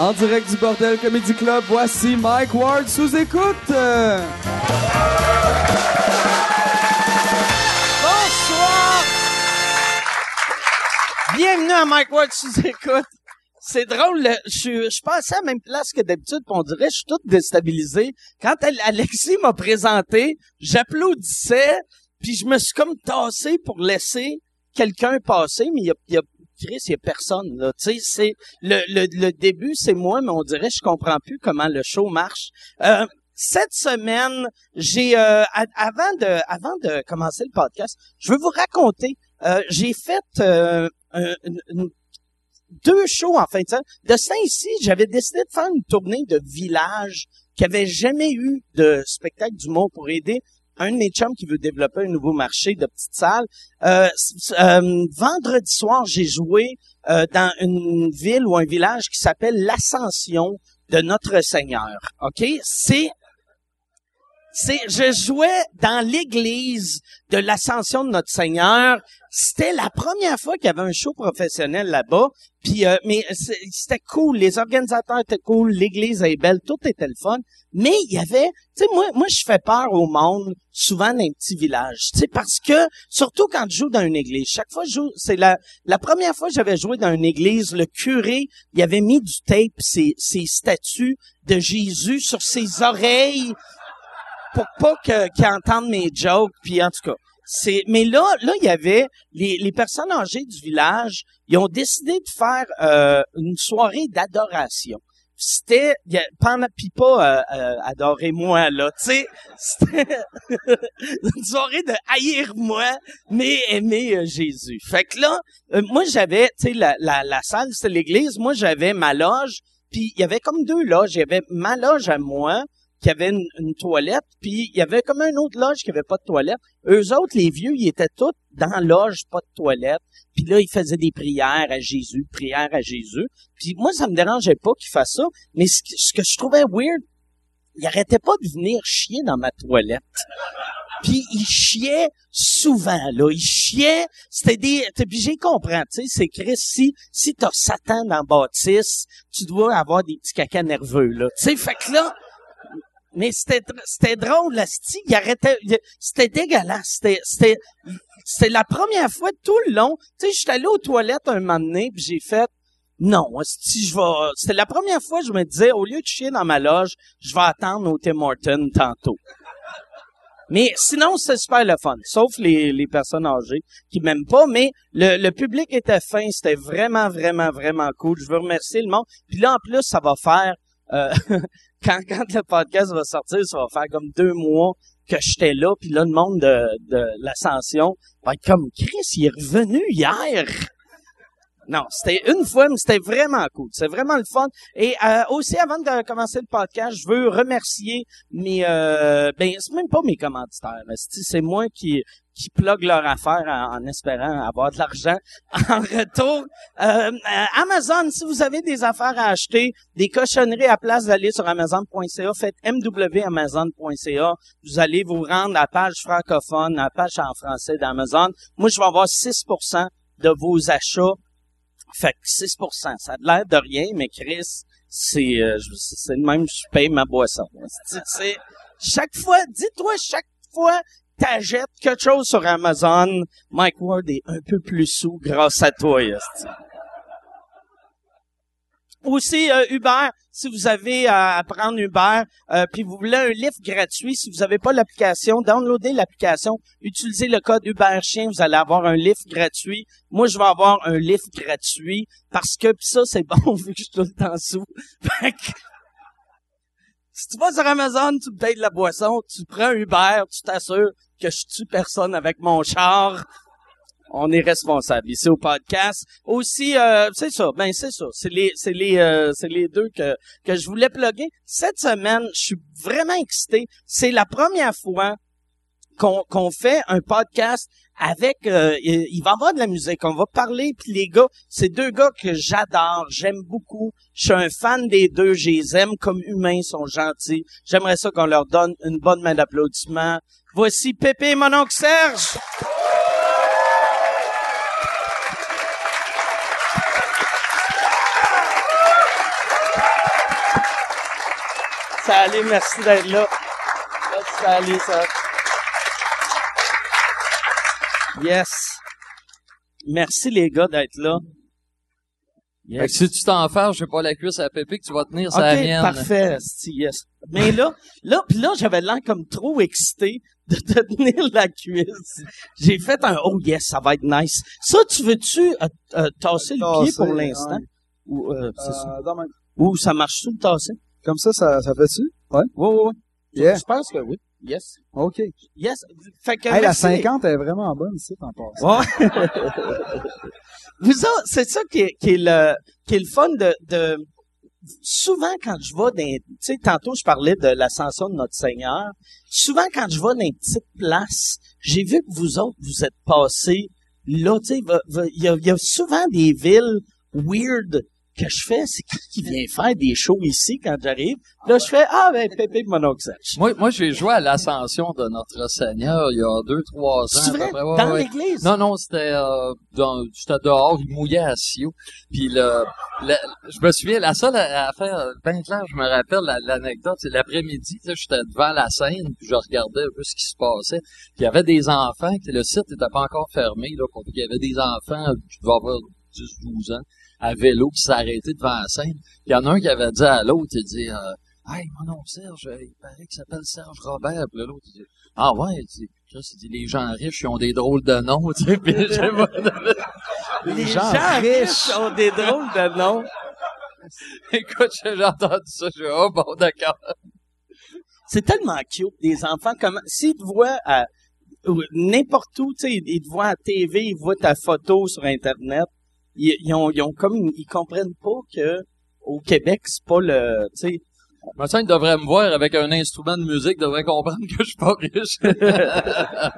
En direct du Bordel Comedy Club, voici Mike Ward sous écoute. Bonsoir! Bienvenue à Mike Ward sous écoute. C'est drôle, le- je suis- je passé à la même place que d'habitude, on dirait je suis tout déstabilisé. Quand Alexis m'a présenté, j'applaudissais, puis je me suis comme tassé pour laisser quelqu'un passer, mais il a, a Chris, il a personne là. Tu sais, c'est le, début, c'est moi, mais on dirait je comprends plus comment le show marche. Euh, cette semaine, j'ai euh, avant de avant de commencer le podcast, je veux vous raconter. euh, j'ai fait euh, deux shows en fin de semaine. De Saint-Ici, j'avais décidé de faire une tournée de village qui avait jamais eu de spectacle d'humour pour aider un de mes chums qui veut développer un nouveau marché de petites salles. Euh, euh, vendredi soir, j'ai joué euh, dans une ville ou un village qui s'appelle l'Ascension de Notre Seigneur. OK? C'est c'est, je jouais dans l'église de l'Ascension de Notre Seigneur. C'était la première fois qu'il y avait un show professionnel là-bas. Puis, euh, mais c'était cool. Les organisateurs étaient cool. L'église est belle. Tout était le fun. Mais il y avait, tu sais, moi, moi, je fais peur au monde, souvent dans un petit village. Tu sais, parce que, surtout quand je joue dans une église. Chaque fois je joue, c'est la, la première fois que j'avais joué dans une église, le curé, il avait mis du tape, ses, ses statues de Jésus sur ses oreilles pour pas que qu'ils entendent mes jokes puis en tout cas c'est mais là là il y avait les, les personnes âgées du village ils ont décidé de faire euh, une soirée d'adoration. C'était pendant pas euh, euh, adorer moi là tu sais c'était une soirée de haïr moi mais aimer euh, Jésus. Fait que là euh, moi j'avais tu sais la, la la salle c'était l'église moi j'avais ma loge puis il y avait comme deux loges il y avait ma loge à moi qui avait une, une toilette, puis il y avait comme un autre loge qui avait pas de toilette. Eux autres, les vieux, ils étaient tous dans loge, pas de toilette. Puis là, ils faisaient des prières à Jésus, prières à Jésus. Puis moi, ça me dérangeait pas qu'ils fassent ça, mais ce que, ce que je trouvais weird, ils arrêtaient pas de venir chier dans ma toilette. Puis ils chiaient souvent, là. Ils chiaient. C'était des. Puis j'ai compris, tu sais, c'est Chris, si, si t'as Satan dans la bâtisse, tu dois avoir des petits cacas nerveux, là. Tu sais, fait que là, mais c'était c'était drôle, la il arrêtait, c'était dégueulasse, c'était c'était c'était la première fois tout le long. Tu sais, j'étais allé aux toilettes un moment donné, puis j'ai fait non, si je vais c'était la première fois je me disais au lieu de chier dans ma loge, je vais attendre au Tim Hortons tantôt. Mais sinon, c'est super le fun, sauf les, les personnes âgées qui m'aiment pas, mais le, le public était fin, c'était vraiment, vraiment, vraiment cool. Je veux remercier le monde. Puis là, en plus, ça va faire, euh, quand, quand le podcast va sortir, ça va faire comme deux mois que j'étais là, puis là, le monde de, de l'ascension va comme, Chris, il est revenu hier! Non, c'était une fois, mais c'était vraiment cool. C'est vraiment le fun. Et euh, aussi, avant de commencer le podcast, je veux remercier mes... Euh, ben, c'est même pas mes commanditaires. C'est moi qui qui plug leur affaire en, espérant avoir de l'argent en retour. Euh, euh, Amazon, si vous avez des affaires à acheter, des cochonneries à place d'aller sur Amazon.ca, faites mwamazon.ca. Vous allez vous rendre à la page francophone, à la page en français d'Amazon. Moi, je vais avoir 6% de vos achats fait que 6 ça a l'air de rien, mais Chris, c'est euh, c'est le même je paye ma boisson. C'est chaque fois, dis-toi chaque fois t'achètes quelque chose sur Amazon, Mike Ward est un peu plus sous grâce à toi. Aussi, euh, Uber, si vous avez à prendre Uber, euh, puis vous voulez un lift gratuit, si vous n'avez pas l'application, downloadez l'application, utilisez le code Uber Chien, vous allez avoir un lift gratuit. Moi, je vais avoir un lift gratuit parce que pis ça, c'est bon vu que je suis tout le temps sous. Si tu vas sur Amazon, tu payes de la boisson, tu prends Uber, tu t'assures que je tue personne avec mon char. On est responsable ici au podcast. Aussi, euh, c'est ça, ben c'est ça. C'est les, c'est les, euh, c'est les deux que que je voulais plugger. Cette semaine, je suis vraiment excité. C'est la première fois qu'on fait un podcast avec. euh, il il va y avoir de la musique. On va parler. Puis les gars, c'est deux gars que j'adore, j'aime beaucoup. Je suis un fan des deux. Je les aime comme humains, ils sont gentils. J'aimerais ça qu'on leur donne une bonne main d'applaudissement. Voici Pépé et mon oncle Serge. Salut, merci d'être là. Salut, ça. Yes. Merci les gars d'être là. Fait que si tu t'en fais, j'ai pas la cuisse à Pépé que tu vas tenir sa Ok, mienne. parfait, yes. Mais là, là, puis là, j'avais l'air comme trop excité de te tenir la cuisse. J'ai fait un oh yes, ça va être nice. Ça, tu veux-tu euh, euh, tasser le pied pour l'instant? ouais. ou euh, c'est ça? Euh, ou ça marche tout le tasser? Comme ça, ça, ça fait-tu? Ouais? Oui, oui, oui. Yeah. Je pense que oui. Yes. OK. Yes. Fait que Hey, la merci. 50 est vraiment bonne ici, en passant. Vous autres, c'est ça qui est, qui est le qui est le fun de, de souvent quand je vais dans tu sais tantôt je parlais de l'ascension de notre Seigneur souvent quand je vais dans une petite place j'ai vu que vous autres vous êtes passés là tu sais il y y a souvent des villes weird que je fais c'est qui qui vient faire des shows ici quand j'arrive? Là je fais ah ben Pépé Monoxide Moi, moi j'ai joué à l'ascension de notre Seigneur il y a deux, trois ans. c'est vrai? Ouais, dans ouais. l'église? Non, non, c'était euh, dans, dehors, il mouillait à Sio. Puis le, le- je me souviens, la seule à, à faire, ben clair, je me rappelle la- l'anecdote, c'est l'après-midi, j'étais devant la scène, puis je regardais un peu ce qui se passait. Puis il y avait des enfants, le site n'était pas encore fermé, là, il y avait des enfants qui devaient avoir 10-12 ans, à vélo, qui s'arrêtaient devant la scène. Il y en a un qui avait dit à l'autre, il dit, euh, Hey, mon nom Serge, euh, il paraît qu'il s'appelle Serge Robert. Puis l'autre, il dit, ah ouais, il dit, Chris, il dit, les gens riches, ils ont des drôles de noms, tu sais, puis pas. les gens gens riches. riches ont des drôles de noms Écoute, j'ai entendu ça, je dis, oh bon, d'accord. C'est tellement cute, des enfants comme s'ils te voient à n'importe où, tu sais, ils ils te voient à TV, ils voient ta photo sur internet, ils, ils ont ils ont comme ils comprennent pas que au Québec, c'est pas le tu sais Me semble qu'il devrait me voir avec un instrument de musique, devrait comprendre que je suis pas riche.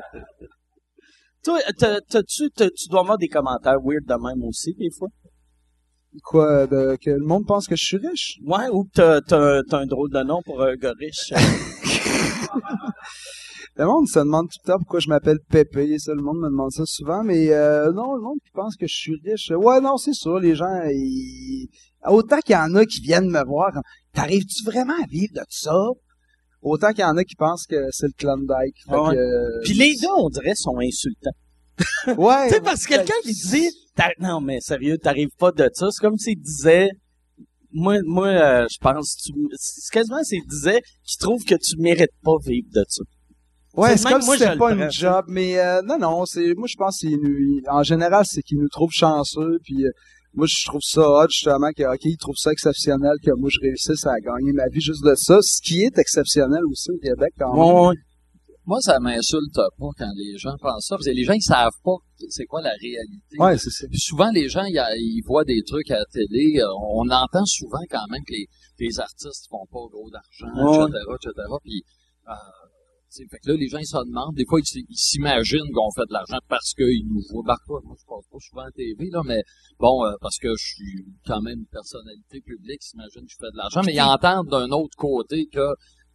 toi t'as- tu dois avoir des commentaires weird de même aussi des fois? Quoi, de, que le monde pense que je suis riche? Ouais, ou que t'as t'as t'as un drôle de nom pour un gars riche. Le monde se demande tout le temps pourquoi je m'appelle Pépé, ça, le monde me demande ça souvent, mais euh, non, le monde qui pense que je suis riche. Ouais, non, c'est sûr, les gens, ils... autant qu'il y en a qui viennent me voir, t'arrives-tu vraiment à vivre de ça? Autant qu'il y en a qui pensent que c'est le Klondike. Fait Ouais. que, euh, Puis les deux on dirait sont insultants. ouais, Tu sais, parce que quelqu'un qui dit, non, mais sérieux, t'arrives pas de ça. C'est comme s'il disait, moi, moi, euh, je pense, tu, c'est quasiment s'il disait qu'il trouve que tu mérites pas vivre de ça. Ouais, C'est comme si c'était pas une job, mais euh, non, non, c'est moi je pense qu'ils nous, en général c'est qu'ils nous trouvent chanceux, puis euh, moi je trouve ça hot justement que ok ils trouvent ça exceptionnel que moi je réussisse à gagner ma vie juste de ça, ce qui est exceptionnel aussi au Québec quand même. Ouais. Moi, ça m'insulte pas quand les gens pensent ça, parce que les gens, ils savent pas c'est quoi la réalité. Ouais, c'est ça. Puis souvent, les gens, ils, ils voient des trucs à la télé. euh, On entend souvent quand même que les, les artistes font pas gros d'argent, Ouais. etc., etc. Puis, euh, fait que là, les gens, ils se demandent. Des fois, ils, s'imaginent qu'on fait de l'argent parce qu'ils nous voient. Bah, moi, je passe pas souvent à TV, là, mais bon, euh, parce que je suis quand même une personnalité publique, ils s'imaginent que je fais de l'argent. Mais ils entendent d'un autre côté que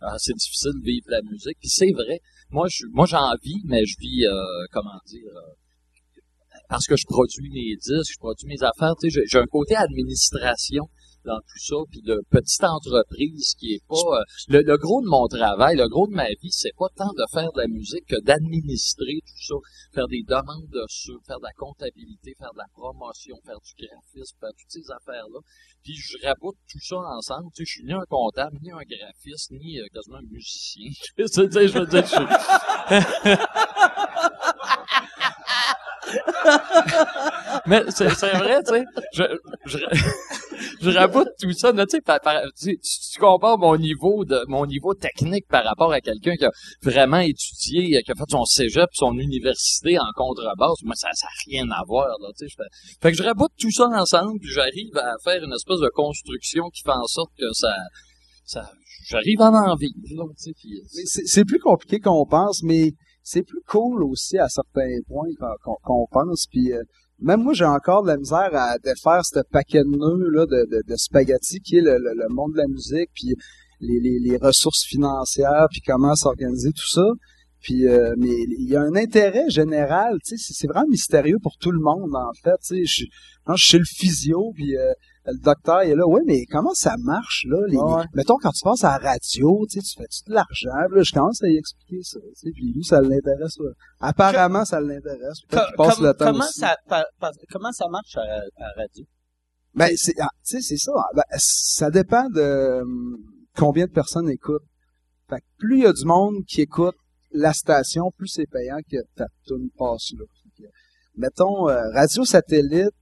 euh, c'est difficile de vivre la musique. Puis c'est vrai. Moi, je, moi, j'en vis, mais je vis, euh, comment dire, euh, parce que je produis mes disques, je produis mes affaires, j'ai un côté administration dans tout ça, puis de petite entreprise qui est pas... euh, le, le gros de mon travail, le gros de ma vie, c'est pas tant de faire de la musique que d'administrer tout ça, faire des demandes de ça, faire de la comptabilité, faire de la promotion, faire du graphisme, faire toutes ces affaires-là. Puis je raboute tout ça ensemble, tu sais, je suis ni un comptable, ni un graphiste, ni euh, quasiment un musicien. Je veux dire, Mais c'est vrai, tu sais. Je, je, raboute tout ça. Tu sais, tu, compares mon niveau de mon niveau technique par rapport à quelqu'un qui a vraiment étudié, qui a fait son cégep, son université en contrebasse. Moi, ça n'a rien à voir. Là, tu sais, fait que je raboute tout ça ensemble, puis j'arrive à faire une espèce de construction qui fait en sorte que ça, ça j'arrive à en vivre. C'est c'est plus compliqué qu'on pense, mais c'est plus cool aussi à certains points qu'on qu'on pense. Puis euh, même moi, j'ai encore de la misère à défaire ce paquet de nœuds là, de, de, de spaghetti qui est le, le- le monde de la musique, puis les, les, les ressources financières, puis comment s'organiser tout ça. Puis, euh, mais il y a un intérêt général, tu sais, c'est- vraiment mystérieux pour tout le monde en fait. Tu sais, je, je suis le physio, puis euh, le docteur il est là, oui, mais comment ça marche, là? Les, Ouais. Mettons, quand tu passes à la radio, tu sais, tu fais-tu de l'argent? Là, je commence à y expliquer ça, tu sais, puis lui, ça l'intéresse. là. Apparemment, ça l'intéresse. Passe le temps comment aussi. ça comment ça marche à, la radio? Ben, c'est, ah, tu sais, c'est ça. Ben, ça dépend de hum, combien de personnes écoutent. Fait que plus il y a du monde qui écoute la station, plus c'est payant que ta tune passe là. Mettons, euh, radio satellite,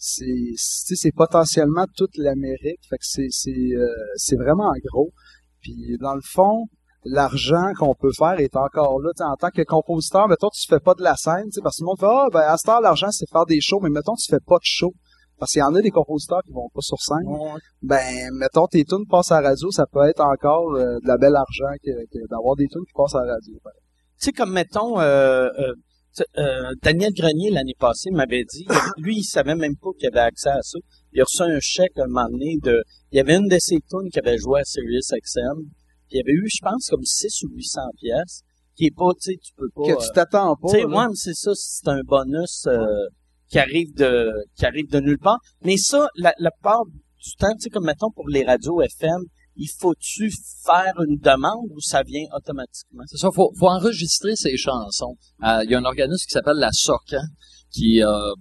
c'est, c'est, tu sais, c'est potentiellement toute l'Amérique. Fait que c'est, c'est, euh, c'est vraiment gros. Puis dans le fond, l'argent qu'on peut faire est encore là. Tu sais, en tant que compositeur, mettons, tu fais pas de la scène, tu sais, parce que le monde fait, ah, ben, à ce temps, l'argent, c'est faire des shows, mais mettons, tu fais pas de show. Parce qu'il y en a des compositeurs qui vont pas sur scène. Ben, mettons, tes tunes passent à la radio, ça peut être encore euh, de la belle argent que, que d'avoir des tunes qui passent à la radio. Tu sais, comme mettons, euh, euh, euh, Daniel Grenier, l'année passée, m'avait dit, lui, il savait même pas qu'il avait accès à ça. Il a reçu un chèque un moment donné de... Il y avait une de ses tunes qui avait joué à Sirius XM. Puis il y avait eu, je pense, comme 6 ou 800 pièces qui est pas, tu sais, tu peux pas... Que euh, tu t'attends pas. tu sais, c'est ça, c'est un bonus euh, qui arrive de qui arrive de nulle part. Mais ça, la, la part du temps, tu sais, comme mettons pour les radios FM, il faut-tu faire une demande ou ça vient automatiquement? C'est ça, faut, faut enregistrer ses chansons. Euh, Il y a un organisme qui s'appelle la SOCAN qui, euh,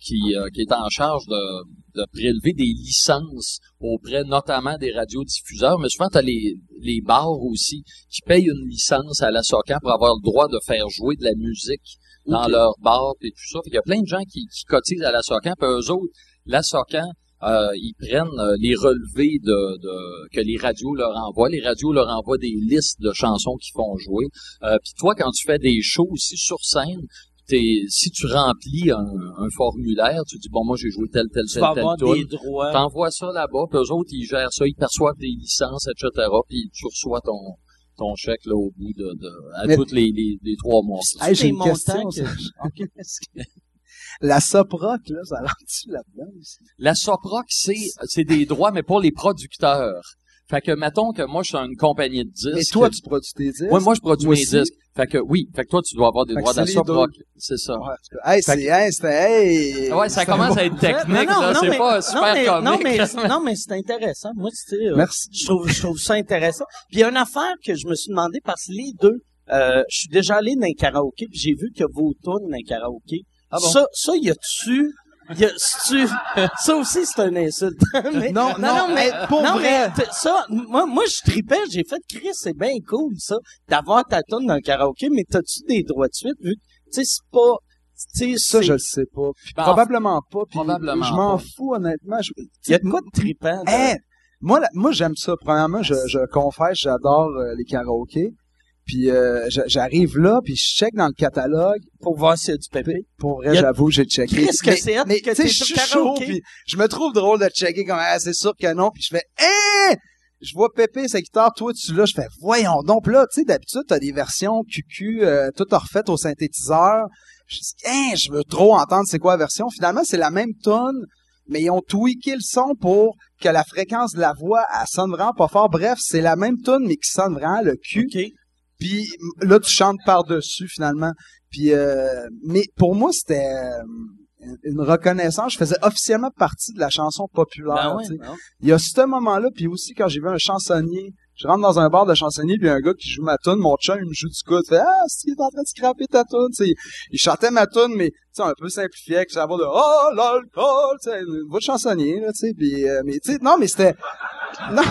qui, euh, qui est en charge de, de prélever des licences auprès notamment des radiodiffuseurs, mais souvent tu as les, les bars aussi qui payent une licence à la SOCAN pour avoir le droit de faire jouer de la musique dans leur bar et tout ça. Fait qu'il y a plein de gens qui, qui cotisent à la SOCAN, puis eux autres, la SOCAN, euh, ils prennent euh, les relevés de, de- que les radios leur envoient. Les radios leur envoient des listes de chansons qu'ils font jouer. Euh, Puis toi, quand tu fais des shows aussi sur scène, t'es- si tu remplis un, un formulaire, tu dis bon moi j'ai joué tel tel Tu tel tel droits. T'envoies ça là-bas, puis eux autres ils gèrent ça, ils perçoivent des licences, etc. Puis tu reçois ton ton chèque là au bout de, de à tous les, les, les trois mois. Hey, j'ai une question. que-. La soproc, là, ça rentre-tu là-dedans aussi? La Soproc, c'est c'est des droits, mais pour les producteurs. Fait que mettons que moi je suis une compagnie de disques. Mais toi, tu produis tes disques? Ouais, moi je produis Moi mes aussi. disques. Fait que oui, fait que toi tu dois avoir des Fait droits de la Soproc. C'est ça. Ouais, en tout cas, hey, c'est, hey, c'était, hey! Ouais, ça commence à être technique, là. C'est mais, pas super non, mais, comique. non, mais, non, mais c'est intéressant. Moi, c'était, euh, Merci. je trouve, je trouve ça intéressant. Puis il y a une affaire que je me suis demandé parce que les deux, euh, je suis déjà allé dans un karaoké puis j'ai vu que vos tunes dans un karaoké. Ah bon? Ça, ça, y a-tu, y a, tu, ça aussi c'est un insulte. Mais- Non, non, mais, pour non, vrai. mais ça, moi, moi, je tripais, j'ai fait, Chris, c'est bien cool, ça, d'avoir ta tune dans un karaoké, mais t'as-tu des droits de suite, vu que, tu sais, c'est pas, tu sais, Ça, je le sais pas. Ben, probablement pas. Puis probablement je m'en fous, honnêtement. Il y a de quoi de trippant. de- Hey, moi, la- moi, j'aime ça. Premièrement, je, je confesse, j'adore euh, les karaokés. Puis euh, j'a- j'arrive là, puis je check dans le catalogue. pour voir s'il y a du pépé. Pour vrai, a- j'avoue, j'ai checké. Qu'est-ce que c'est Mais tu sais, je suis chaud, puis je me trouve drôle de checker comme ah, c'est sûr que non. Puis je fais hein, je vois Pépé sa guitare, toi tu l'as. Je fais voyons donc. Là, tu sais, d'habitude t'as des versions QQ, euh, toutes refaites au synthétiseur. Je dis hein, je veux trop entendre c'est quoi la version. Finalement, c'est la même tonne, mais ils ont tweaké le son pour que la fréquence de la voix elle sonne vraiment pas fort. Bref, c'est la même tonne mais qui sonne vraiment le cul. Puis là, tu chantes par-dessus, finalement. Puis, euh, mais pour moi, c'était euh, une reconnaissance. Je faisais officiellement partie de la chanson populaire. Ben ouais, ben ouais. Il y a ce moment-là, puis aussi quand j'ai vu un chansonnier, je rentre dans un bar de chansonnier, puis un gars qui joue ma tune, mon chum, il me joue du coup, il fait « Ah, qu'il est en train de scraper ta tune! » Il chantait ma tune, mais tu sais, un peu simplifié, avec sa voix de « Oh, l'alcool! » Tu sais, une voix de chansonnier, là, tu sais. Puis, euh, mais tu sais, non, mais c'était... Non,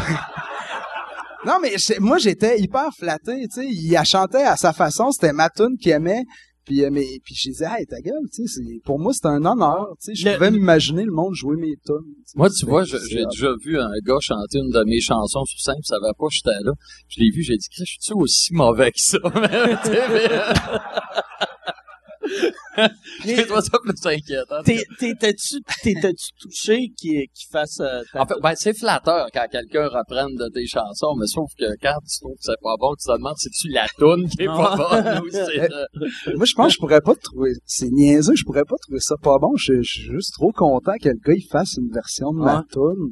non, mais c'est- moi, j'étais hyper flatté, tu sais. Il a chanté à sa façon, c'était ma tune qu'il aimait. Puis, euh, mais, puis je disais, hey, ta gueule, tu sais, c'est- pour moi, c'était un honneur, tu sais. Je Le- pouvais m'imaginer le monde jouer mes tunes. tu sais. Moi, tu vois, c'est j'ai déjà vu un gars chanter une de mes chansons sur scène, ça va pas, j'étais là. Je l'ai vu, j'ai dit, je suis aussi mauvais que ça? J'ai trouvé ça plus inquiétant. T'es- T'étais-tu t'étais-tu touché qu'il fasse euh, En fait, ben, c'est flatteur quand quelqu'un reprenne de tes chansons, mais sauf que quand tu trouves que c'est pas bon, tu te demandes si tu la toune qui est pas bonne ou c'est, euh, Moi, je pense que je pourrais pas trouver, c'est niaiseux, je pourrais pas trouver ça pas bon. Je, je suis juste trop content que le gars, il fasse une version de ma Ouais.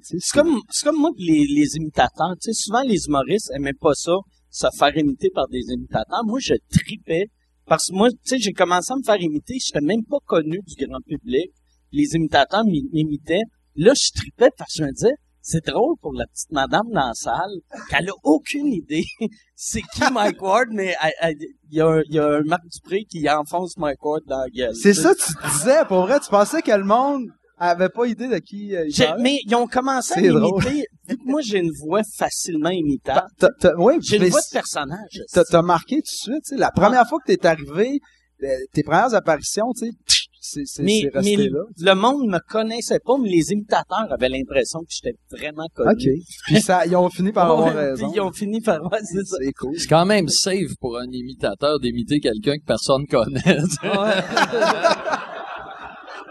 sais. C'est comme, c'est comme moi que les, les imitateurs. Tu sais, souvent, les humoristes aimaient pas ça, se faire imiter par des imitateurs. Moi, je tripais. Parce que moi, tu sais, j'ai commencé à me faire imiter. J'étais même pas connu du grand public. Les imitateurs m'i- m'imitaient. Là, je tripais parce que je me disais, c'est drôle pour la petite madame dans la salle qu'elle a aucune idée c'est qui Mike Ward, mais il y a un Marc Dupré qui enfonce Mike Ward dans la gueule. C'est ça, tu te disais, pour vrai, tu pensais que le monde avait pas idée de qui euh, il J'ai- parlait? mais ils ont commencé à C'est drôle. m'imiter. Vu que moi, j'ai une voix facilement imitable. T'as- t'as- ouais, J'ai mais une voix de personnage. t'as, t'as marqué tout de suite, tu sais, la première fois que t'es arrivé, euh, tes premières apparitions, tu sais, tch, c'est, c'est, mais, c'est mais resté le, là. le monde me connaissait pas, mais les imitateurs avaient l'impression que j'étais vraiment connu. OK. Puis ça, ils ont fini par avoir Ouais, raison. puis ils ont fini par ouais, c'est ça. C'est cool. C'est quand même safe pour un imitateur d'imiter quelqu'un que personne connaît. tu sais.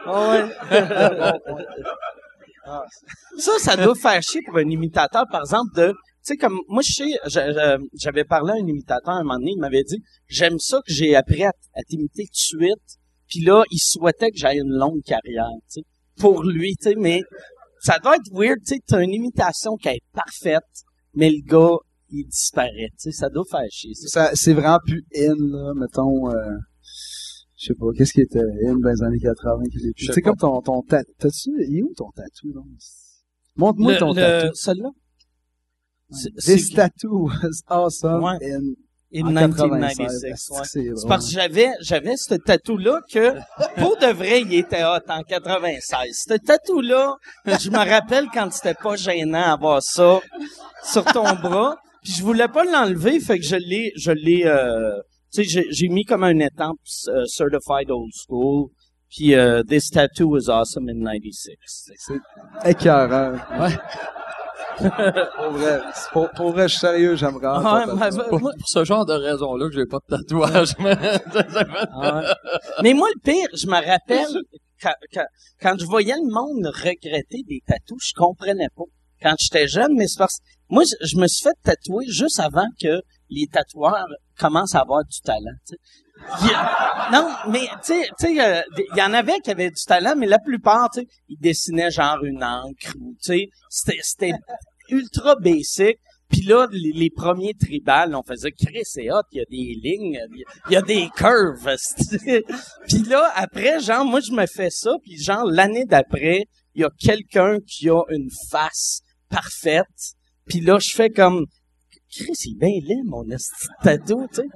Ah ouais. ça, ça doit faire chier pour un imitateur, par exemple, de, tu sais, comme, moi, je sais, j'a- j'a- j'avais parlé à un imitateur un moment donné, il m'avait dit, j'aime ça que j'ai appris à, à t'imiter tout de suite, puis là, il souhaitait que j'aille une longue carrière, tu sais, pour lui, tu sais, mais ça doit être weird, tu sais, t'as une imitation qui est parfaite, mais le gars, il disparaît, tu sais, ça doit faire chier, ça. Ça, c'est vraiment plus in, là, mettons, euh, je sais pas, qu'est-ce qui était in dans les années 80 qui était plus. Je sais C'est comme ton, ton tatou. T'as-tu, il est où ton tatou, là? Montre-moi ton le- tatou. Celui-là? C'est- This c'est- tattoo was awesome Ouais. in, in en 1996, 96. ouais. C'est parce que j'avais, j'avais ce tatou-là que, pour de vrai, il était hot en 96. Ce tatou-là, je me rappelle quand c'était pas gênant avoir ça sur ton bras. Puis je voulais pas l'enlever, fait que je l'ai, je l'ai, euh, tu sais, j'ai, mis comme un étampe euh, certified old school. Puis euh, this tattoo was awesome in 96. C'est écœurant. pour vrai, pour, pour vrai, je suis sérieux, j'aimerais Ouais, mais- tatou. Pour, moi- pour ce genre de raison-là que j'ai pas de tatouage. Ah ouais. Mais moi, le pire, je me rappelle quand, quand, quand je voyais le monde regretter des tatous, je comprenais pas. Quand j'étais jeune, mais c'est parce que moi, je, je me suis fait tatouer juste avant que les tatoueurs commencent à avoir du talent. non, mais tu sais, euh, il y en avait qui avaient du talent, mais la plupart, tu sais, ils dessinaient genre une encre c'était ultra basic. Puis là, les, premiers tribales, on faisait Chris et hot, il y a des lignes, il y y a des curves. puis là, après, genre, moi, je me fais ça, puis genre, l'année d'après, il y a quelqu'un qui a une face parfaite. Puis là, je fais comme, Chris, il est bien laid, mon esti tatou, tu sais.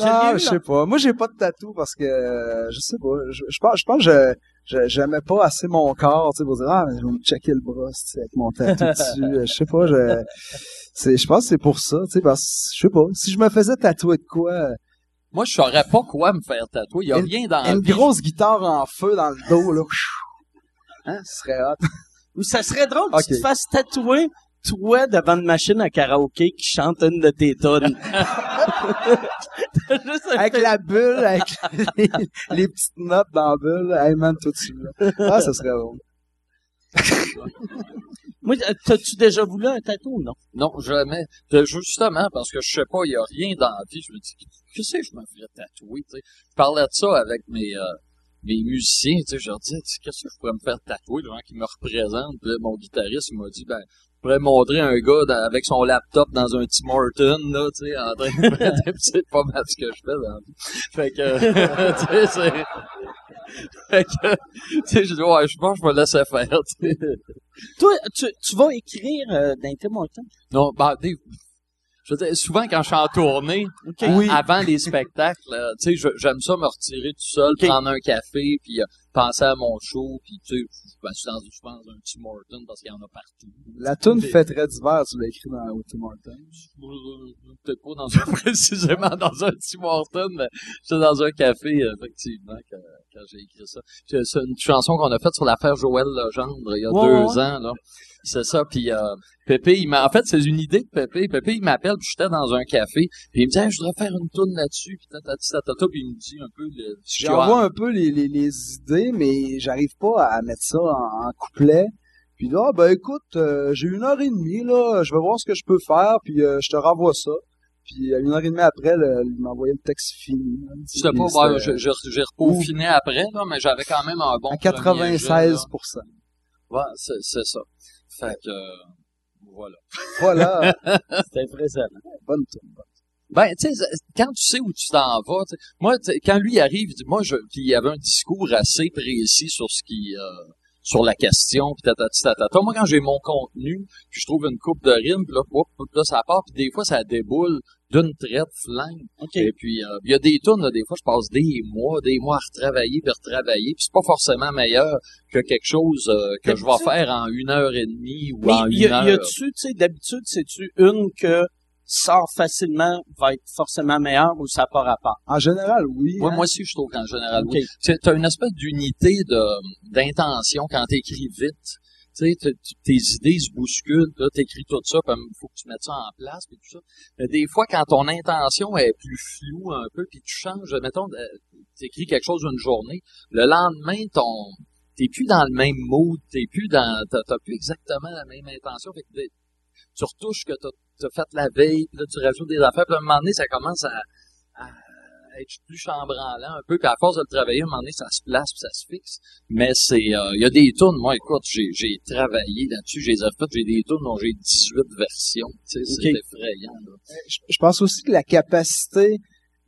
Ah, je sais pas. Moi, j'ai pas de tatou parce que, euh, je sais pas. Je, je pense, je pense que je, je- j'aimais pas assez mon corps, tu sais, pour dire, ah, je vais me checker le bras, tu sais, avec mon tatou dessus. Euh, Je sais pas, je, c'est, je pense que c'est pour ça, tu sais, parce que, je sais pas. Si je me faisais tatouer de quoi, euh, Moi, je saurais pas quoi me faire tatouer. Il y a Une- rien dans la une vie. grosse guitare en feu dans le dos, là. Hein, ce serait hot. Ou ça serait drôle que tu te fasses tatouer toi devant une machine à karaoké qui chante une de tes un Avec la bulle, avec les, les petites notes dans la bulle. Hey man, tout de suite. là. Ah, ça serait drôle. Moi, euh, t'as-tu déjà voulu un tatou ou non? Non, jamais. De- justement, parce que je sais pas, il y a rien dans la vie. Je me dis, qu'est-ce que je me ferais tatouer, tu sais? Je parlais de ça avec mes, euh, mes musiciens, tu sais. Je leur disais, Tu sais, qu'est-ce que je pourrais me faire tatouer, les gens qui me représentent? Puis là, mon guitariste, il m'a dit, ben, je pourrais montrer un gars dans- avec son laptop dans un Tim Horton, là, tu sais, en train de faire c'est pas mal ce que je fais dans vie. Fait que, tu sais, c'est... Fait que, tu sais, je dis, ouais, je pense que je vais laisser faire. Toi, tu, tu vas écrire euh, dans Tim Hortons? Non, bah, des- je veux dire, souvent quand je suis en tournée, à- avant les spectacles, euh, tu sais, j'aime ça me retirer tout seul, prendre un café, puis euh, penser à mon show, puis tu sais, je ben, je suis dans, je pense dans un Tim Horton parce qu'il y en a partout. La Puis- fait très d'hiver, tu l'as écrit dans Tim Horton. Euh, Peut-être pas dans un, précisément dans un Tim Horton, mais j'étais dans un café, euh, effectivement, quand, quand j'ai écrit ça. C'est c'est une chanson qu'on a faite sur l'affaire Joël Legendre il y a Ouais, deux ouais. ans, là. C'est ça, puis euh, Pépé, il m'a, en fait, c'est une idée de Pépé. Pépé, il m'appelle, puis j'étais dans un café, puis il me dit, Hey, je voudrais faire une tourne là-dessus, puis tatata, puis il me dit un peu le... J'envoie un peu les, les, les idées, mais j'arrive pas à mettre ça en, en couplet. Puis là, ben écoute, euh, j'ai une heure et demie, là, je vais voir ce que je peux faire, puis euh, je te renvoie ça. Puis euh, une heure et demie après, le- il m'a envoyé le texte fini. là. C'était Puis pas, ben, j'ai, j'ai repaufiné après, là, mais j'avais quand même un bon à premier jet, là. 96%. Ouais, c'est, ça. Fait que, euh, voilà. Voilà, C'est impressionnant. bonne toune. Ben, tu sais, quand tu sais où tu t'en vas, tu sais, moi, tu sais, quand lui arrive, il dit, moi, je, puis il y avait un discours assez précis sur ce qui, euh, sur la question, puis tatata. Moi, quand j'ai mon contenu, puis je trouve une coupe de rimes, puis là, hop, hop, là, ça part, puis des fois, ça déboule d'une traite flingue. OK. Et puis, euh, il y a des tunes, là, des fois, je passe des mois, des mois à retravailler, puis retravailler, puis c'est pas forcément meilleur que quelque chose euh, que je vais faire en une heure et demie ou Mais en y, une a- y heure. a-tu, tu sais, d'habitude, c'est-tu une que sort facilement va être forcément meilleure ou ça n'a pas rapport? En général, oui. Ouais, hein. moi aussi, je trouve qu'en général, oui. Tu as une espèce d'unité de d'intention quand tu écris vite. Tu sais, tes idées se bousculent, là, t'écris tout ça, puis il faut que tu mettes ça en place, puis tout ça. Mais des fois, quand ton intention est plus floue un peu, puis tu changes, mettons, tu écris quelque chose une journée, le lendemain, ton t'es plus dans le même mood, t'es plus dans, t'as t'as plus exactement la même intention, fait que des- tu retouches que t'as as fait la veille, puis là, tu rajoutes des affaires, puis à un moment donné, ça commence à, à être plus chambranlant un peu, puis à force de le travailler, à un moment donné, ça se place, puis ça se fixe. Mais c'est, euh, il y a des tunes, moi, écoute, j'ai, travaillé là-dessus, j'ai faites, j'ai des tunes dont j'ai 18 versions, tu sais, c'est effrayant, là. je, je pense aussi que la capacité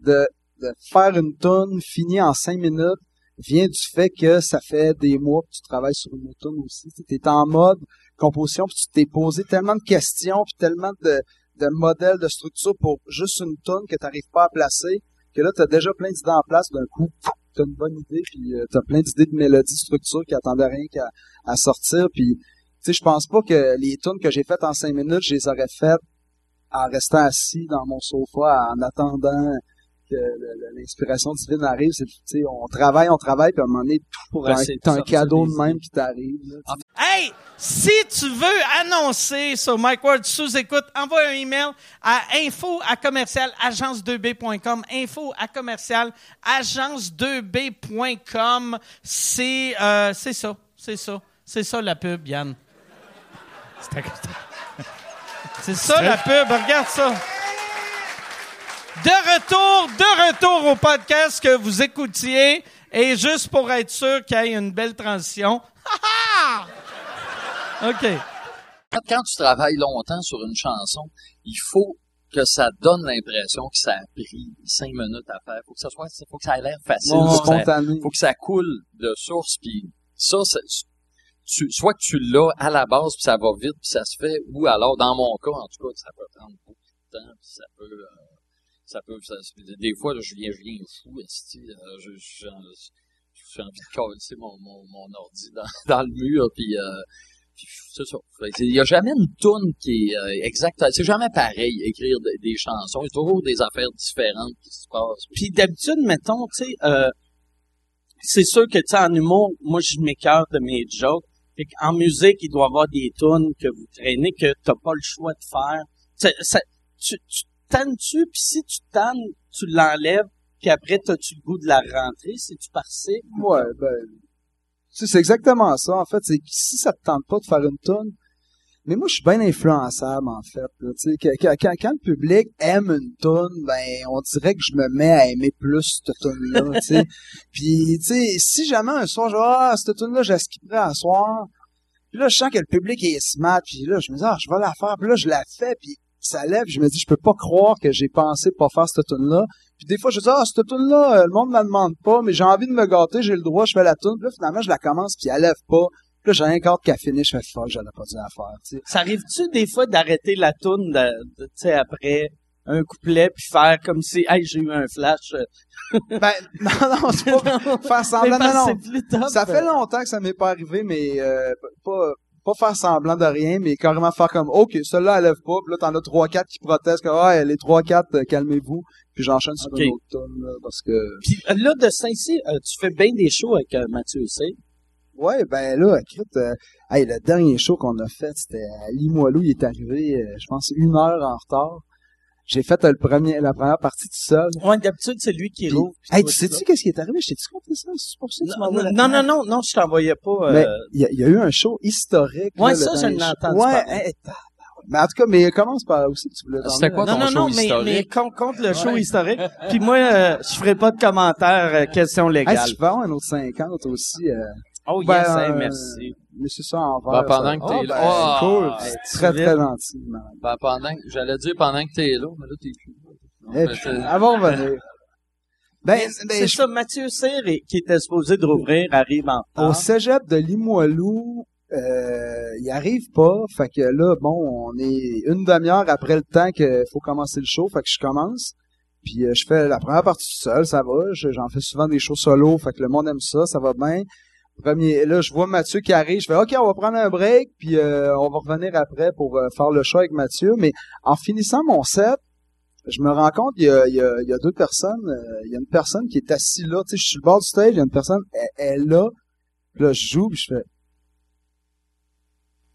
de, de faire une tonne finie en cinq minutes vient du fait que ça fait des mois que tu travailles sur une autre tonne aussi. Tu en mode composition, puis tu t'es posé tellement de questions, puis tellement de, de modèles, de structures pour juste une tonne que tu n'arrives pas à placer, que là, tu as déjà plein d'idées en place. D'un coup, tu as une bonne idée, puis tu as plein d'idées de mélodies, de structures qui attendaient rien qu'à à sortir. Puis, tu sais, je pense pas que les tunes que j'ai faites en cinq minutes, je les aurais faites en restant assis dans mon sofa en attendant que l'inspiration divine arrive. C'est, tu sais, on travaille, on travaille, puis à un moment donné, pour Ben, un, c'est un cadeau de même qui t'arrive. là. Hey, si tu veux annoncer sur Mike Ward sous écoute, envoie un email à info à commercial agence2b.com. Info à commercial agence2b.com. C'est euh, c'est ça, c'est ça, c'est ça la pub, Yann. C'est ça la pub, regarde ça. De retour, de retour au podcast que vous écoutiez. Et juste pour être sûr qu'il y ait une belle transition. Ha, ha! OK. Quand, tu travailles longtemps sur une chanson, il faut que ça donne l'impression que ça a pris cinq minutes à faire. Faut que ça soit, faut que ça ait l'air facile. Bon, faut, que ça, spontané. faut que ça coule de source. Puis ça, c'est- tu, soit que tu l'as à la base puis ça va vite puis ça se fait, ou alors dans mon cas, en tout cas, ça peut prendre beaucoup de temps. Puis ça peut, euh, ça peut, ça- des fois, là, je viens, je viens fou. esti, euh, je, je- j'ai envie de casser mon, mon, mon ordi dans, dans le mur puis. Euh, puis ça. Il y a jamais une toune qui est euh, exacte. C'est jamais pareil, écrire des, des chansons. Il y a toujours des affaires différentes qui se passent. Puis d'habitude, mettons, tu sais, euh, c'est sûr que, tu sais, en humour, moi, je m'écarte de mes jokes. Fait en musique, il doit y avoir des tunes que vous traînez que t'as pas le choix de faire. Ça- tu, tu tannes-tu, puis si tu tannes, tu l'enlèves, puis après, t'as-tu le goût de la rentrer? C'est-tu par cycle? Ouais, ben, tu c'est exactement ça, en fait. C'est si ça te tente pas de faire une tonne, mais moi, je suis bien influençable, en fait. là, tu quand, quand le public aime une tonne, ben, on dirait que je me mets à aimer plus cette tonne-là, tu sais. Puis, tu sais, si jamais un soir, je dis, ah, cette tonne-là, je la skipperais à soir. Puis là, je sens que le public est smart, puis là, je me dis, ah, je vais la faire. Puis là, je la fais, puis ça lève, je me dis, je peux pas croire que j'ai pensé pas faire cette tune là Puis des fois, je dis, ah, cette tune là le monde me la demande pas, mais j'ai envie de me gâter, j'ai le droit, je fais la tune. Puis là, finalement, je la commence, puis elle lève pas. Puis là, j'ai un quart qu'à finir, je fais fuck, j'aurais pas dû la faire. Ça arrive-tu des fois d'arrêter la toune, de, de- tu sais, après un couplet, puis faire comme si, hey, j'ai eu un flash. euh, Ben, non, non, c'est pas faire semblant, non, non. c'est plus top. Ça fait longtemps que ça m'est pas arrivé, mais euh, pas pas faire semblant de rien, mais carrément faire comme OK, celle-là elle lève pas, puis là t'en as trois quatre qui protestent que ah les trois quatre euh, calmez-vous, puis j'enchaîne sur Ok. une autre tonne là, parce que Puis euh, là, de Saint-Cyr, euh, tu fais bien des shows avec euh, Mathieu C. ouais ben là écoute, euh, hey, le dernier show qu'on a fait c'était à Limoilou, il est arrivé je pense une heure en retard. J'ai fait le premier la première partie tout seul. Ouais, d'habitude, c'est lui qui puis Hey, tu tu sais-tu qu'est-ce qui est arrivé? Je t'ai-tu compté ça? C'est pour ça que tu Non, m'envoies la non, non, non, non, je t'envoyais pas. Mais euh, il y, a- il y a eu un show historique. Ouais, là, ça, je l'ai show. entendu Ouais, mais en tout cas, mais commence par aussi que tu voulais C'était quoi t'en non, ton non, show non, mais, historique? mais contre, contre le show historique. Puis moi, euh, je ferai pas de commentaires, euh, questions Hey, légales. si je peux avoir un autre 50 aussi, euh, oh ben, yes, hey, euh, merci. mais c'est ça en Ben, vert. pendant ça. que t'es Ah, là. ben, Ah, cool. hey, C'est très, très gentil. man. Ben, pendant que, j'allais dire pendant que t'es là, mais là, t'es plus là. Eh, Ben, c'est- Elle va revenir. Ben, ben, c'est je- ça, Mathieu Cyr, qui était supposé de rouvrir, arrive en au cégep de Limoilou, euh, il arrive pas. Fait que là, bon, on est une demi-heure après le temps qu'il faut commencer le show. Fait que je commence. Puis euh, je fais la première partie tout seul, ça va. Je- J'en fais souvent des shows solo. Fait que le monde aime ça, ça va bien. Premier, là, je vois Mathieu qui arrive. Je fais OK, on va prendre un break, puis euh, on va revenir après pour euh, faire le show avec Mathieu. Mais en finissant mon set, je me rends compte, il y a, il y a, il y a deux personnes. euh, il y a une personne qui est assise là. Tu sais, je suis sur le bord du stage, il y a une personne, elle, elle est là. Puis là, je joue, puis je fais...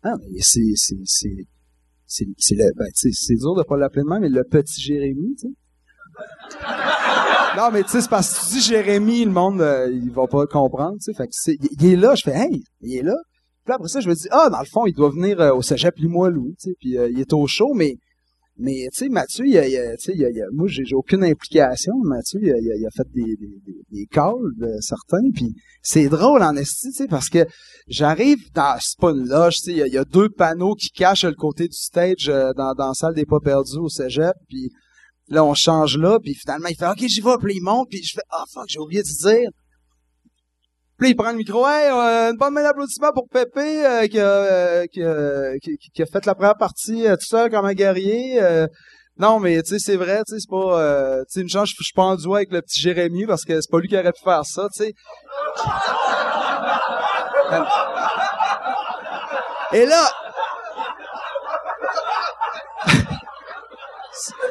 Ah, mais c'est... c'est, c'est, c'est, ben, dur de pas l'appeler de même, mais le petit Jérémy, tu sais. Non, mais tu sais, c'est parce que tu dis Jérémy, le monde, euh, il va pas comprendre, tu sais. Fait que il, est là, je fais, hey, il est là. Puis après ça, je me dis, ah, dans le fond, il doit venir euh, au cégep Limoilou, tu sais. Puis euh, il est au show, mais mais tu sais, Mathieu, il a, il a- moi, j'ai j'ai aucune implication. Mathieu, il a, fait des, des, des, calls de certains, puis c'est drôle en esti, tu sais, parce que j'arrive dans, c'est pas une loge, tu sais, il y a, il y a deux panneaux qui cachent le côté du stage euh, dans, dans la salle des pas perdus au cégep, puis là, on change là, puis finalement, il fait, OK, j'y vais, puis il monte, puis je fais, ah, fuck, j'ai oublié de dire. Puis il prend le micro, hey, euh, une bonne main d'applaudissement pour Pépé, euh, qui, a, euh, qui, a- qui- a fait la première partie tout seul comme un guerrier. non, mais tu sais, c'est vrai, tu sais, c'est pas, tu sais, une chance, je suis pas en duo avec le petit Jérémy parce que c'est pas lui qui aurait pu faire ça, tu sais. Et là,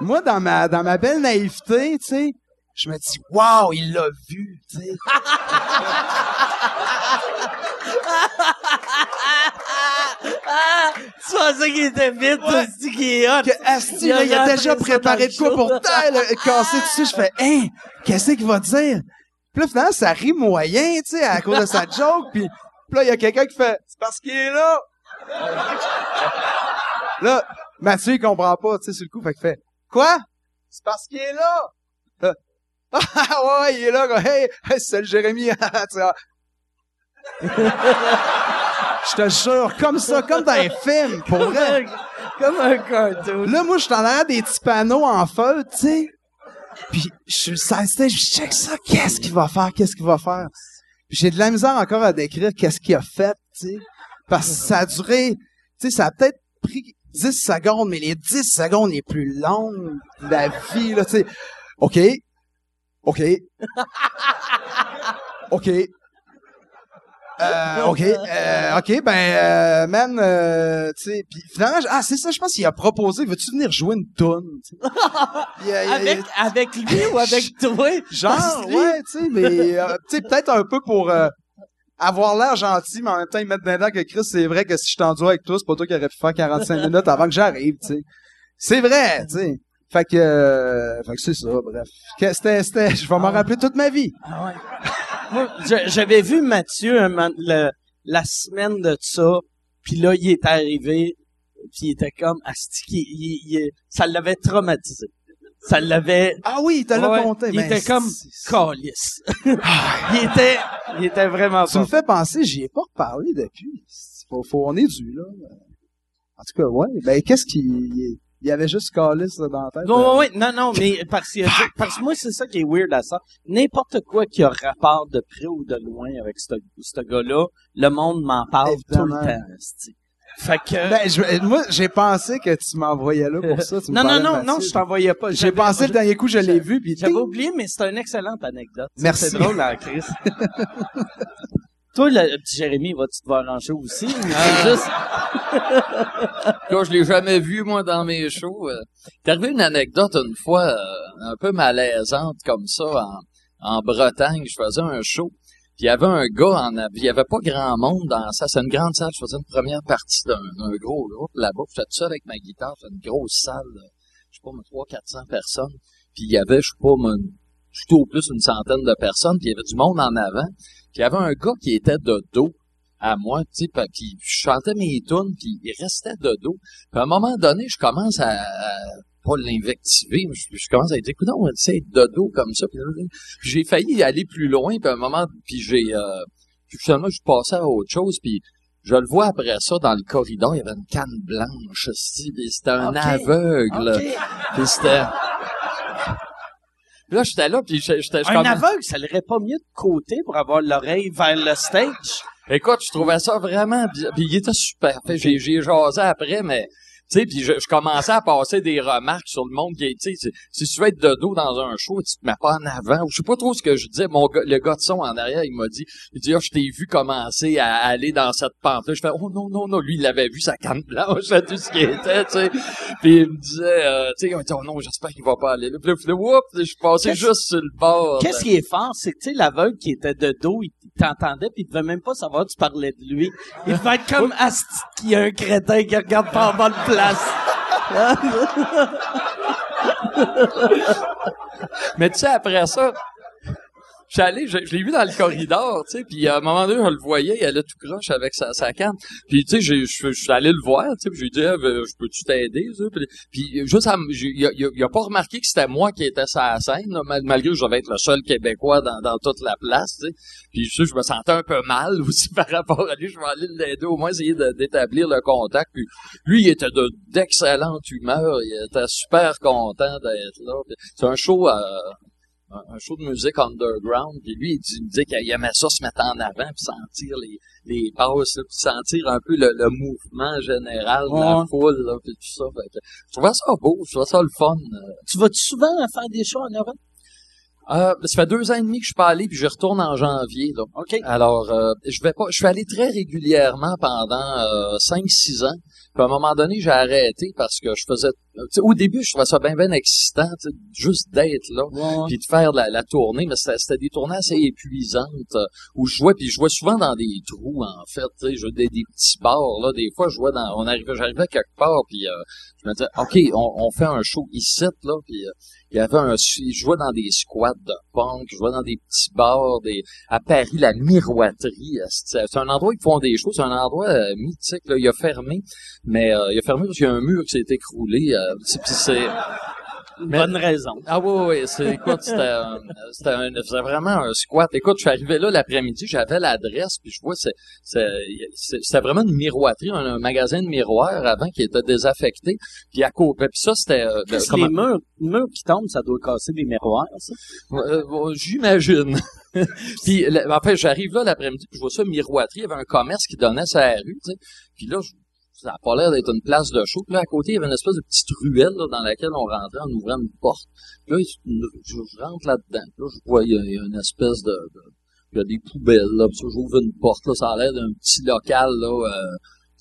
moi, dans ma, dans ma belle naïveté, tu sais, je me dis, waouh, il l'a vu, tu sais. Tu pensais qu'il était vite, Ouais. tu dis qu'il est hot. que Asti, là, il a déjà préparé de quoi pour euh, casser dessus. Je fais, hein, qu'est-ce qu'il va dire? Puis là, finalement, ça rit moyen, tu sais, à cause de sa joke. Puis, puis là, il y a quelqu'un qui fait, c'est parce qu'il est là. là, Mathieu, il comprend pas, tu sais, sur le coup, fait qu'il fait, quoi? C'est parce qu'il est là. Ah, ouais, il est là. Hey, hey, c'est le Jérémy. Je te jure, comme ça, comme dans un film, pour vrai. Comme un cartoon. Là, moi, je suis en arrière des petits panneaux en feu, tu sais. Puis, je suis je check ça. Qu'est-ce qu'il va faire? Qu'est-ce qu'il va faire? Puis j'ai de la misère encore à décrire qu'est-ce qu'il a fait, tu sais. Parce que ça a duré, tu sais, ça a peut-être pris 10 secondes, mais les 10 secondes les plus longues de la vie, là, tu sais. OK. OK. OK. Euh, OK. Euh, OK, ben, euh, man, euh, tu sais, puis finalement, ah, c'est ça, je pense qu'il a proposé, veux-tu venir jouer une toune? Avec, avec lui ou avec toi? Genre, ouais, tu sais, mais, euh, tu sais, peut-être un peu pour euh, avoir l'air gentil, mais en même temps, ils mettent dedans que Chris, c'est vrai que si je t'en avec toi, c'est pas toi qui aurais pu faire 45 minutes avant que j'arrive, tu sais. C'est vrai, tu sais. Fait que, euh, fait que c'est ça, bref. Que- C'était, c'était, je vais m'en rappeler toute ma vie. Ah ouais. Moi, j'avais vu Mathieu le- la semaine de ça, puis là, il est arrivé, puis il était comme, asti, il, il- il- ça l'avait traumatisé. Ça l'avait... Ah oui, l'a Ouais, compté. il ben, était comme calice. il était, il était vraiment Tu me pas. fais penser, j'y ai pas reparlé depuis. Faut, faut, on est dû, là. En tout cas, ouais. Ben, qu'est-ce qu'il, il il y avait juste Calis là, dans la tête. Non, ouais, ouais, non, non, mais parce que, parce que moi, c'est ça qui est weird à ça. N'importe quoi qui a rapport de près ou de loin avec ce, ce gars-là, le monde m'en parle Évidemment. tout le temps. Fait que... Ben, je- moi, j'ai pensé que tu m'envoyais là pour ça. tu me non, non, non, non, je t'envoyais pas. J'ai pensé le dernier coup, je l'ai vu, puis J'avais oublié, mais c'est une excellente anecdote. Merci. C'est drôle, en Chris. Toi, le petit Jérémy, vas-tu te voir en show aussi? c'est Ah. juste... Là, je l'ai jamais vu, moi, dans mes shows. Euh, T'es arrivé une anecdote une fois euh, un peu malaisante comme ça en, en Bretagne. Je faisais un show. Puis il y avait un gars en il y avait pas grand monde dans ça. C'est une grande salle. Je faisais une première partie d'un gros groupe là-bas. J'étais tout seul avec ma guitare. C'était une grosse salle. Je sais pas, mais 300-400 personnes. Puis il y avait, je sais pas, tout au plus une centaine de personnes. Puis il y avait du monde en avant. Puis il y avait un gars qui était de dos à moi, tu sais, puis je chantais mes tunes, puis il restait de dos. Puis à un moment donné, je commence à, à pas l'invectiver, mais je, je commence à dire, écoute, on essaie d'être de dos comme ça. J'ai failli aller plus loin, puis à un moment, puis j'ai, euh, puis finalement, je suis passé à autre chose, puis je le vois après ça dans le corridor, il y avait une canne blanche, c'était un aveugle, puis c'était, Puis là, j'étais là, puis j'étais... Un aveugle, ça l'irait pas mieux de côté pour avoir l'oreille vers le stage? Écoute, je trouvais ça vraiment. Puis il était super. Fait, j'ai, jasé après, mais sais, puis je, je commençais à passer des remarques sur le monde qui tu sais, si tu veux être de dos dans un show, tu te mets pas en avant. Ou je sais pas trop ce que je disais. Mon gars, le gars de son en arrière, il m'a dit, il dit, ah, je t'ai vu commencer à aller dans cette pente-là. Je fais, oh non, non, non. Lui, il avait vu sa canne blanche tout ce qui était, tu sais. Puis il me disait, euh, tu sais, il dit, oh non, j'espère qu'il va pas aller là. Puis là, puis whoop, je suis passé juste sur le bord. Qu'est-ce qui est fort, c'est que, tu sais, l'aveugle qui était de dos, il t'entendait pis il devait même pas savoir que tu parlais de lui. Il devait être comme Asti qui a un crétin qui regarde pas en bonne place. Mais tu sais, après ça, suis allé, je, je l'ai vu dans le corridor, tu sais, puis à un moment donné, je le voyais, il allait tout croche avec sa, sa canne. Puis tu sais, je je suis allé le voir, tu sais, puis j'ai dit, Ah, ben, je peux-tu t'aider, ça? Puis, puis juste, à il il il a pas remarqué que c'était moi qui étais sur la scène, là, mal- malgré que je devais être le seul Québécois dans, dans toute la place, tu sais. Puis je, je me sentais un peu mal aussi par rapport à lui. Je vais aller l'aider, au moins essayer d'établir le contact. Puis lui, il était de d'excellente humeur, il était super content d'être là. C'est un show euh, un, un show de musique underground, puis lui, il, dit, il me dit qu'il aimait ça se mettre en avant, puis sentir les, les passes, puis sentir un peu le, le mouvement général de la foule, là, puis tout ça. Fait que je trouvais ça beau, je trouvais ça le fun. Euh, tu vas-tu souvent faire des shows en Europe? Euh, ça fait deux ans et demi que je suis pas allé, puis je retourne en janvier. Là. OK. Alors, euh, je vais pas, je suis allé très régulièrement pendant euh, 5-6 ans. Puis à un moment donné, j'ai arrêté parce que je faisais. sais, Au début, je trouvais ça bien, bien excitant, juste d'être là. Ouais. puis de faire la, la tournée, mais c'était des tournées assez épuisantes euh, où je jouais, puis je jouais souvent dans des trous en fait, tu sais, je des, des petits bars là, des fois je jouais dans, on arrivait, j'arrivais quelque part, puis euh, je me disais, ok, on, on fait un show ici là, puis euh, il y avait un, je jouais dans des squats de punk, je jouais dans des petits bars, des, à Paris la miroiterie, c'est un endroit où ils font des shows, c'est un endroit euh, mythique là, il a fermé, mais euh, il a fermé parce qu'il y a un mur qui s'est écroulé, euh, c'est Une mais- bonne raison. ah oui, oui, c'est, écoute, c'était, c'était, un- c'était vraiment un squat. Écoute, je suis arrivé là l'après-midi, j'avais l'adresse, puis je vois, c'est, c'est, c'est- c'était vraiment une miroiterie, un, un magasin de miroirs avant qui était désaffecté. Puis à côté, puis ça, c'était... euh, Qu'est-ce que comment- les murs, murs qui tombent, ça doit casser des miroirs, ça? Euh, J'imagine. puis, en fait, j'arrive là l'après-midi, puis je vois ça, miroiterie, il y avait un commerce qui donnait la rue, tu sais. Puis là, je- ça a pas l'air d'être une place de show. Là, à côté, il y avait une espèce de petite ruelle là, dans laquelle on rentrait en ouvrant une porte. Puis là, je, rentre là-dedans. Là, je vois, il y a, une espèce de... de- il y a des poubelles, là. Puis j'ouvre une porte, là. Ça a l'air d'un petit local, là, euh,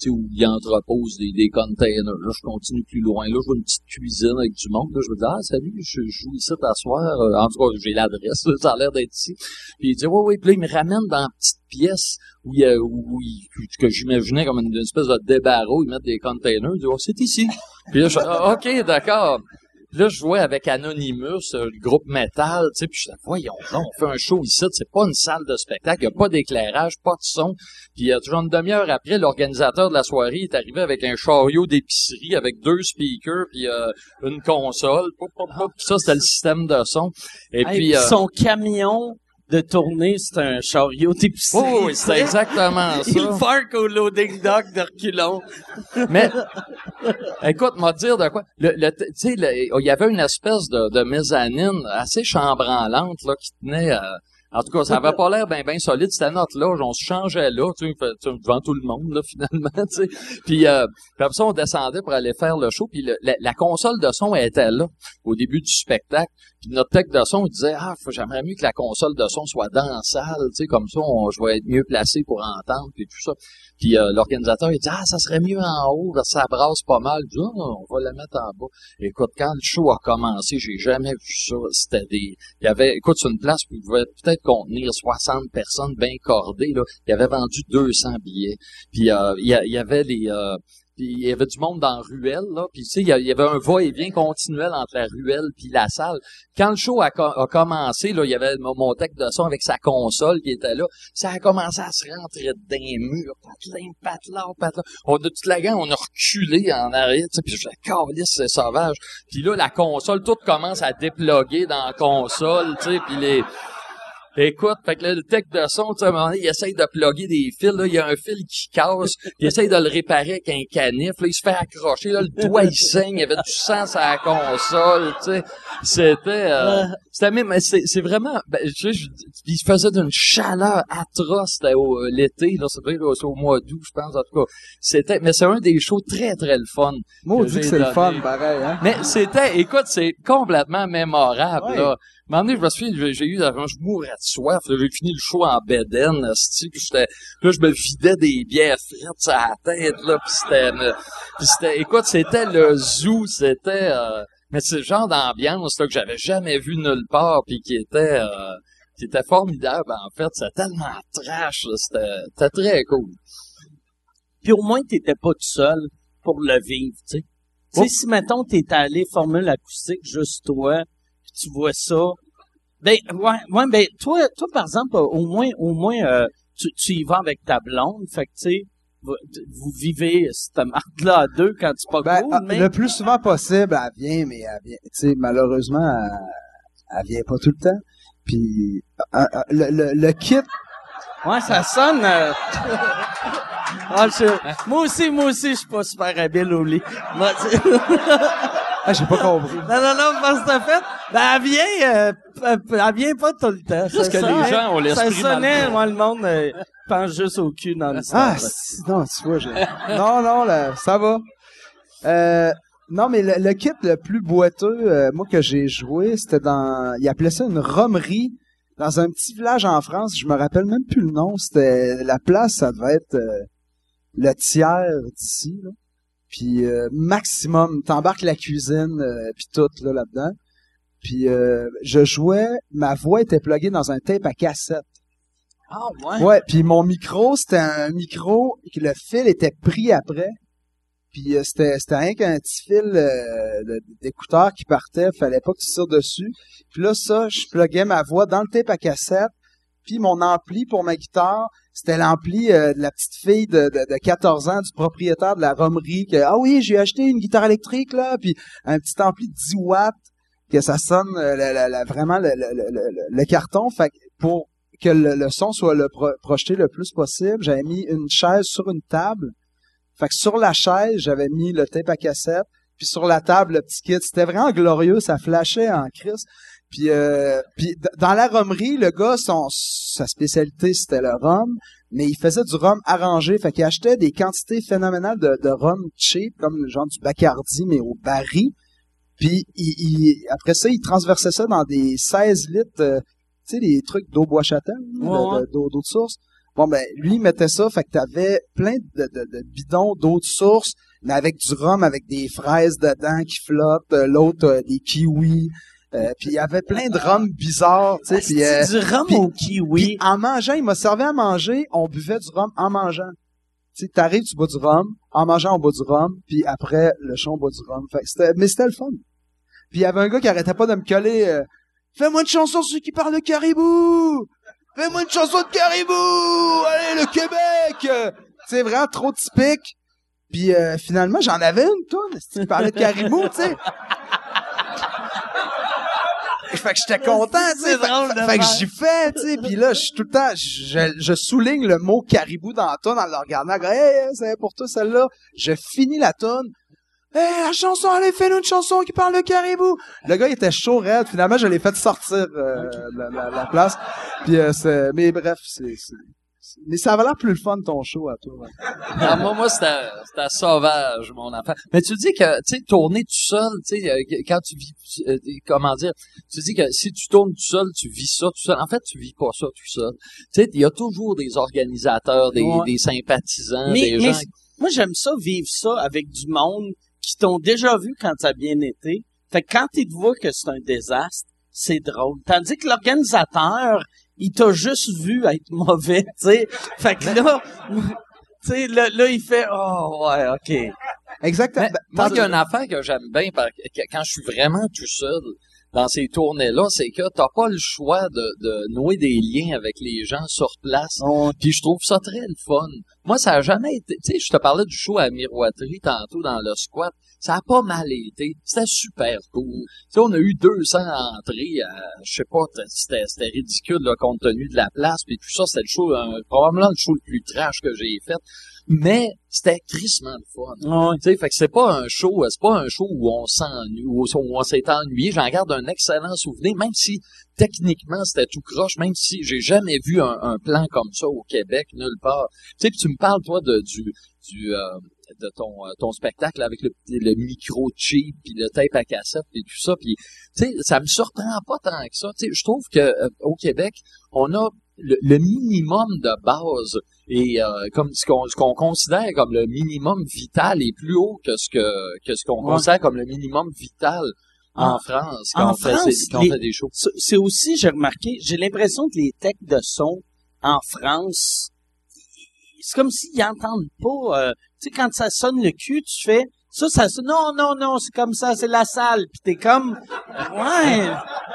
où il entrepose des, des containers. Là, je continue plus loin. Là, je vois une petite cuisine avec du monde. Là, je me dis, ah, salut, je, joue ici t'asseoir. Euh, en tout cas, j'ai l'adresse, ça a l'air d'être ici. Puis il dit, ouais, ouais. Puis là, il me ramène dans une petite pièce où il où il- que j'imaginais comme une, une espèce de débarreau. Ils mettent des containers. Il dit, oh, c'est ici. Puis là, je fais, ah, OK, d'accord. Là, je jouais avec Anonymous, euh, le groupe métal, tu sais, puis je disais, voyons donc, on fait un show ici, c'est pas une salle de spectacle, il n'y a pas d'éclairage, pas de son. Puis euh, toujours une demi-heure après, l'organisateur de la soirée est arrivé avec un chariot d'épicerie, avec deux speakers, puis euh, une console. Pop, pop. Puis ça, c'était le système de son. Et Hey, puis... euh, son camion de tournée, c'est un chariot d'épicerie. oh, oui, c'était exactement Il ça. parque au loading dock de reculons. Mais, écoute, m'a dire de quoi. Le, le- tu sais, il y avait une espèce de, de mezzanine assez chambranlante là qui tenait. euh, en tout cas, ça avait pas l'air bien ben solide. Notre loge. On se changeait là, tu sais, fait- tu sais, devant tout le monde là finalement. Tu sais. Puis, euh, puis après ça, on descendait pour aller faire le show. Puis le- la, la console de son était là au début du spectacle. Puis notre tech de son, il disait ah, j'aimerais mieux que la console de son soit dans la salle, tu sais, comme ça, on, je vais être mieux placé pour entendre puis tout ça. Puis euh, l'organisateur, il dit Ah, ça serait mieux en haut, ça brasse pas mal. Dis, Ah, on va la mettre en bas. Écoute, quand le show a commencé, j'ai jamais vu ça. C'était des. Il y avait, écoute, c'est une place il pouvait peut-être contenir 60 personnes bien cordées. Là. Il avait vendu 200 billets. Puis euh, il il y avait les. euh, puis il y avait du monde dans la ruelle, là. Puis tu sais, il y avait un va-et-vient continuel entre la ruelle puis la salle. Quand le show a, co- a commencé, là, il y avait mon, tech de son avec sa console qui était là. Ça a commencé à se rentrer dans les murs, patelin, patelin, patelin. On a toute la gang, on a reculé en arrière, tu sais, puis je calisse, c'est sauvage. Puis là, la console, tout commence à déploguer dans la console, tu sais, puis les Écoute, fait que là, le tech de son, tu sais, à un moment donné, il essaye de plugger des fils, là, il y a un fil qui casse, il essaye de le réparer avec un canif, là, il se fait accrocher, là, le doigt, il saigne, il y avait du sang sur la console, tu sais. C'était, euh, c'était même, c'est, c'est vraiment, ben, tu sais, il se faisait d'une chaleur atroce, c'était au, euh, l'été, là, ça devait être au, au mois d'août, je pense, en tout cas. C'était, mais c'est un des shows très, très le fun. Moi, on dit que c'est le fun, pareil, hein. Mais c'était, écoute, c'est complètement mémorable, Ouais. là. À un moment donné, je me souviens, j'ai- j'ai eu, je mourais soif, j'ai fini le show en esti, puis j'étais, là, je me vidais des bières frites sur la tête, là, puis c'était, me- puis c'était, écoute, c'était le zoo, c'était, euh, mais c'est le genre d'ambiance, là, que j'avais jamais vu nulle part, puis qui était, euh, qui était formidable, en fait, c'était tellement trash, là, c'était, c'était très cool. Puis au moins, t'étais pas tout seul pour le vivre, tu sais. Tu sais, si, mettons, t'es allé formule acoustique, juste toi, puis tu vois ça, ben, ouais, ouais, ben, toi, toi, par exemple, au moins, au moins, euh, tu, tu y vas avec ta blonde, fait que, tu sais, vous, vous vivez cette marque-là à deux quand c'est pas Ben, cool, ah, mais... le plus souvent possible, elle vient, mais elle vient, tu sais, malheureusement, elle, elle vient pas tout le temps. Puis, euh, euh, le, le, le kit, Ouais, ça sonne. euh, ah, je- moi aussi, moi aussi, je suis pas super habile au lit. Moi, tu- ah, j'ai pas compris. non, non, non, parce que t'as fait, ben, elle vient, euh, elle vient pas tout le temps. Parce que ça, les gens ont Ça l'esprit sonnait, mal. moi, le monde euh, pense juste au cul dans le Ah, si- non, tu vois, j'ai... non, non, là, ça va. Euh, non, mais le, le kit le plus boiteux, euh, moi, que j'ai joué, c'était dans... Il appelait ça une romerie dans un petit village en France. Je me rappelle même plus le nom. C'était... La place, ça devait être euh, le tiers d'ici, là. Puis euh, maximum, t'embarques la cuisine, euh, puis tout, là, là-dedans. Puis euh, je jouais... Ma voix était pluguée dans un tape à cassette. Ah, ouais? Ouais, puis mon micro, c'était un micro que le fil était pris après. Puis euh, c'était c'était rien qu'un petit fil euh, d'écouteur qui partait, fallait pas que tu tires dessus. Puis là ça, je pluguais ma voix dans le tape à cassette. Puis mon ampli pour ma guitare, c'était l'ampli euh, de la petite fille de, de, de 14 ans du propriétaire de la romerie ah oui, j'ai acheté une guitare électrique là, puis un petit ampli de 10 watts que ça sonne euh, la- la- vraiment le, carton. Fait pour que le, son soit le pro- projeté le plus possible, j'avais mis une chaise sur une table. Fait que sur la chaise, j'avais mis le tape à cassette, puis sur la table, le petit kit. C'était vraiment glorieux, ça flashait en crise. Puis, euh, puis dans la romerie, le gars, son, sa spécialité, c'était le rhum, mais il faisait du rhum arrangé. Fait qu'il achetait des quantités phénoménales de, de rhum cheap, comme le genre du Bacardi, mais au baril. Puis il, il- après ça, il transversait ça dans des 16 litres, euh, tu sais, les trucs d'eau bois châtel, de- Ouais, de- d'eau d'eau de source. Bon, ben, lui, il mettait ça, fait que t'avais plein de, de, de bidons d'eau de source, mais avec du rhum, avec des fraises dedans qui flottent, euh, l'autre, euh, des kiwis, euh, puis il y avait plein de rhum bizarres, tu sais, puis, euh, C'est du rhum au kiwi? puis en mangeant, il m'a servi à manger, on buvait du rhum en mangeant. Tu sais, t'arrives, tu bois du rhum, en mangeant, on boit du rhum, puis après, le show, on boit du rhum. Fait que mais c'était le fun. Puis il y avait un gars qui arrêtait pas de me coller, euh, fais-moi une chanson sur ceux qui parlent de caribou! Fais-moi une chanson de caribou! Allez, le Québec! C'est vraiment trop typique. Puis euh, finalement, j'en avais une tonne, qui parlait de caribou, tu sais. Fait que j'étais content, tu sais. Fait, que j'y fais, tu sais. Puis là, je suis tout le temps, je, je souligne le mot caribou dans la tonne en le regardant. Hey, c'est pour toi celle-là. Je finis la tonne. Hey, la chanson, allez, fais-nous une chanson qui parle de caribou. Le gars, il était chaud, raide. Finalement, je l'ai fait sortir euh, la, la- la place. Puis, euh, c'est, mais bref, c'est- mais ça avait l'air plus le fun ton show à toi. ouais. Ah, moi, moi, c'était, sauvage, mon enfant. Mais tu dis que, tu sais, tourner tout seul, tu sais, euh, quand tu vis, euh, comment dire, tu dis que si tu tournes tout seul, tu vis ça tout seul. En fait, tu vis pas ça tout seul. Tu sais, il y a toujours des organisateurs, des, Ouais. des sympathisants, Mais, des mais gens. moi, j'aime ça, vivre ça avec du monde qui t'ont déjà vu quand ça a bien été. Fait que quand ils te voient que c'est un désastre, c'est drôle. Tandis que l'organisateur, il t'a juste vu être mauvais, tu sais. Fait que là, tu sais, là, là, il fait, oh, ouais, OK. Exactement. Mais Ben, moi, il y a une affaire que j'aime bien par- que- quand je suis vraiment tout seul dans ces tournées-là, c'est que t'as pas le choix de, de nouer des liens avec les gens sur place. Puis je trouve ça très le fun. Moi, ça a jamais été... Tu sais, je te parlais du show à Miroiterie tantôt dans le squat. Ça a pas mal été. C'était super cool. Tu sais, on a eu 200 entrées, euh, je sais pas, c'était, c'était ridicule, là, compte tenu de la place, puis tout ça, c'était le show, euh, probablement le show le plus trash que j'ai fait. Mais c'était crissement le fun. Ouais. Tu sais, fait que c'est pas un show, euh, c'est pas un show où on s'ennuie, où on s'est ennuyé. J'en garde un excellent souvenir, même si techniquement c'était tout croche, même si j'ai jamais vu un, un plan comme ça au Québec nulle part. Tu sais, tu me parles toi de du du euh, de ton euh, ton spectacle avec le, le micro cheap puis le tape à cassette et tout ça puis tu sais ça me surprend pas tant que ça tu sais je trouve que euh, au Québec on a le, le minimum de base et euh, comme ce qu'on ce qu'on considère comme le minimum vital est plus haut que ce que que ce qu'on Ouais. considère comme le minimum vital en, En- France quand en on fait France, ces- quand les- on fait des shows. C'est aussi, j'ai remarqué, j'ai l'impression que les techs de son en France, c'est comme s'ils n'entendent pas. euh, sais, quand ça sonne le cul, tu fais ça, ça sonne. Non, non, non, c'est comme ça, c'est la salle. Puis t'es comme, ouais,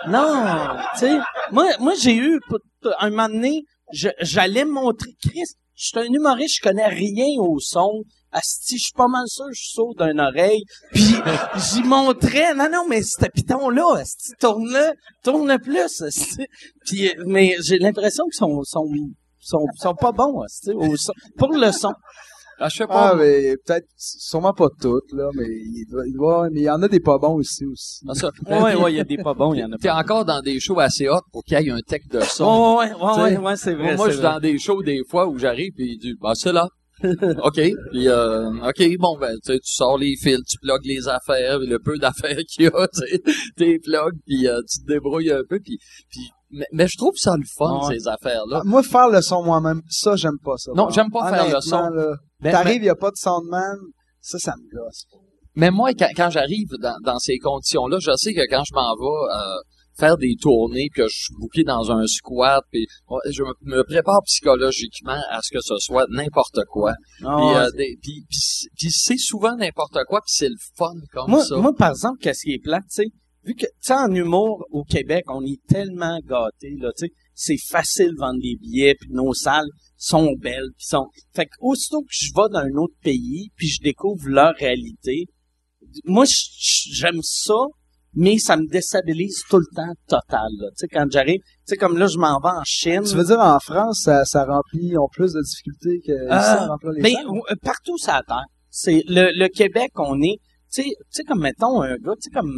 non, tu sais. Moi, moi, j'ai eu un moment donné, j'allais montrer Chris. Je suis un humoriste, je connais rien au son. Asti, je suis pas mal sûr, je sourd d'une oreille. Puis j'y montrais, non, non, mais ce piton-là, asti, tourne-le, tourne-le plus, asti. Puis, mais j'ai l'impression qu'ils sont, sont, sont, sont pas bons, asti, au son, pour le son. Ah, je sais pas. Ah, mais peut-être, sûrement pas toutes, là, mais il doit, il doit- mais il y en a des pas bons ici aussi. Ah, ça. Ouais, ouais, il y a des pas bons, il y en a T'es pas. encore dans des shows assez hot pour qu'il y ait un tech de son. Ouais, ouais, ouais, ouais, ouais, c'est vrai. Moi, je suis dans des shows des fois où j'arrive puis il dit bah c'est là. OK. Puis euh, OK, bon ben tu sors les fils, tu plugues les affaires, le peu d'affaires qu'il y a, tu sais, t'es plugues puis euh, tu te débrouilles un peu puis puis mais, mais je trouve ça le fun Ouais. ces affaires là. Ah, moi, faire le son moi-même, ça, j'aime pas ça. Non, j'aime pas faire le son. Mais- T'arrives, il y a pas de soundman, ça, ça me gosse. Mais moi, quand, quand j'arrive dans, dans ces conditions-là, je sais que quand je m'en vais euh, faire des tournées, que je suis booké dans un squat, puis ouais, je me, me prépare psychologiquement à ce que ce soit n'importe quoi. Ah, Puis, ouais. euh, puis- puis- puis c'est souvent n'importe quoi, puis c'est le fun comme moi, ça. moi, par exemple, qu'est-ce qui est plat, tu sais, vu que, tu sais, en humour, au Québec, on est tellement gâtés, là, tu sais, c'est facile de vendre des billets, puis nos salles sont belles, puis sont... Fait que, aussitôt que je vais dans un autre pays, puis je découvre leur réalité, moi, j'aime ça, mais ça me déstabilise tout le temps total, là. Tu sais, quand j'arrive, tu sais, comme là, je m'en vais en Chine. Tu veux dire, en France, ça, ça remplit, ils ont plus de difficultés que ici à remplir les Ben, salles? euh, partout sur la terre. C'est le, le Québec, on est, tu sais, comme mettons un gars, tu sais comme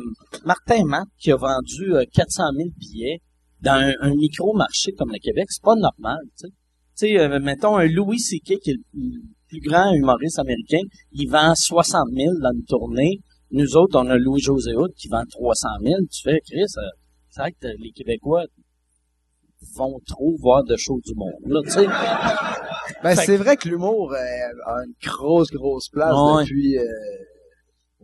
Martin Matt qui a vendu euh, 400 000 billets dans un, un micro marché comme le Québec, c'est pas normal, tu sais. Tu sais, euh, mettons un Louis C.K. qui est le plus grand humoriste américain, il vend 60 000 dans une tournée. Nous autres, on a Louis-José qui vend 300 000. Tu fais, Chris, euh, c'est vrai que les Québécois vont trop voir de choses du monde, là, tu sais. Ben, c'est vrai que l'humour euh, a une grosse, grosse place Ouais. depuis, euh,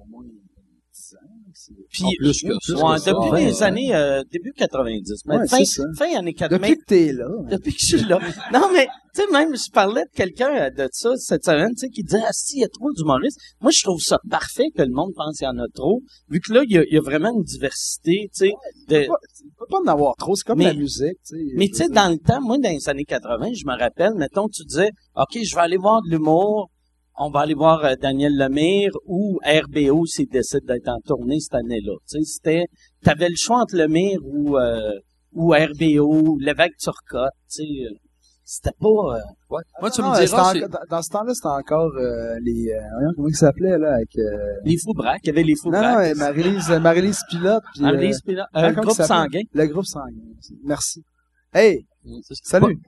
au moins 10 ans. c'est- Puis, En plus que ça. ouais, ça, depuis les ouais. années, euh, début 90. Mais Ouais, fin, fin années 80. Depuis que t'es là. Depuis que je suis là. Non, mais, tu sais, même, je parlais de quelqu'un euh, de ça cette semaine, tu sais, qui disait, ah, si, il y a trop d'humoristes. Moi, je trouve ça parfait que le monde pense qu'il y en a trop, vu que là, il y a, il y a vraiment une diversité, tu sais, de, Il peut pas en avoir trop, c'est comme Mais- la musique, tu sais. mais tu sais, dans le temps, moi, dans les années 80, je me rappelle, mettons, tu disais, OK, je vais aller voir de l'humour, on va aller voir euh, Daniel Lemire ou RBO s'il décide d'être en tournée cette année-là. Tu sais, c'était, t'avais le choix entre Lemire ou, euh, ou RBO, l'évêque Turcotte, tu sais, euh, c'était pas, euh, Ouais. Moi, tu Non, me diras, dans, dans ce temps-là, c'était encore euh, les... Euh, comment ils s'appelaient, là, avec... Euh, les fous braques, il y avait les fous non, non, braques. euh, Marie-Lise Marie Pilote, puis... Euh, comment euh, le groupe sanguin. Le groupe sanguin. Merci. Hey, salut.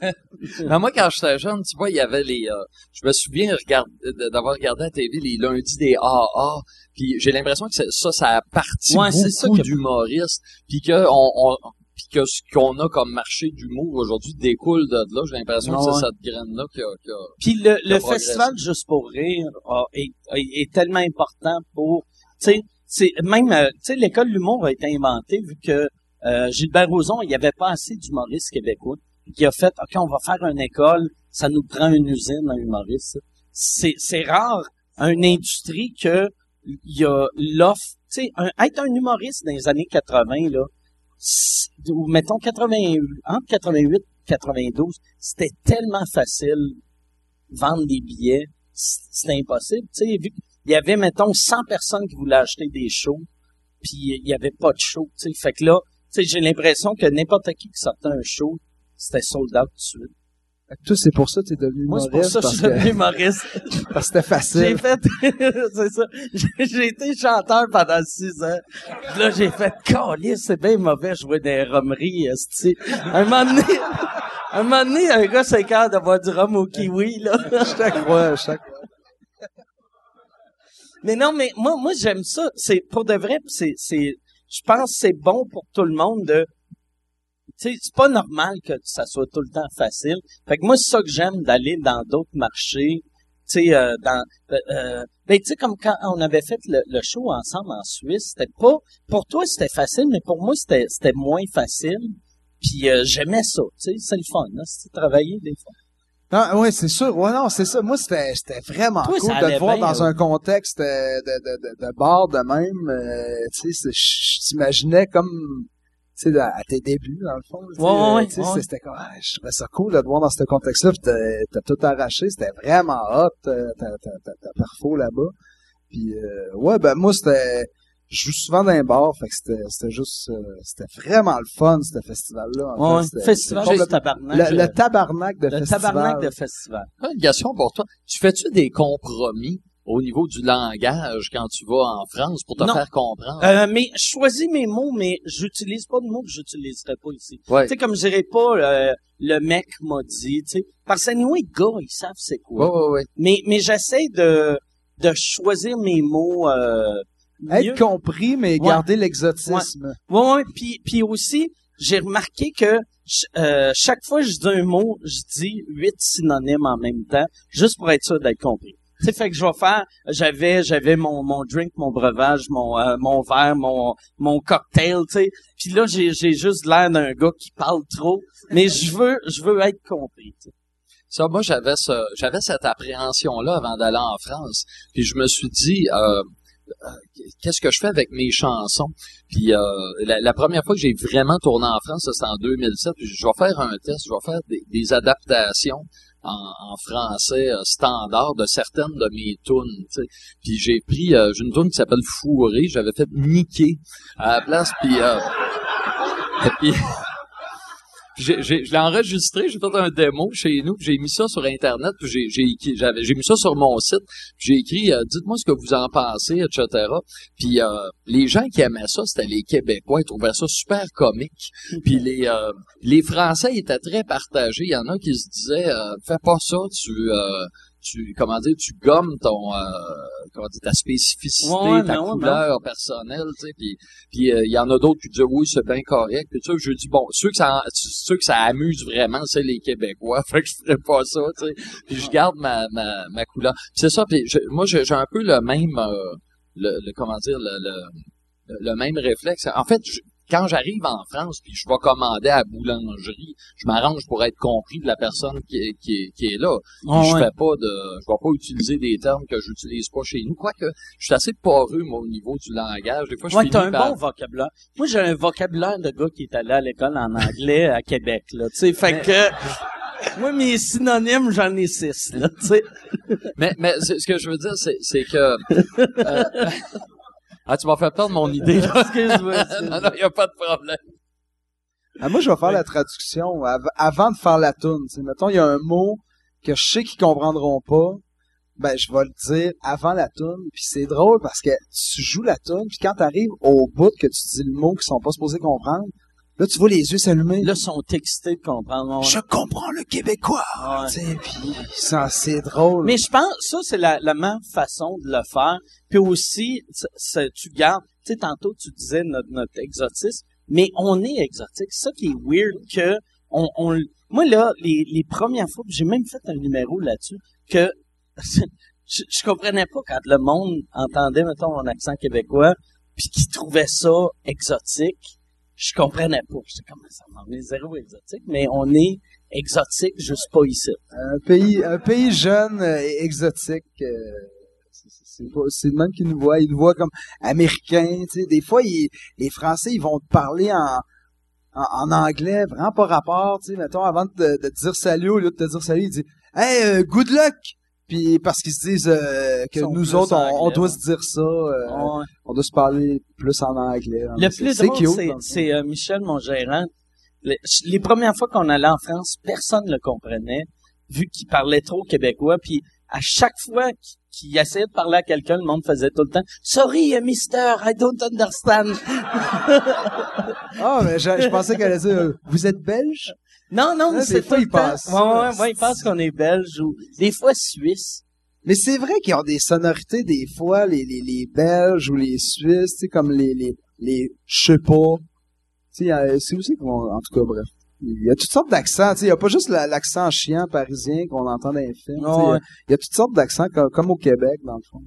Mais moi, quand j'étais jeune, tu vois, il y avait les... euh, je me souviens regard- d'avoir regardé à la TV les lundis des AA, puis j'ai l'impression que ça, ça a parti Ouais, beaucoup que- d'humoristes, puis que on, on- puis que ce qu'on a comme marché d'humour aujourd'hui découle de là. J'ai l'impression que Ouais. c'est cette graine-là qui a... qui a- Puis le, le festival Juste pour rire a- est, tellement important pour, tu sais, c'est même, euh, tu sais, l'école de l'humour a été inventée vu que euh, Gilbert Rozon, il n'y avait pas assez d'humoristes québécois, qui a fait, ok, on va faire une école, ça nous prend une usine à humoristes. C'est c'est rare une industrie que il y a l'offre, tu sais, un- être un humoriste dans les années 80 là, ou mettons 80, entre 88 et 92, c'était tellement facile vendre des billets, c'était impossible. Tu sais, vu il y avait, mettons, 100 personnes qui voulaient acheter des shows, puis il y avait pas de show, tu sais. Fait que là, j'ai l'impression que n'importe qui qui sortait un show, c'était sold out tout de suite. Toi, c'est pour ça que t'es devenu Moi, c'est pour ça que je suis devenu humoriste. parce que c'était facile. J'ai fait, c'est ça. J'ai- été chanteur pendant six ans. Puis là, j'ai fait, calice, c'est bien mauvais jouer des romeries, esti. Un moment donné, un moment donné, un gars, c'est capable d'avoir du rhum au kiwi, là. Je te crois, je te crois. Mais non, mais moi, moi, j'aime ça. C'est, pour de vrai, pis c'est, c'est, je pense que c'est bon pour tout le monde de, c'est pas normal que ça soit tout le temps facile. Fait que moi, c'est ça que j'aime d'aller dans d'autres marchés. Tu sais, euh, dans, euh, euh, ben, tu sais, comme quand on avait fait le, le show ensemble en Suisse, c'était pas, pour toi, c'était facile, mais pour moi, c'était, moins facile. Puis euh, j'aimais ça, tu sais, c'est le fun, là, c'est travailler des fois. Non, ouais, c'est sûr. Ouais, non, c'est ça. Moi, c'était, c'était vraiment Toi, cool de te voir bien, dans un contexte euh, de, de, de, de bar de même. euh, tu sais, je t'imaginais comme, tu sais, à tes débuts, dans le fond. Ouais, ouais, euh, ouais. C'était comme, ah, je trouvais ça cool de te voir dans ce contexte-là. Puis t'as, t'as tout arraché. C'était vraiment hot, ta, ta, ta, ta perfo là-bas. Puis, euh, ouais, ben moi, c'était... Je joue souvent dans un bar, fait que c'était, c'était juste... euh, c'était vraiment le fun, ce festival-là. en Ouais, fait. Festival complètement- tabarnak. le, le tabarnak de le festival. tabarnak de festival. Ah, Une question pour toi. Tu fais-tu des compromis au niveau du langage quand tu vas en France pour te Non. faire comprendre? Euh, mais je choisis mes mots, mais j'utilise pas de mots que j'utiliserais pas ici. ouais. Tu sais, comme je dirais pas euh, le mec m'a dit, tu sais. Parce que anyway, les gars, ils savent c'est quoi. Ouais, ouais, ouais. Mais, mais j'essaie de, de choisir mes mots euh, mieux. Être compris, mais garder l'exotisme. Ouais, ouais. Puis, puis aussi, j'ai remarqué que euh, chaque fois que je dis un mot, je dis huit synonymes en même temps, juste pour être sûr d'être compris. Tu sais, fait que je vais faire, j'avais, j'avais mon, mon drink, mon breuvage, mon, euh, mon verre, mon, mon cocktail, tu sais. Puis là, j'ai, j'ai juste l'air d'un gars qui parle trop, mais je veux, je veux être compris. tu sais. Ça, moi, j'avais ce, j'avais cette appréhension-là avant d'aller en France. Puis je me suis dit, euh, qu'est-ce que je fais avec mes chansons? Puis euh, la, première fois que j'ai vraiment tourné en France, c'était en 2007. Puis je vais faire un test, je vais faire des, adaptations en, français euh, standard de certaines de mes tunes. Puis j'ai pris, euh, une tune qui s'appelle Fourré, j'avais fait Niquer à la place. Puis, euh, puis j'ai, j'ai, je l'ai enregistré, j'ai fait un démo chez nous, j'ai mis ça sur Internet, puis j'ai, j'ai, écrit- j'avais, j'ai mis ça sur mon site, puis j'ai écrit euh, Dites-moi ce que vous en pensez, etc. Puis euh, les gens qui aimaient ça, c'était les Québécois, ils trouvaient ça super comique. Puis les euh, les Français étaient très partagés. Il y en a qui se disaient euh, Fais pas ça, tu euh, tu comment dire, tu gommes ton euh, comment dire ta spécificité, Ouais, ta non, couleur personnelle, tu sais. Puis puis euh, il y en a d'autres qui disaient oui, c'est bien correct. Puis tu je dis bon, ceux que ça ceux que ça amuse vraiment, c'est les Québécois. Fait que je ferais pas ça, tu sais. Puis je garde ma ma, ma couleur. C'est ça. Puis je- moi j'ai j'ai un peu le même euh, le, le- comment dire le, le le même réflexe. En fait, je- quand j'arrive en France, puis je vais commander à la boulangerie, je m'arrange pour être compris de la personne qui est, qui est, qui est là. Ouais, je ouais. fais pas de, je vais pas utiliser des termes que j'utilise pas chez nous. Quoique, je suis assez poreux, moi, au niveau du langage. Des fois, je Ouais, t'as un par- bon vocabulaire. Moi, j'ai un vocabulaire de gars qui est allé à l'école en anglais à Québec, là. Tu sais, fait que, moi, mes synonymes, j'en ai six, là, tu sais. Mais, mais ce que je veux dire, c'est, c'est que... euh, ah, tu m'as fait perdre mon idée, là. Excuse-moi. non, non, y a pas de problème. Ah, moi, je vais faire la traduction av- avant de faire la tune. Mettons, il y a un mot que je sais qu'ils comprendront pas. Ben, je vais le dire avant la tune. Puis c'est drôle parce que tu joues la tune, puis quand t'arrives au bout que tu dis le mot qu'ils sont pas supposés comprendre, là, tu vois les yeux s'allumer. Là, ils sont excités de comprendre. Je comprends le québécois. Ouais. Sais, puis c'est drôle. Mais je pense, ça, c'est la, la meilleure façon de le faire. Puis aussi, tu gardes, tu sais, tantôt, tu disais notre, notre exotisme, mais on est exotique. C'est ça qui est weird que, on, on, moi, là, les, les premières fois, j'ai même fait un numéro là-dessus, que je, je comprenais pas quand le monde entendait, mettons, mon accent québécois, puis qui trouvait ça exotique. Je comprenais pas. J'étais comme, ça m'en est zéro exotique, mais on est exotique juste pas ici. un pays, un pays jeune et exotique. euh, c'est- le même qu'ils nous voient. Ils nous voient comme américains. Tu sais, des fois, les Français, ils vont te parler en, en, anglais, vraiment pas rapport. Tu sais, mettons, avant de, te dire salut, au lieu de te dire salut, ils disent Hey, euh, good luck. Puis parce qu'ils se disent euh, que nous autres, on, doit se dire ça, euh, Ouais. on doit se parler plus en anglais. hein. Le plus drôle, c'est, euh, Michel, mon gérant. Les, les premières fois qu'on allait en France, personne ne le comprenait, vu qu'il parlait trop québécois. Puis à chaque fois qu'il essayait de parler à quelqu'un, le monde faisait tout le temps « Sorry, mister, I don't understand. Ah, mais je, je pensais qu'elle allait dire Vous êtes belge? » Non, non, Ah, c'est des tout fois, le ils temps. pensent Ouais, ouais, ils pensent qu'on est belge ou des fois suisse. Mais c'est vrai qu'ils ont des sonorités des fois, les, les, les Belges ou les Suisses, tu sais, comme les, les, les, je sais pas. Tu sais, c'est aussi qu'on, en tout cas, bref. Il y a toutes sortes d'accents, tu sais, il y a pas juste la- l'accent chiant parisien qu'on entend dans les films, Ouais. il y a toutes sortes d'accents comme, comme au Québec, dans le fond.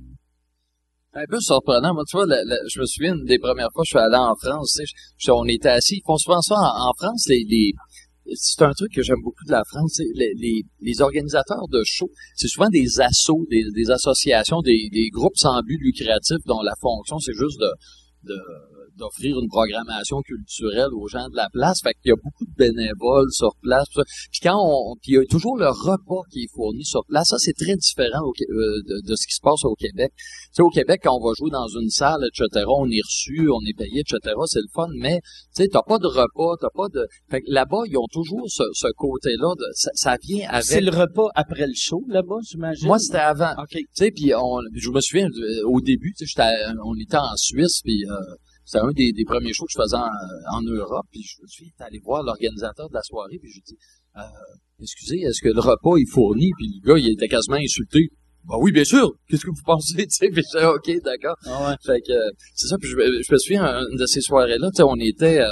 Un peu surprenant. Moi, tu vois, je me souviens une des premières fois que je suis allé en France, tu sais, je- on était assis, ils font souvent ça en, en France, les, les- c'est un truc que j'aime beaucoup de la France, les, organisateurs de shows, c'est souvent des assos, des, associations, des, groupes sans but lucratif dont la fonction, c'est juste de- d'offrir une programmation culturelle aux gens de la place. Fait qu'il y a beaucoup de bénévoles sur place. tout ça. Puis quand on, puis il y a toujours le repas qui est fourni sur place. Ça, c'est très différent au euh, de, de ce qui se passe au Québec. Tu sais, au Québec, quand on va jouer dans une salle, etc., on est reçu, on est payé, etc., c'est le fun, mais tu sais, t'as pas de repas, t'as pas de... Fait que là-bas, ils ont toujours ce, ce côté-là, de, ça, ça vient C'est avec... le repas après le show, là-bas, j'imagine? Moi, c'était avant. OK. Tu sais, puis on, je me souviens euh, au début, tu sais, on était en Suisse, puis euh, c'était un des, des premiers shows que je faisais en, en Europe, puis je me suis allé voir l'organisateur de la soirée, puis je dis, euh, excusez, est-ce que le repas est fourni Puis le gars, il était quasiment insulté. Bah oui, bien sûr. Qu'est-ce que vous pensez, tu sais Puis j'ai dit, ok, d'accord. Ah ouais. Fait que c'est ça. Puis je, me- je me souviens une de ces soirées-là, tu sais, on était euh,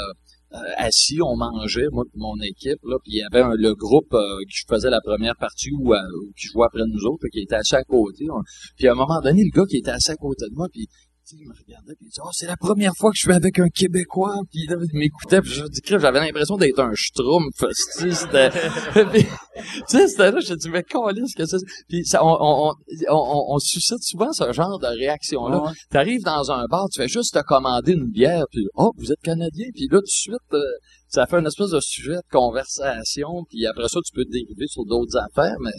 euh, assis, on mangeait, moi et mon équipe, là, puis il y avait un- le groupe euh, qui faisait la première partie ou euh, qui jouait après nous autres, puis qui était assis à côté. On- puis à un moment donné, le gars qui était assis à côté de moi, puis sais, il me regardait, puis il dit, oh, c'est la première fois que je suis avec un Québécois, puis là, il m'écoutait, puis je dis, j'avais l'impression d'être un schtroumpf, tu sais, c'était, Puis, tu sais, c'était là, je me dis, mais qu'est-ce que c'est? Puis ça, on, on, on, on, on suscite souvent ce genre de réaction-là. Ouais. T'arrives dans un bar, tu fais juste te commander une bière, puis oh, vous êtes Canadien, puis là, tout de suite, euh, ça fait une espèce de sujet de conversation, puis après ça, tu peux te dériver sur d'autres affaires, mais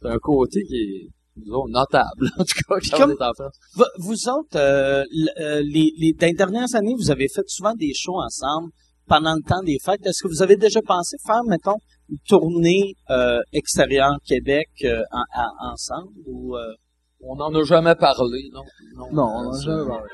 c'est un côté qui est, disons, notable, en tout cas, quand comme- on est en France. Vous, autres, euh, euh, les, les, dans les dernières années, vous avez fait souvent des shows ensemble pendant le temps des fêtes. Est-ce que vous avez déjà pensé faire, mettons, une tournée euh, extérieure Québec euh, en- en- ensemble ou On n'en a jamais parlé, non? Non, on euh, a jamais parlé.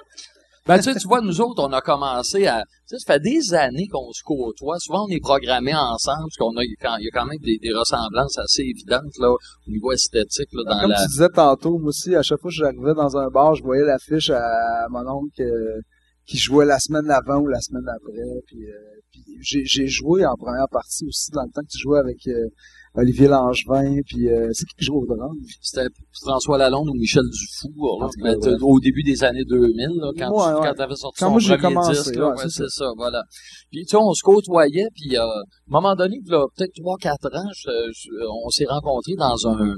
Ben, tu sais, tu vois, nous autres, on a commencé à... Tu sais, ça fait des années qu'on se côtoie. Souvent, on est programmés ensemble, parce qu'on a, il y a quand même des, des ressemblances assez évidentes, là, au niveau esthétique, là, dans Comme la... tu disais tantôt, moi aussi, à chaque fois que j'arrivais dans un bar, je voyais l'affiche à mon oncle euh, qui jouait la semaine d'avant ou la semaine d'après. Puis, euh, puis j'ai joué en première partie aussi dans le temps que tu jouais avec euh, Olivier Langevin. Puis euh, c'est qui joue au drum? C'était François Lalonde ou Michel Dufour, là, En tout cas, mais ouais. au début des années 2000, là, quand, Ouais, tu, ouais. quand t'avais sorti Quand son moi, premier commencé, disque, là, c'est ça, voilà. Puis, tu sais, on se côtoyait, puis euh, à un moment donné, peut-être trois, quatre ans, je- je- on s'est rencontrés dans un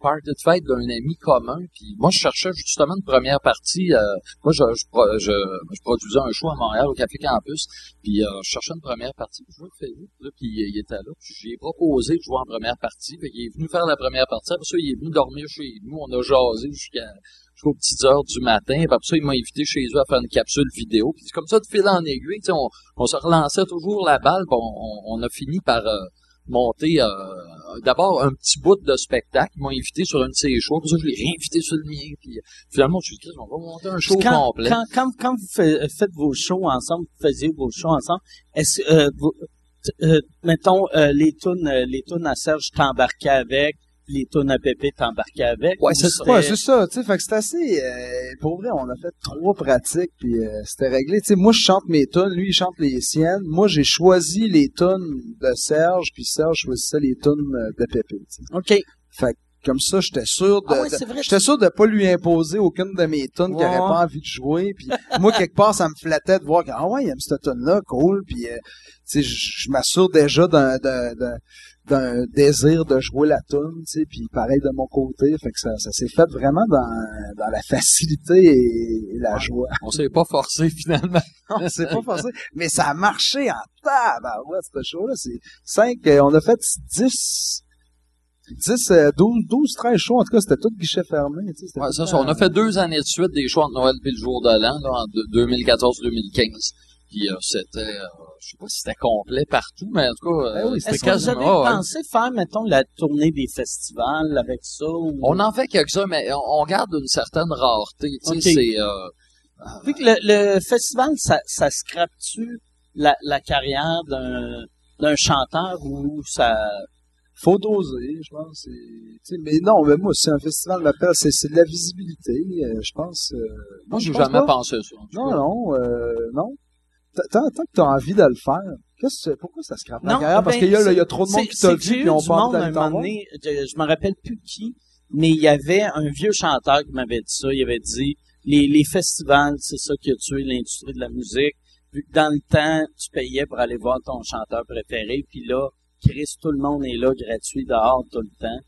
party de fête d'un ami commun, puis moi, je cherchais justement une première partie. euh, moi, je, je, je, je produisais un show à Montréal, au Café Campus, puis euh, je cherchais une première partie. Je le Félix, là, puis euh, il était là. Puis j'ai proposé de jouer en première partie. Fait qu'il est venu faire la première partie. Après ça, il est venu dormir chez nous. On a jasé jusqu'à jusqu'aux petites heures du matin. Puis après ça, il m'a invité chez eux à faire une capsule vidéo. Puis c'est comme ça, de fil en aiguille, on, on se relançait toujours la balle. Puis on, on, on a fini par euh, monter euh, d'abord un petit bout de spectacle. Ils m'ont invité sur un de ces shows. Puis ça, je l'ai réinvité sur le mien. Puis euh, finalement, je me suis dit, on va monter un show quand, complet. quand, quand, quand vous fa- faites vos shows ensemble, vous faisiez vos shows ensemble, est-ce que euh, vous, euh, mettons euh, les tunes les tunes à Serge t'embarquais avec, les tunes à Pépé t'embarquais avec. Ouais, ou c'est c'était- Ouais, c'est ça, tu sais, fait que c'est assez, euh, pour vrai, on a fait trois pratiques, puis euh, c'était réglé, tu sais, moi, je chante mes tunes, lui, il chante les siennes, moi, j'ai choisi les tunes de Serge, puis Serge choisissait les tunes euh, de Pépé. OK. Fait que, comme ça, j'étais sûr de, Ah ouais, de- j'étais sûr de pas lui imposer aucune de mes tunes qu'il Ouais. aurait pas envie de jouer, puis moi, quelque part, ça me flattait de voir que, ah ouais, il aime cette tune-là, cool, puis, euh, tu sais, je je m'assure déjà d'un, d'un, désir de jouer la tune, tu sais, puis pareil de mon côté, fait que ça, ça s'est fait vraiment dans, dans la facilité et, et la joie. On s'est pas forcé finalement. Non, c'est pas facile, mais ça a marché en tabarouette, ce show-là, c'est cinq, euh, on a fait dix, 10, euh, 12, 12, 13 shows, en tout cas, c'était tout guichet fermé. tu sais, c'était Ouais, ça, ça, on a fait deux années de suite des choix entre Noël et le jour de l'an, en deux- 2014-2015. Puis euh, c'était, euh, je sais pas si c'était complet partout, mais en tout cas, euh, Eh oui, c'était que vous avez pensé faire, mettons, la tournée des festivals avec ça? Ou... On en fait quelques-uns, mais on, on garde une certaine rareté. Tu sais, c'est euh, Vu que le, le festival, ça, ça scrape-tu la, la carrière d'un d'un chanteur ou ça... Faut doser, je pense. c'est- Mais non, mais moi, si un festival m'appelle, c'est c'est de la visibilité, euh, je pense. euh, moi, j'ai je pense jamais pas. pensé ça. en tout Non, cas. non, euh, non. Tant, tant que t'as envie de le faire, qu'est-ce pourquoi ça se crappe la carrière? Parce ben, qu'il y a, y trop de monde qui t'a vu puis on du pas monde envie à d'aller un t'en moment donné, je, je me rappelle plus qui, mais il y avait un vieux chanteur qui m'avait dit ça. Il avait dit les, les festivals, c'est ça qui a tué l'industrie de la musique. Vu que dans le temps, tu payais pour aller voir ton chanteur préféré, puis là, Chris, tout le monde est là gratuit dehors tout le temps.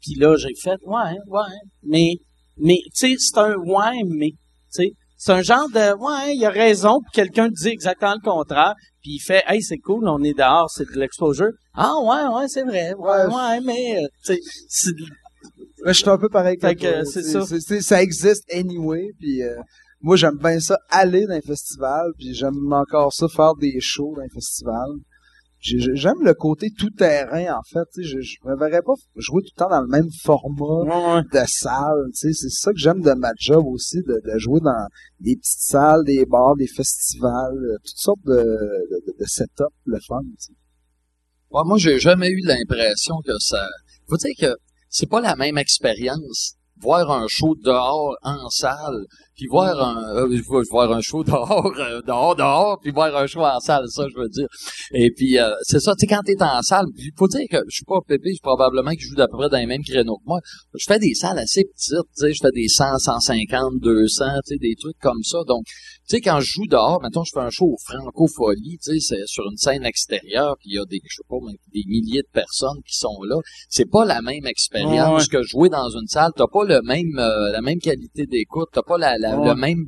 Puis là, j'ai fait ouais, ouais, mais mais tu sais, c'est un ouais, mais tu sais, c'est un genre de ouais, il a raison, puis quelqu'un dit exactement le contraire, puis il fait hey, c'est cool, on est dehors, c'est de l'exposure. Ah ouais, ouais, c'est vrai. Ouais, Ouais. ouais, mais euh, tu sais, c'est je suis un peu pareil que que c'est ça. ça existe anyway, puis euh, moi, j'aime bien ça, aller dans un festival, puis j'aime encore ça, faire des shows dans un festival. J'ai- j'ai- J'aime le côté tout-terrain, en fait. tu sais, Je, je me verrais pas jouer tout le temps dans le même format ouais, ouais. de salle. tu sais, C'est ça que j'aime de ma job aussi, de, de jouer dans des petites salles, des bars, des festivals, euh, toutes sortes de, de, de, de setup, le fun. tu sais. Ouais, moi, j'ai jamais eu l'impression que ça. Faut dire que c'est pas la même expérience. Voir un show dehors en salle, puis voir un euh, voir un show dehors, euh, dehors, dehors, puis voir un show en salle, ça je veux dire. Et puis euh, c'est ça, tu sais, quand t'es en salle, il faut dire que je suis pas pépé, je probablement que je joue d'à peu près dans les mêmes créneaux que moi. Je fais des salles assez petites, tu sais, je fais des 100, 150, 200, tu sais, des trucs comme ça. Donc, tu sais, quand je joue dehors, mettons, je fais un show au Francofolie, tu sais, c'est sur une scène extérieure, puis il y a des, je sais pas, des milliers de personnes qui sont là. C'est pas la même expérience Ouais. que jouer dans une salle. T'as pas le même, euh, la même qualité d'écoute, t'as pas la, la- Ouais. le même,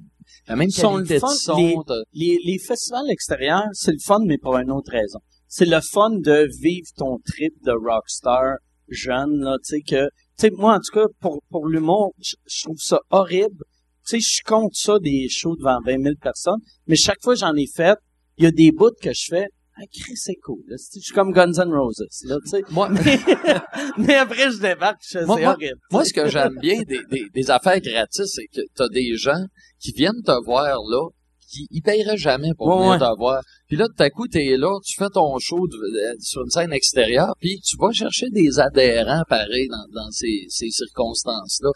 la même Sont le qualité fun, de son. les- Les, les festivals extérieurs, c'est le fun, mais pour une autre raison. C'est le fun de vivre ton trip de rockstar jeune, là, tu sais, que, tu sais, moi, en tout cas, pour, pour l'humour, je trouve ça horrible. Tu sais, je compte ça des shows devant 20 000 personnes, mais chaque fois que j'en ai fait, il y a des bouts que je fais, ah, Chris, c'est cool, là. Je suis comme Guns N' Roses, là, tu sais. Moi, Mais, mais après, je débarque, je fais, Moi- horrible. Moi, ce que j'aime bien des, des, des affaires gratis, c'est que t'as des gens qui viennent te voir là, qui ils paieraient jamais pour Ouais, venir ouais. te voir. Puis là, tout à coup, t'es là, tu fais ton show de- euh, sur une scène extérieure, puis tu vas chercher des adhérents pareils dans, dans ces, ces circonstances-là.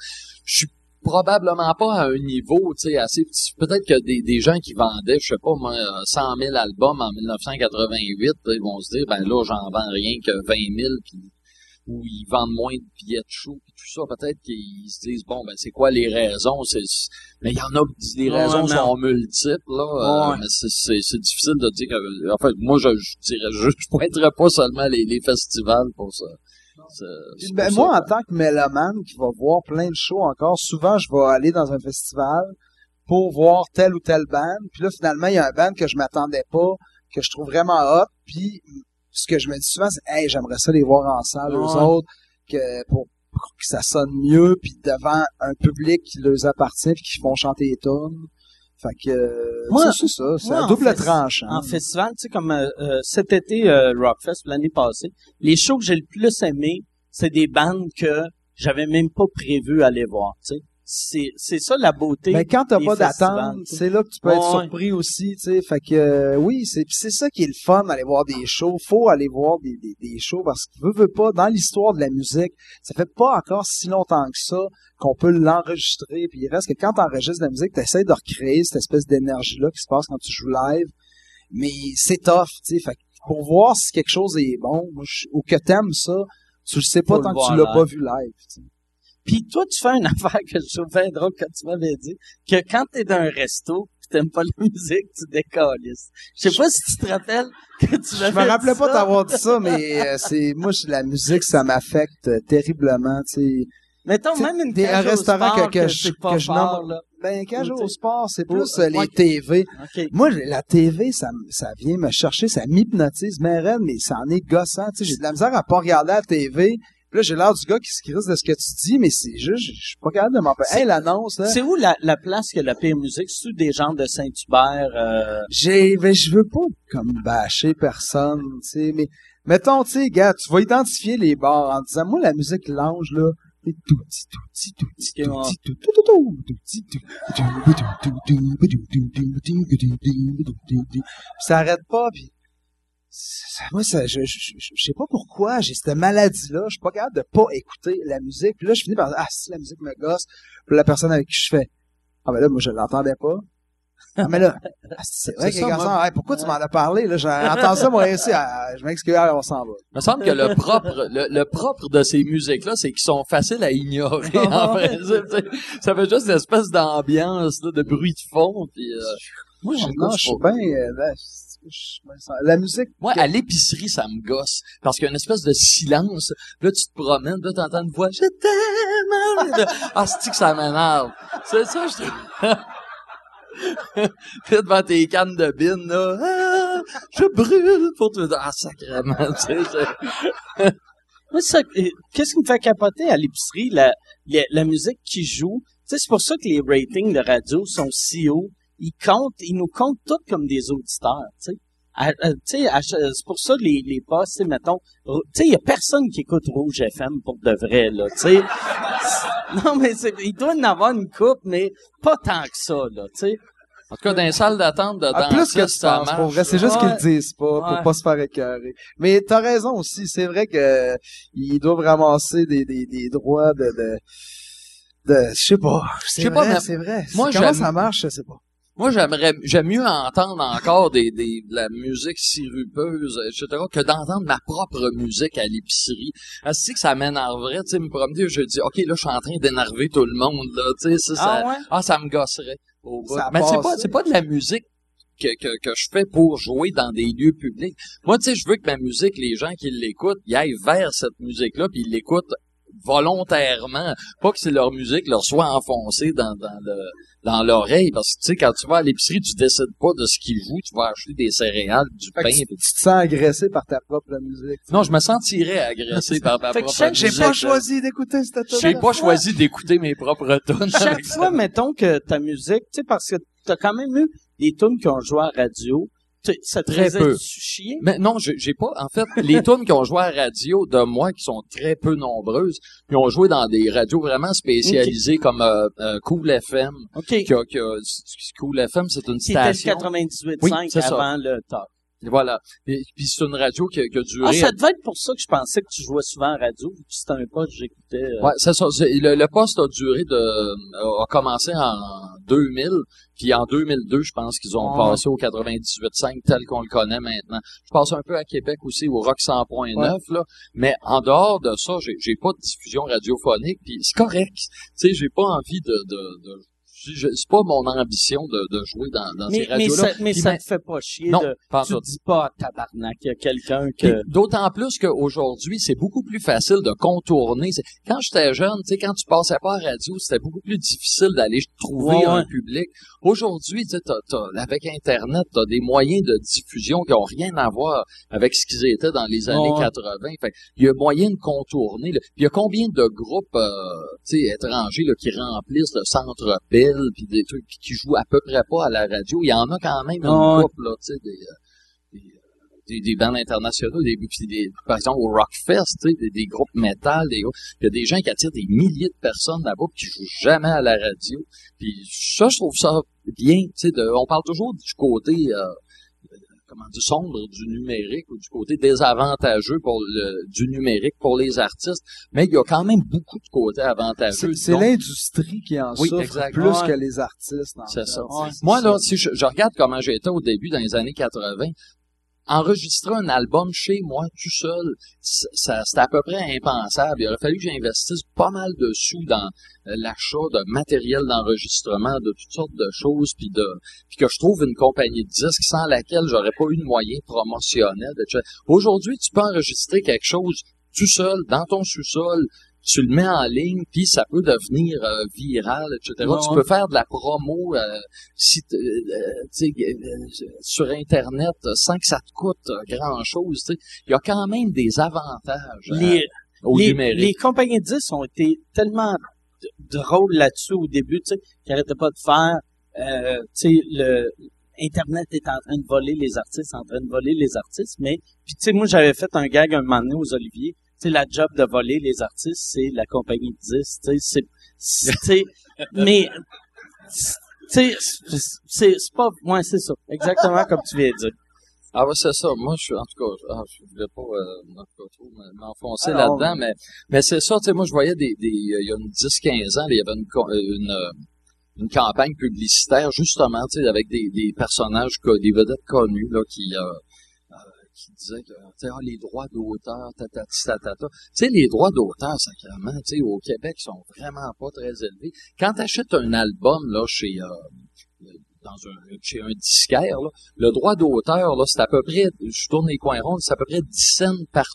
Je suis probablement pas à un niveau, tu sais, assez petit. Peut-être que des, des gens qui vendaient, je sais pas, moi, euh, 100 000 albums en 1988, là, ils vont se dire, ben là, j'en vends rien que 20 000, puis ou ils vendent moins de billets de show puis tout ça, peut-être qu'ils se disent bon ben c'est quoi les raisons, c'est mais il y en a les raisons sont multiples là, euh, Ouais. mais c'est c'est c'est difficile de dire que en fait moi je, je dirais je, je pointerais pas seulement les, les festivals pour ça. C'est Ben, moi, ça en tant que mélomane qui va voir plein de shows encore, souvent, je vais aller dans un festival pour voir telle ou telle band. Puis là, finalement, il y a un band que je m'attendais pas, que je trouve vraiment hot. Puis ce que je me dis souvent, c'est « Hey, j'aimerais ça les voir en salle, autres, que, pour, pour que ça sonne mieux, puis devant un public qui leur appartient, puis qui font chanter les tunes. » Fait que, Moi- c'est ça, c'est en double fes- tranchant. En festival, tu sais, comme euh, euh, cet été, euh, Rockfest, l'année passée, les shows que j'ai le plus aimé, c'est des bandes que j'avais même pas prévu aller voir, tu sais. C'est, c'est ça la beauté. Mais quand t'as pas d'attente, c'est là que tu peux être surpris aussi, tu sais. Fait que euh, oui, c'est c'est ça qui est le fun d'aller voir des shows. Faut aller voir des, des, des shows parce que veut, veut pas, dans l'histoire de la musique, ça fait pas encore si longtemps que ça qu'on peut l'enregistrer. Puis il reste que quand t'enregistres de la musique, t'essaies de recréer cette espèce d'énergie-là qui se passe quand tu joues live. Mais c'est tough, tu sais. Fait que pour voir si quelque chose est bon, ou que t'aimes ça, tu le sais pas Faut tant que tu l'as pas vu live. Puis toi, tu fais une affaire que je trouve bien drôle quand tu m'avais dit, que quand t'es dans un resto, pis t'aimes pas la musique, tu décalisses. Je sais pas si tu te rappelles que tu Je m'avais me rappelais pas t'avoir dit ça, mais euh, c'est moi je- la musique ça m'affecte euh, terriblement, tu sais. Mettons, même une des- un au restaurant sport que- que je- c'est pas que je fort, nomme- là. Ben quand je vais au sport, c'est plus euh, les. TV. Moi, la TV, ça, ça vient me chercher, ça m'hypnotise, mais mais ça en est gossant. Tu sais, j'ai de la misère à pas regarder la TV. Là, j'ai l'air du gars qui se crisse de ce que tu dis, mais c'est juste, je suis pas capable de m'en. C'est- Hey, l'annonce, là. C'est où la, la place que la pire musique? C'est-tu des gens de Saint-Hubert? euh, J'ai, ben, je veux pas, comme, bâcher personne, tu sais, mais, mettons, tu sais, gars, tu vas identifier les bars en disant, moi, la musique lounge, là, c'est tout petit, tout petit, tout petit, tout petit, tout tout, tout, tout, tout petit, tout, tout, tout, tout, tout, tout, tout, tout, tout, tout. Puis ça arrête pas, puis ça- moi, ça, je, je, je, je sais pas pourquoi, j'ai cette maladie-là, je suis pas capable de pas écouter la musique, puis là, je finis par dire, ah, si la musique me gosse, puis la personne avec qui je fais, ah, ben là, moi, je l'entendais pas. Ah, mais là, ah, c'est vrai C'est qu'il y a ça, un garçon, Hey, pourquoi tu m'en as parlé, là, j'ai entendu ça, moi, ici, Ah, je m'excuse, on s'en va. Il me semble que le propre, le, le propre de ces musiques-là, c'est qu'ils sont faciles à ignorer, en principe. Ça fait juste une espèce d'ambiance, de bruit de fond, puis euh, moi, j'en Non, je suis bien, euh, là, je la musique, Moi, à l'épicerie, ça me gosse. Parce qu'il y a une espèce de silence. Là, tu te promènes, là, t'entends une voix, je t'aime. Ah, c'est que ça m'énerve? C'est ça, je trouve. Puis devant tes cannes de bine, là, ah, je brûle pour te Ah, sacrément, tu sais, c'est- Moi, ça, euh, qu'est-ce qui me fait capoter à l'épicerie? La, la, la musique qui joue? Tu sais, c'est pour ça que les ratings de radio sont si hauts. Ils comptent, ils nous comptent tous comme des auditeurs, tu sais. Ch- c'est pour ça que les, les postes, tu sais, mettons, tu sais, il y a personne qui écoute Rouge FM pour de vrai, là, tu sais. non, mais c'est, il doit en avoir une coupe, mais pas tant que ça, là, tu sais. En tout cas, dans les salles d'attente de Ah, plus que tu ça penses, pour vrai. C'est juste Ouais. qu'ils le disent pas, pour Ouais. pas se faire écœurer. Mais t'as raison aussi, c'est vrai que euh, ils doivent ramasser des, des, des droits de, de, de, je sais pas. C'est sais pas, vrai, mais c'est vrai. moi, Comment ça marche, je sais pas. Moi, j'aimerais, j'aime mieux entendre encore des, des, de la musique sirupeuse, etc., que d'entendre ma propre musique à l'épicerie. Ah, c'est que ça m'énerverait, tu sais, me promener, je dis, OK, là, je suis en train d'énerver tout le monde, là, tu sais, ça, ça- Ah ouais? ah, ça me gosserait. au. Ça Mais c'est pas, c'est pas de la musique que, que, que je fais pour jouer dans des lieux publics. Moi, tu sais, je veux que ma musique, les gens qui l'écoutent, ils aillent vers cette musique-là, puis ils l'écoutent volontairement. Pas que c'est leur musique leur soit enfoncée dans, dans le dans l'oreille, parce que tu sais, quand tu vas à l'épicerie, tu décides pas de ce qu'ils jouent, tu vas acheter des céréales, du Fait pain. que tu, tu te sens agressé par ta propre musique. Non, je me sentirais agressé par ma Fait que propre chaque- J'ai musique. pas choisi d'écouter cette J'ai tune. pas choisi d'écouter mes propres tunes. Chaque fois, mettons que ta musique, tu sais, parce que t'as quand même eu des tunes qui ont joué à radio, ça te Très peu. chier? Mais non, j'ai pas. En fait, les tunes qui ont joué à la radio de moi, qui sont très peu nombreuses, qui ont joué dans des radios vraiment spécialisées comme euh, euh, Cool FM. OK. Qui a, qui a- Cool FM, c'est une Qui station. 98.5 Oui, c'est ça. avant le top. Voilà. Et puis c'est une radio qui, a- qui a duré. Ah, ça devait être pour ça que je pensais que tu jouais souvent à radio, vu que c'était un poste que j'écoutais. euh, Ouais, c'est ça. Le, le poste a duré de, a commencé en 2000, puis en 2002, je pense qu'ils ont Ah. passé au 98.5 tel qu'on le connaît maintenant. Je passe un peu à Québec aussi au Rock 100.9 là, mais en dehors de ça, j'ai, j'ai pas de diffusion radiophonique, puis c'est correct. Tu sais, j'ai pas envie de, de, de je- c'est pas mon ambition de, de jouer dans, dans ces mais, mais radios-là. ça, mais ça ben- te fait pas chier Non, de, pas tu te dis pas, tabarnak, il y a quelqu'un que... D'autant plus qu'aujourd'hui, c'est beaucoup plus facile de contourner. Quand j'étais jeune, tu sais, quand tu passais pas à la radio, c'était beaucoup plus difficile d'aller trouver Ouais, un ouais. public. Aujourd'hui, tu sais, avec Internet, tu as des moyens de diffusion qui ont rien à voir avec ce qu'ils étaient dans les années Ouais. 80. Fait il y a moyen de contourner. il y a combien de groupes euh, tu sais, étrangers là, qui remplissent le centre Bell puis des trucs qui jouent à peu près pas à la radio. Il y en a quand même un Ouais. groupe, là, tu sais, des, euh, des, des, des bandes internationaux, des, puis des, par exemple au Rockfest, tu sais, des, des groupes métal, des, il y a des gens qui attirent des milliers de personnes là-bas puis qui jouent jamais à la radio. Puis ça, je trouve ça bien. Tu sais, on parle toujours du côté euh, comment du sombre du numérique ou du côté désavantageux pour le, du numérique pour les artistes, mais il y a quand même beaucoup de côtés avantageux. C'est l'industrie qui en Oui, souffre plus Ouais. que les artistes. en C'est fait. ça. Ouais, Moi, là, si je, je regarde comment j'étais au début dans les années 80, enregistrer un album chez moi tout seul, ça, c'était à peu près impensable. Il aurait fallu que j'investisse pas mal de sous dans euh, l'achat de matériel d'enregistrement, de toutes sortes de choses, puis de puis que je trouve une compagnie de disques sans laquelle j'aurais pas eu de moyens promotionnels. Aujourd'hui, tu peux enregistrer quelque chose tout seul, dans ton sous-sol, tu le mets en ligne, puis ça peut devenir euh, viral, etc. Tu peux faire de la promo euh, si euh, euh, sur Internet sans que ça te coûte grand chose. Il y a quand même des avantages. à- Les, au les, numérique. les compagnies de disques ont été tellement drôles là-dessus au début, tu sais, qu'ils arrêtaient pas de faire, euh, tu sais, le Internet est en train de voler les artistes, en train de voler les artistes, mais puis tu sais, moi j'avais fait un gag un moment donné aux Oliviers, tu sais, la job de voler les artistes, c'est la compagnie de disques, tu sais, c'est, mais tu sais, c'est, pas, ouais, c'est ça, exactement comme tu viens de dire. Ah ouais, c'est ça. Moi, je suis, en tout cas, ah, je voulais pas, euh, trop m'enfoncer Alors, là-dedans, mais, mais c'est ça, tu sais, moi, je voyais des, des, euh, il y a une 10-15 ans, il y avait une, une, euh, une campagne publicitaire, justement, tu sais, avec des, des personnages, des vedettes connues, là, qui, euh, disaient que, ah, les droits d'auteur, tatati, tatata. Tu sais, les droits d'auteur, sacrément, tu sais, au Québec, sont vraiment pas très élevés. Quand tu achètes un album, là, chez, euh, dans un, chez un disquaire, là, le droit d'auteur, là, c'est à peu près, je tourne les coins ronds, c'est à peu près 10 cents par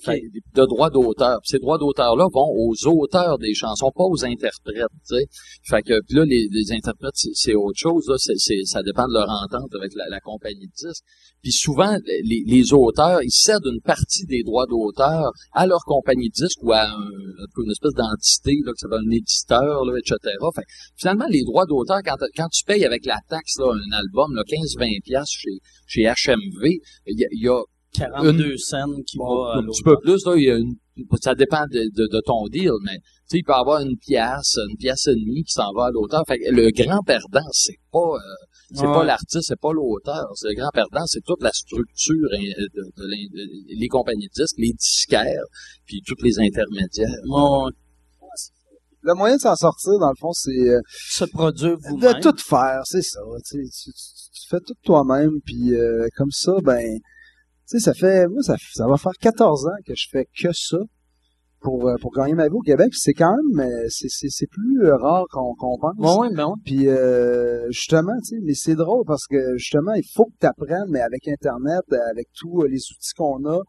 Fait, de droits d'auteur. Ces droits d'auteur-là vont aux auteurs des chansons, pas aux interprètes, tu sais. Fait que, puis là, les, les interprètes, c'est, autre chose, là. Ça dépend de leur entente avec la, la compagnie de disques. Puis souvent, les, les auteurs, ils cèdent une partie des droits d'auteur à leur compagnie de disques ou à un- une espèce d'entité, là, que ça va un éditeur, là, etc. Fait que, finalement, les droits d'auteur, quand, quand tu payes avec la taxe, là, un album, là, 15-20 piastres chez, chez HMV, il y a, il y a 42 scènes qui Bon, va à un petit peu plus, là, il y a une, ça dépend de, de, de ton deal, mais tu sais, il peut y avoir une pièce, une pièce et demie qui s'en va à l'auteur. Fait que le grand perdant, c'est pas euh, c'est Ouais. pas l'artiste, c'est pas l'auteur. C'est le grand perdant, c'est toute la structure hein, de, de les compagnies de disques, les disquaires, puis tous les intermédiaires. Bon, Le moyen de s'en sortir, dans le fond, c'est euh, se produire vous-même. de tout faire, c'est ça. Tu, tu, tu- tu fais tout toi-même, puis euh, comme ça, ben, tu sais, ça fait, moi, ça, ça va faire 14 ans que je fais que ça pour euh, pour gagner ma vie au Québec. C'est quand même, euh, c'est plus euh, rare qu'on pense. Bon, ouais, ben. Puis euh, justement, tu sais, mais c'est drôle parce que justement, il faut que tu apprennes, mais avec Internet, avec tous les outils qu'on a,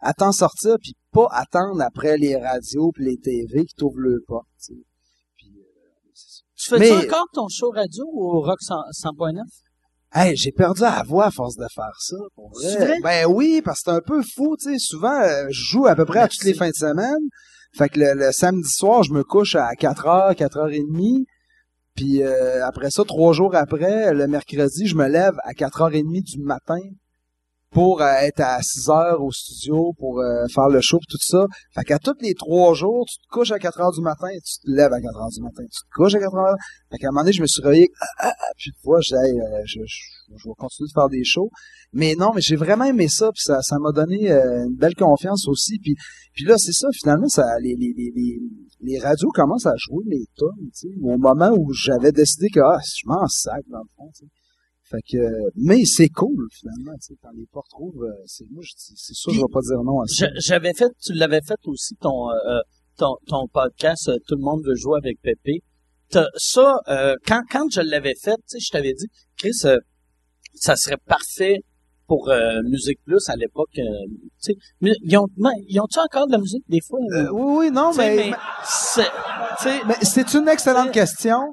à t'en sortir, puis pas attendre après les radios puis les TV qui t'ouvrent le pas. Tu sais. Puis, euh. Tu fais Mais- encore ton show radio au Rock 100 100.9? Hey, j'ai perdu la voix à force de faire ça. Pour vrai. C'est vrai? Ben oui, parce que c'est un peu fou, tu sais. Souvent, euh, je joue à peu près à toutes les fins de semaine. Fait que le, le samedi soir, je me couche à 4h, 4h30. Puis euh, après ça, trois jours après, le mercredi, je me lève à 4h30 du matin pour euh, être à 6h au studio, pour euh, faire le show tout ça. Fait qu'à tous les trois jours, tu te couches à 4h du matin et tu te lèves à 4h du matin. Tu te couches à 4h du matin. Fait qu'à un moment donné, je me suis réveillé, ah, ah, ah, puis une fois, Hey, euh, je, je, vais continuer de faire des shows. Mais non, mais j'ai vraiment aimé ça, puis ça, ça m'a donné une belle confiance aussi. Puis, puis là, c'est ça, finalement, ça, les, les, les, les, les radios commencent à jouer mes tonnes, tu sais, au moment où j'avais décidé que ah, je m'en sac dans le fond, tu sais. Fait que, mais c'est cool finalement, tu sais, quand les portes rouvrent, euh, c'est moi, je dis, c'est sûr, je vais pas dire non à ça. J'avais fait, tu l'avais fait aussi ton, euh, ton, ton podcast, euh, Tout le monde veut jouer avec Pépé. T'as- Ça, euh, quand, quand je l'avais fait, tu sais, je t'avais dit, Chris, euh, ça serait parfait pour euh, Musique Plus à l'époque. euh, tu sais, mais ils ont, mais ils ont-tu encore de la musique des fois? Euh, oui, oui, non, mais, mais c'est, tu sais, mais c'est une excellente question.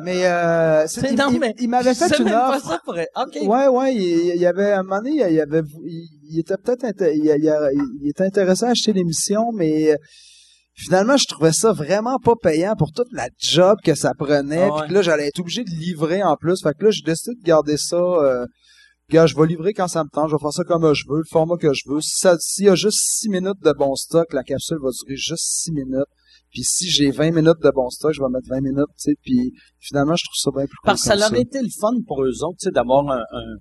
Mais euh, c'est- il, m'avait fait une même pas offre. ça pour. Ouais, ouais, il, y avait, à un moment donné, il, y avait, il, était peut-être, il, était intéressé à acheter l'émission, mais euh, finalement, je trouvais ça vraiment pas payant pour toute la job que ça prenait, Ah puis que là, j'allais être obligé de livrer en plus. Fait que là, j'ai décidé de garder ça, euh, gars, je vais livrer quand ça me tente, je vais faire ça comme je veux, le format que je veux. Si ça, s'il y a juste six minutes de bon stock, la capsule va durer juste six minutes. Puis si j'ai 20 minutes de bon stock, je vais mettre 20 minutes, tu sais, puis finalement, je trouve ça bien plus cool Parce que ça aurait été le fun pour eux autres, tu sais, d'avoir un, un,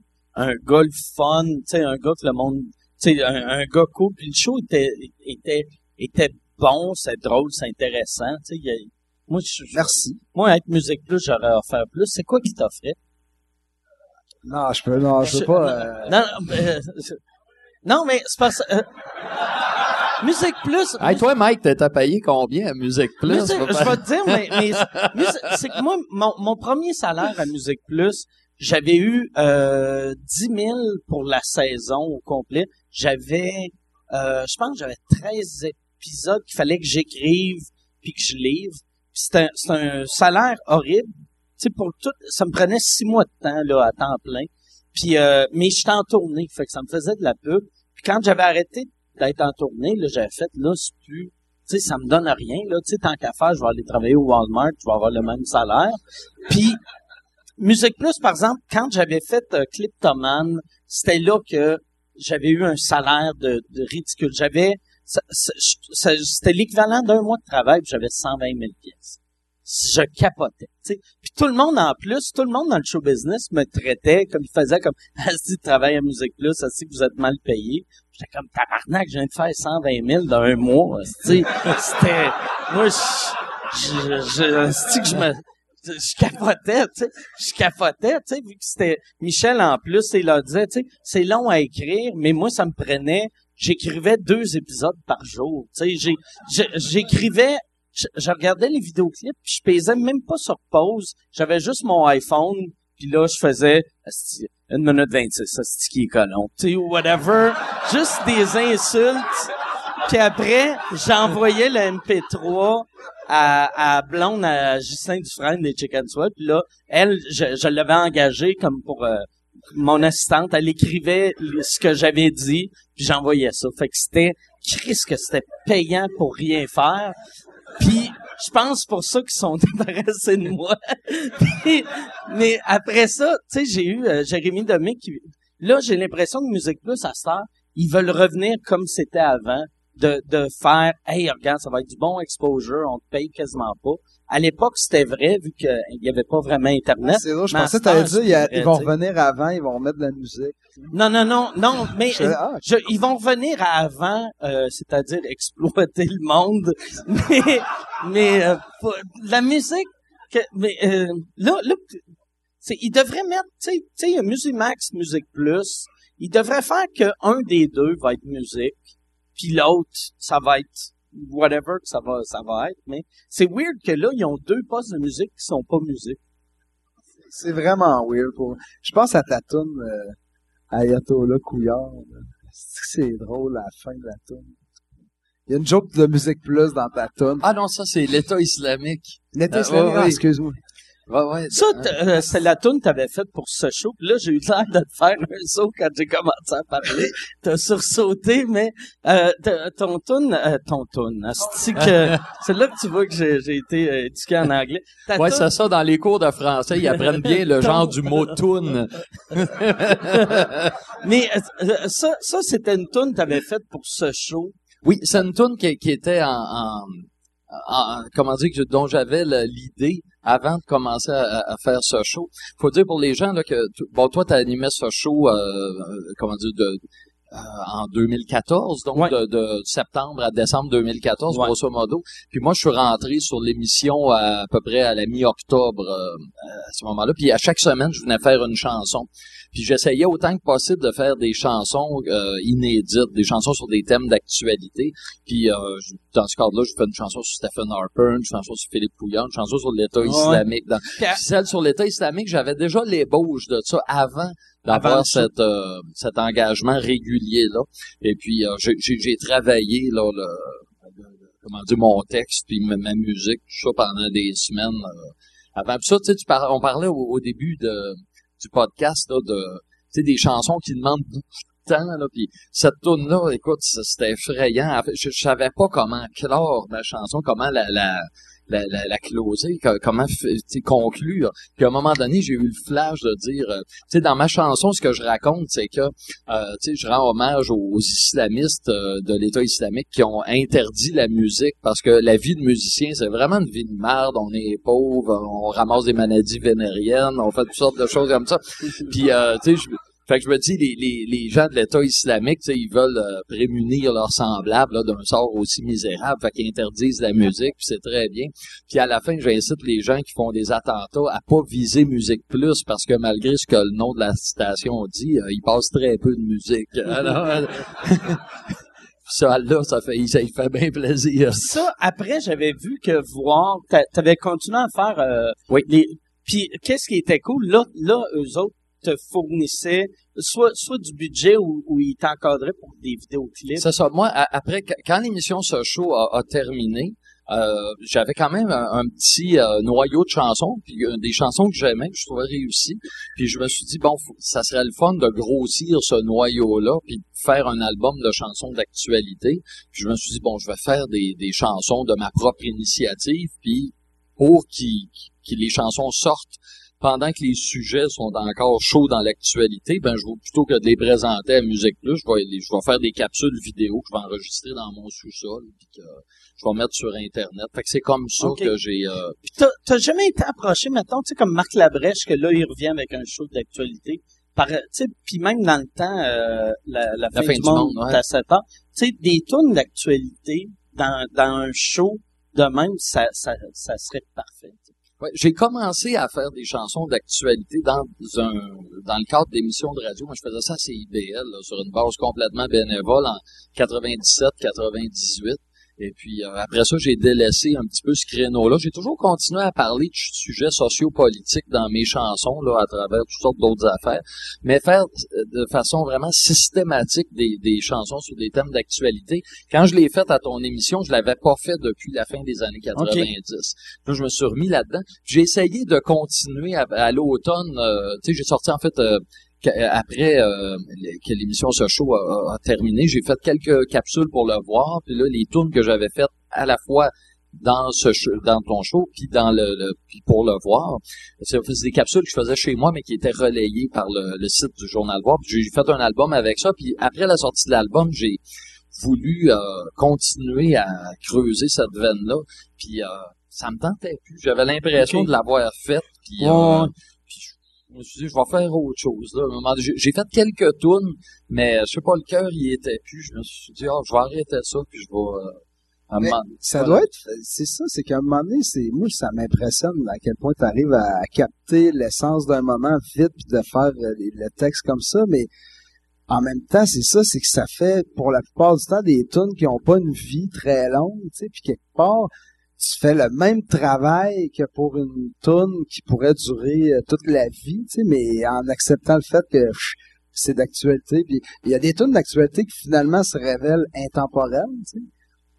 un gars le fun, tu sais, un gars que le monde, tu sais, un, un gars cool. Puis le show était, était, était bon, c'est drôle, c'est intéressant, tu sais. Moi, je, je- Merci. moi, être musique plus, j'aurais offert plus. C'est quoi qui t'offrait? Non, je peux, non, je peux pas. euh, Non, non, euh, non, mais c'est parce euh, Musique Plus. Hey, toi, Mike, t'as payé combien à Musique Plus? Musique- je vais te dire, mais, c'est que moi, mon, mon premier salaire à Musique Plus, j'avais eu euh, 10 000 pour la saison au complet. J'avais, euh, je pense que j'avais 13 épisodes qu'il fallait que j'écrive puis que je livre. C'est un, salaire horrible. Pour tout, ça me prenait six mois de temps, là, à temps plein. Puis, euh, mais j'étais en tournée, fait que ça me faisait de la pub. Puis quand j'avais arrêté d'être en tournée, là, j'avais fait, là, c'est plus, tu sais, ça me donne rien, là, tu sais, tant qu'à faire, je vais aller travailler au Walmart, je vais avoir le même salaire. Puis, Musique Plus, par exemple, quand j'avais fait euh, Cliptoman, c'était là que j'avais eu un salaire de, de ridicule. J'avais, c'était l'équivalent d'un mois de travail, j'avais 120 000 pièces. Je capotais, tu sais. Puis tout le monde en plus, tout le monde dans le show business me traitait comme il faisait comme ah si tu travailles à Musique Plus, ah, si vous êtes mal payé. J'étais comme tabarnak, je viens de faire 120 000 dans un mois. C'était moi je je que je me je capotais, tu sais, je capotais, tu sais, vu que c'était Michel en plus, il leur disait, tu sais, c'est long à écrire, mais moi ça me prenait, j'écrivais deux épisodes par jour, tu sais, j'écrivais je, je regardais les vidéoclips, puis je pesais même pas sur pause. J'avais juste mon iPhone, puis là, je faisais une minute 26, ça, c'est qui est colon, tu sais, ou whatever. juste des insultes. Puis après, j'envoyais le MP3 à, à Blonde, à Justin Dufresne des Chicken Swell. Puis là, elle, je, je l'avais engagée comme pour euh, mon assistante. Elle écrivait ce que j'avais dit, puis j'envoyais ça. Fait que c'était, Chris, que c'était payant pour rien faire. Puis je pense pour ça qu'ils sont débarrassés de moi. Puis, mais après ça, tu sais, j'ai eu euh, Jérémy Domic qui... Là, j'ai l'impression que Musique Plus, à cette ils veulent revenir comme c'était avant, de, de faire « Hey, regarde, ça va être du bon exposure, on te paye quasiment pas. » À l'époque, c'était vrai, vu qu'il n'y avait pas vraiment Internet. C'est drôle, je pensais que dire, c'est ils vont tu revenir avant, ils vont remettre de la musique. Non, non, non, non, mais Je- ah, je- ils vont revenir à avant, euh, c'est-à-dire exploiter le monde. Mais, mais euh, la musique, que, mais euh, là, là, ils devraient mettre, tu sais, tu Musimax, Musique Plus. Ils devraient faire que un des deux va être musique, puis l'autre, ça va être whatever que ça va, ça va être. Mais c'est weird que là, ils ont deux postes de musique qui sont pas musique. C'est vraiment weird pour. Je pense à ta tune euh, Ayatollah Couillard. C'est drôle à la fin de la tune. Il y a une joke de musique plus dans ta tune. Ah non, ça, c'est l'État islamique. L'été euh, islamique, ouais, ah, ouais. excuse-moi. Ouais, ouais. Ça, t- euh, c'est la tune que t'avais faite pour ce show. Puis là, j'ai eu l'air de te faire un saut quand j'ai commencé à parler. T'as sursauté, mais euh, ton tune, euh, ton tune, c'est que c'est là que tu vois que j'ai, été euh, éduqué en anglais. Ta Ouais, c'est ça, dans les cours de français, ils apprennent bien le genre du mot toune. mais euh, euh, ça, ça c'était une tune que t'avais faite pour ce show. Oui, c'est une toune qui, qui était en, en, en- comment dire, que- dont j'avais l'idée avant de commencer à, à faire ce show. Faut dire pour les gens là que, tu- bon, toi, t'as animé ce show, euh, euh, comment dire, de euh, en 2014, donc Ouais. de, de septembre à décembre 2014, Ouais. grosso modo. Puis moi, je suis rentré sur l'émission à, à peu près à la mi-octobre euh, à ce moment-là. Puis à chaque semaine, je venais faire une chanson. Puis j'essayais autant que possible de faire des chansons euh, inédites, des chansons sur des thèmes d'actualité. Puis euh, dans ce cadre-là, je fais une chanson sur Stephen Harper, une chanson sur Philippe Pouillon, une chanson sur l'État Ouais. islamique. Dans- Puis celle sur l'État islamique, j'avais déjà l'ébauche de ça avant d'avoir cet, euh, cet engagement régulier là. Et puis euh, j'ai- travaillé là le, le- comment dire mon texte puis ma, ma musique tout ça pendant des semaines euh, avant. Puis ça, tu sais, tu par- on parlait au, au début de du podcast là, de tu des chansons qui demandent beaucoup de temps là. Puis cette tune là, écoute, c'était effrayant. Je, je savais pas comment clore ma chanson, comment la la la, la, la closer, co- comment conclure. Puis un moment donné, j'ai eu le flash de dire, euh, tu sais, dans ma chanson, ce que je raconte, c'est que, euh, tu sais, je rends hommage aux islamistes euh, de l'État islamique qui ont interdit la musique parce que la vie de musicien, c'est vraiment une vie de merde. On est pauvre, on ramasse des maladies vénériennes, on fait toutes sortes de choses comme ça. Puis, euh, tu sais, fait que je me dis, les, les, les gens de l'État islamique, ils veulent euh, prémunir leurs semblables là, d'un sort aussi misérable, fait qu'ils interdisent la musique, puis c'est très bien. Puis à la fin, j'incite les gens qui font des attentats à pas viser Musique Plus, parce que malgré ce que le nom de la station dit, euh, il passe très peu de musique. Alors, euh, ça, là, ça fait, ça, fait bien plaisir. Ça, après, j'avais vu que voir, t'a- t'avais continué à faire euh, Oui. les. Puis qu'est-ce qui était cool, là, là, eux autres te fournissaient soit soit du budget ou, ou ils t'encadraient pour des vidéoclips. C'est ça. Moi, après, qu- quand l'émission ce show a, a terminé, euh, j'avais quand même un, petit euh, noyau de chansons, puis euh, des chansons que j'aimais, que je trouvais réussies. Puis je me suis dit, bon, ça serait le fun de grossir ce noyau-là, puis de faire un album de chansons d'actualité. Puis je me suis dit, bon, je vais faire des, des chansons de ma propre initiative, puis pour que les chansons sortent pendant que les sujets sont encore chauds dans l'actualité, ben je vais plutôt que de les présenter à Musique Plus, je vais, je vais faire des capsules vidéo que je vais enregistrer dans mon sous-sol, puis que je vais mettre sur Internet. Fait que c'est comme ça que j'ai... euh, Puis t'as, t'as jamais été approché, mettons, tu sais, comme Marc Labrèche, que là, il revient avec un show d'actualité. Par, puis même dans le temps, euh, la, la, fin, du monde, ouais. à 7 ans, tu sais, des tunes d'actualité dans, dans un show de même, ça, ça, ça serait parfait. J'ai commencé à faire des chansons d'actualité dans un dans le cadre d'émissions de radio. Moi, je faisais ça à CIBL là, sur une base complètement bénévole en 97-98. Et puis euh, après ça, j'ai délaissé un petit peu ce créneau-là. J'ai toujours continué à parler de sujets sociopolitiques dans mes chansons là, à travers toutes sortes d'autres affaires, mais faire euh, de façon vraiment systématique des, des chansons sur des thèmes d'actualité. Quand je l'ai fait à ton émission, je l'avais pas fait depuis la fin des années 90. Là, je me suis remis là-dedans. J'ai essayé de continuer à, à l'automne. euh, tu sais, j'ai sorti en fait euh, après euh, que l'émission ce show a, a- terminé, j'ai fait quelques capsules pour le voir. Puis là, les tournes que j'avais faites à la fois dans ce show- dans ton show puis dans le, le- puis pour le voir. C'est des capsules que je faisais chez moi mais qui étaient relayées par le, le site du journal voir. Puis j'ai fait un album avec ça puis après la sortie de l'album j'ai voulu euh, continuer à creuser cette veine là puis euh, ça me tentait plus. J'avais l'impression de l'avoir faite puis euh, je me suis dit, je vais faire autre chose. Là. J'ai fait quelques tunes, mais je sais pas, le cœur y était plus. Je me suis dit, ah, je vais arrêter ça, puis je vais... euh, Mais Ça Voilà. doit être, c'est ça, c'est qu'à un moment donné, c'est, moi, ça m'impressionne à quel point tu arrives à, à capter l'essence d'un moment vite puis de faire euh, le texte comme ça, mais en même temps, c'est ça, c'est que ça fait, pour la plupart du temps, des tunes qui ont pas une vie très longue, tu sais, puis quelque part, tu fais le même travail que pour une tune qui pourrait durer euh, toute la vie, tu sais, mais en acceptant le fait que c'est d'actualité, puis il y a des tunes d'actualité qui finalement se révèlent intemporelles, tu sais.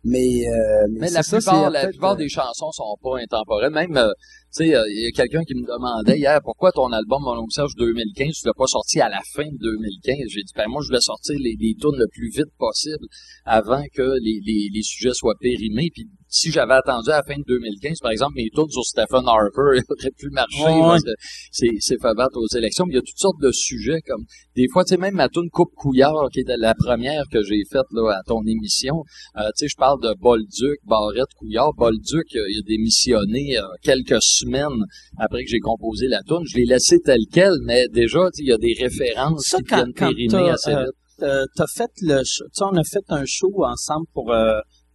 Mais, euh, mais, la ça, plupart, la euh, des chansons sont pas intemporelles. Même, euh, tu sais, euh, il y a quelqu'un qui me demandait hier pourquoi ton album Mon Oncle Serge 2015, tu l'as pas sorti à la fin de 2015. J'ai dit, ben moi, je voulais sortir les, les tunes le plus vite possible avant que les, les, les sujets soient périmés. Puis si j'avais attendu à la fin de 2015, par exemple, mes tunes sur Stephen Harper auraient pu marcher Ouais, parce que c'est, c'est fait battre aux élections. Mais il y a toutes sortes de sujets comme des fois, tu sais, même ma tune Coupe Couillard, qui était la première que j'ai faite là, à ton émission, euh, tu sais, je parle de Bolduc, Barrette, Couillard. Bolduc, euh, il a démissionné euh, quelques semaines après que j'ai composé la tune. Je l'ai laissé tel quel, mais déjà, tu sais, il y a des références Ça, qui quand- viennent t'as, assez euh, vite. T'as fait le show, tu sais, on a fait un show ensemble pour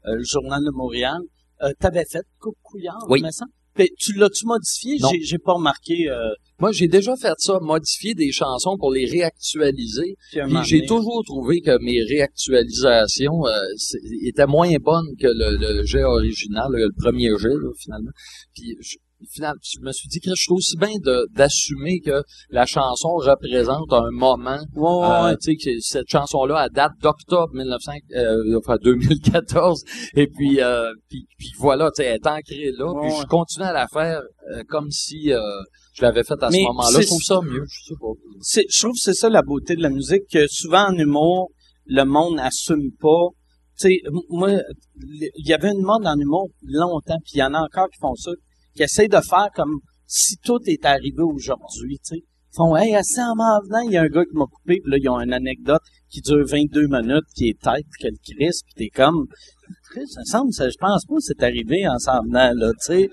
euh, le journal de Montréal. Euh, t'avais fait Coupe Couillard, Oui. me semble. Tu l'as-tu modifié? Non. J'ai, j'ai pas remarqué. Euh, Moi, j'ai déjà fait ça, modifier des chansons pour les réactualiser. puis j'ai toujours trouvé que mes réactualisations euh, étaient moins bonnes que le, le jet original, le premier jet, là, finalement. Puis je, finalement, je me suis dit que je suis aussi bien d'assumer que la chanson représente un moment. Ouais, ouais, euh, ouais. tu sais, que cette chanson-là, à date d'octobre 1900, euh, enfin 2014. Et puis, euh, puis, puis voilà, tu sais, elle est ancrée là. Puis ouais. je continue à la faire euh, comme si euh, je l'avais faite à Mais ce moment-là. Je trouve ça mieux. Je sais pas. c'est, je trouve que c'est ça la beauté de la musique, que souvent en humour, le monde n'assume pas. Tu sais, moi, il y avait une mode en humour longtemps, puis il y en a encore qui font ça, qui de faire comme si tout est arrivé aujourd'hui, tu sais. Ils font, hey, assez en m'en venant, il y a un gars qui m'a coupé, puis là, ils ont une anecdote qui dure 22 minutes, qui est tête, quel Christ, puis t'es comme, ça semble, ça, je pense pas que c'est arrivé en s'en venant, là, tu sais.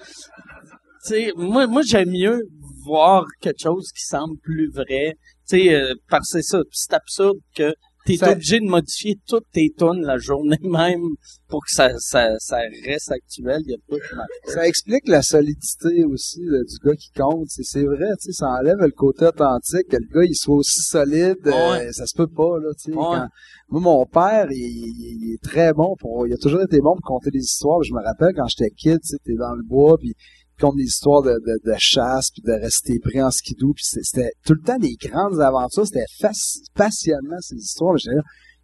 Tu sais, moi, moi, j'aime mieux voir quelque chose qui semble plus vrai. Tu sais, euh, parce que c'est ça. C'est absurde que t'es Ça- obligé de modifier toutes tes tunes la journée même pour que ça, ça, ça reste actuel. Il y a pas de. Ça explique la solidité aussi là, du gars qui compte. C'est, vrai, tu sais, ça enlève le côté authentique, que le gars il soit aussi solide. euh, ça se peut pas, là, tu sais. Ouais. quand- Moi, mon père, il, il- il est très bon pour. Il a toujours été bon pour conter des histoires. Je me rappelle quand j'étais kid, tu sais, t'es dans le bois, puis des histoires de, de, de chasse, puis de rester pris en skidoo, puis c'était tout le temps des grandes aventures. C'était passionnant ces histoires. Là,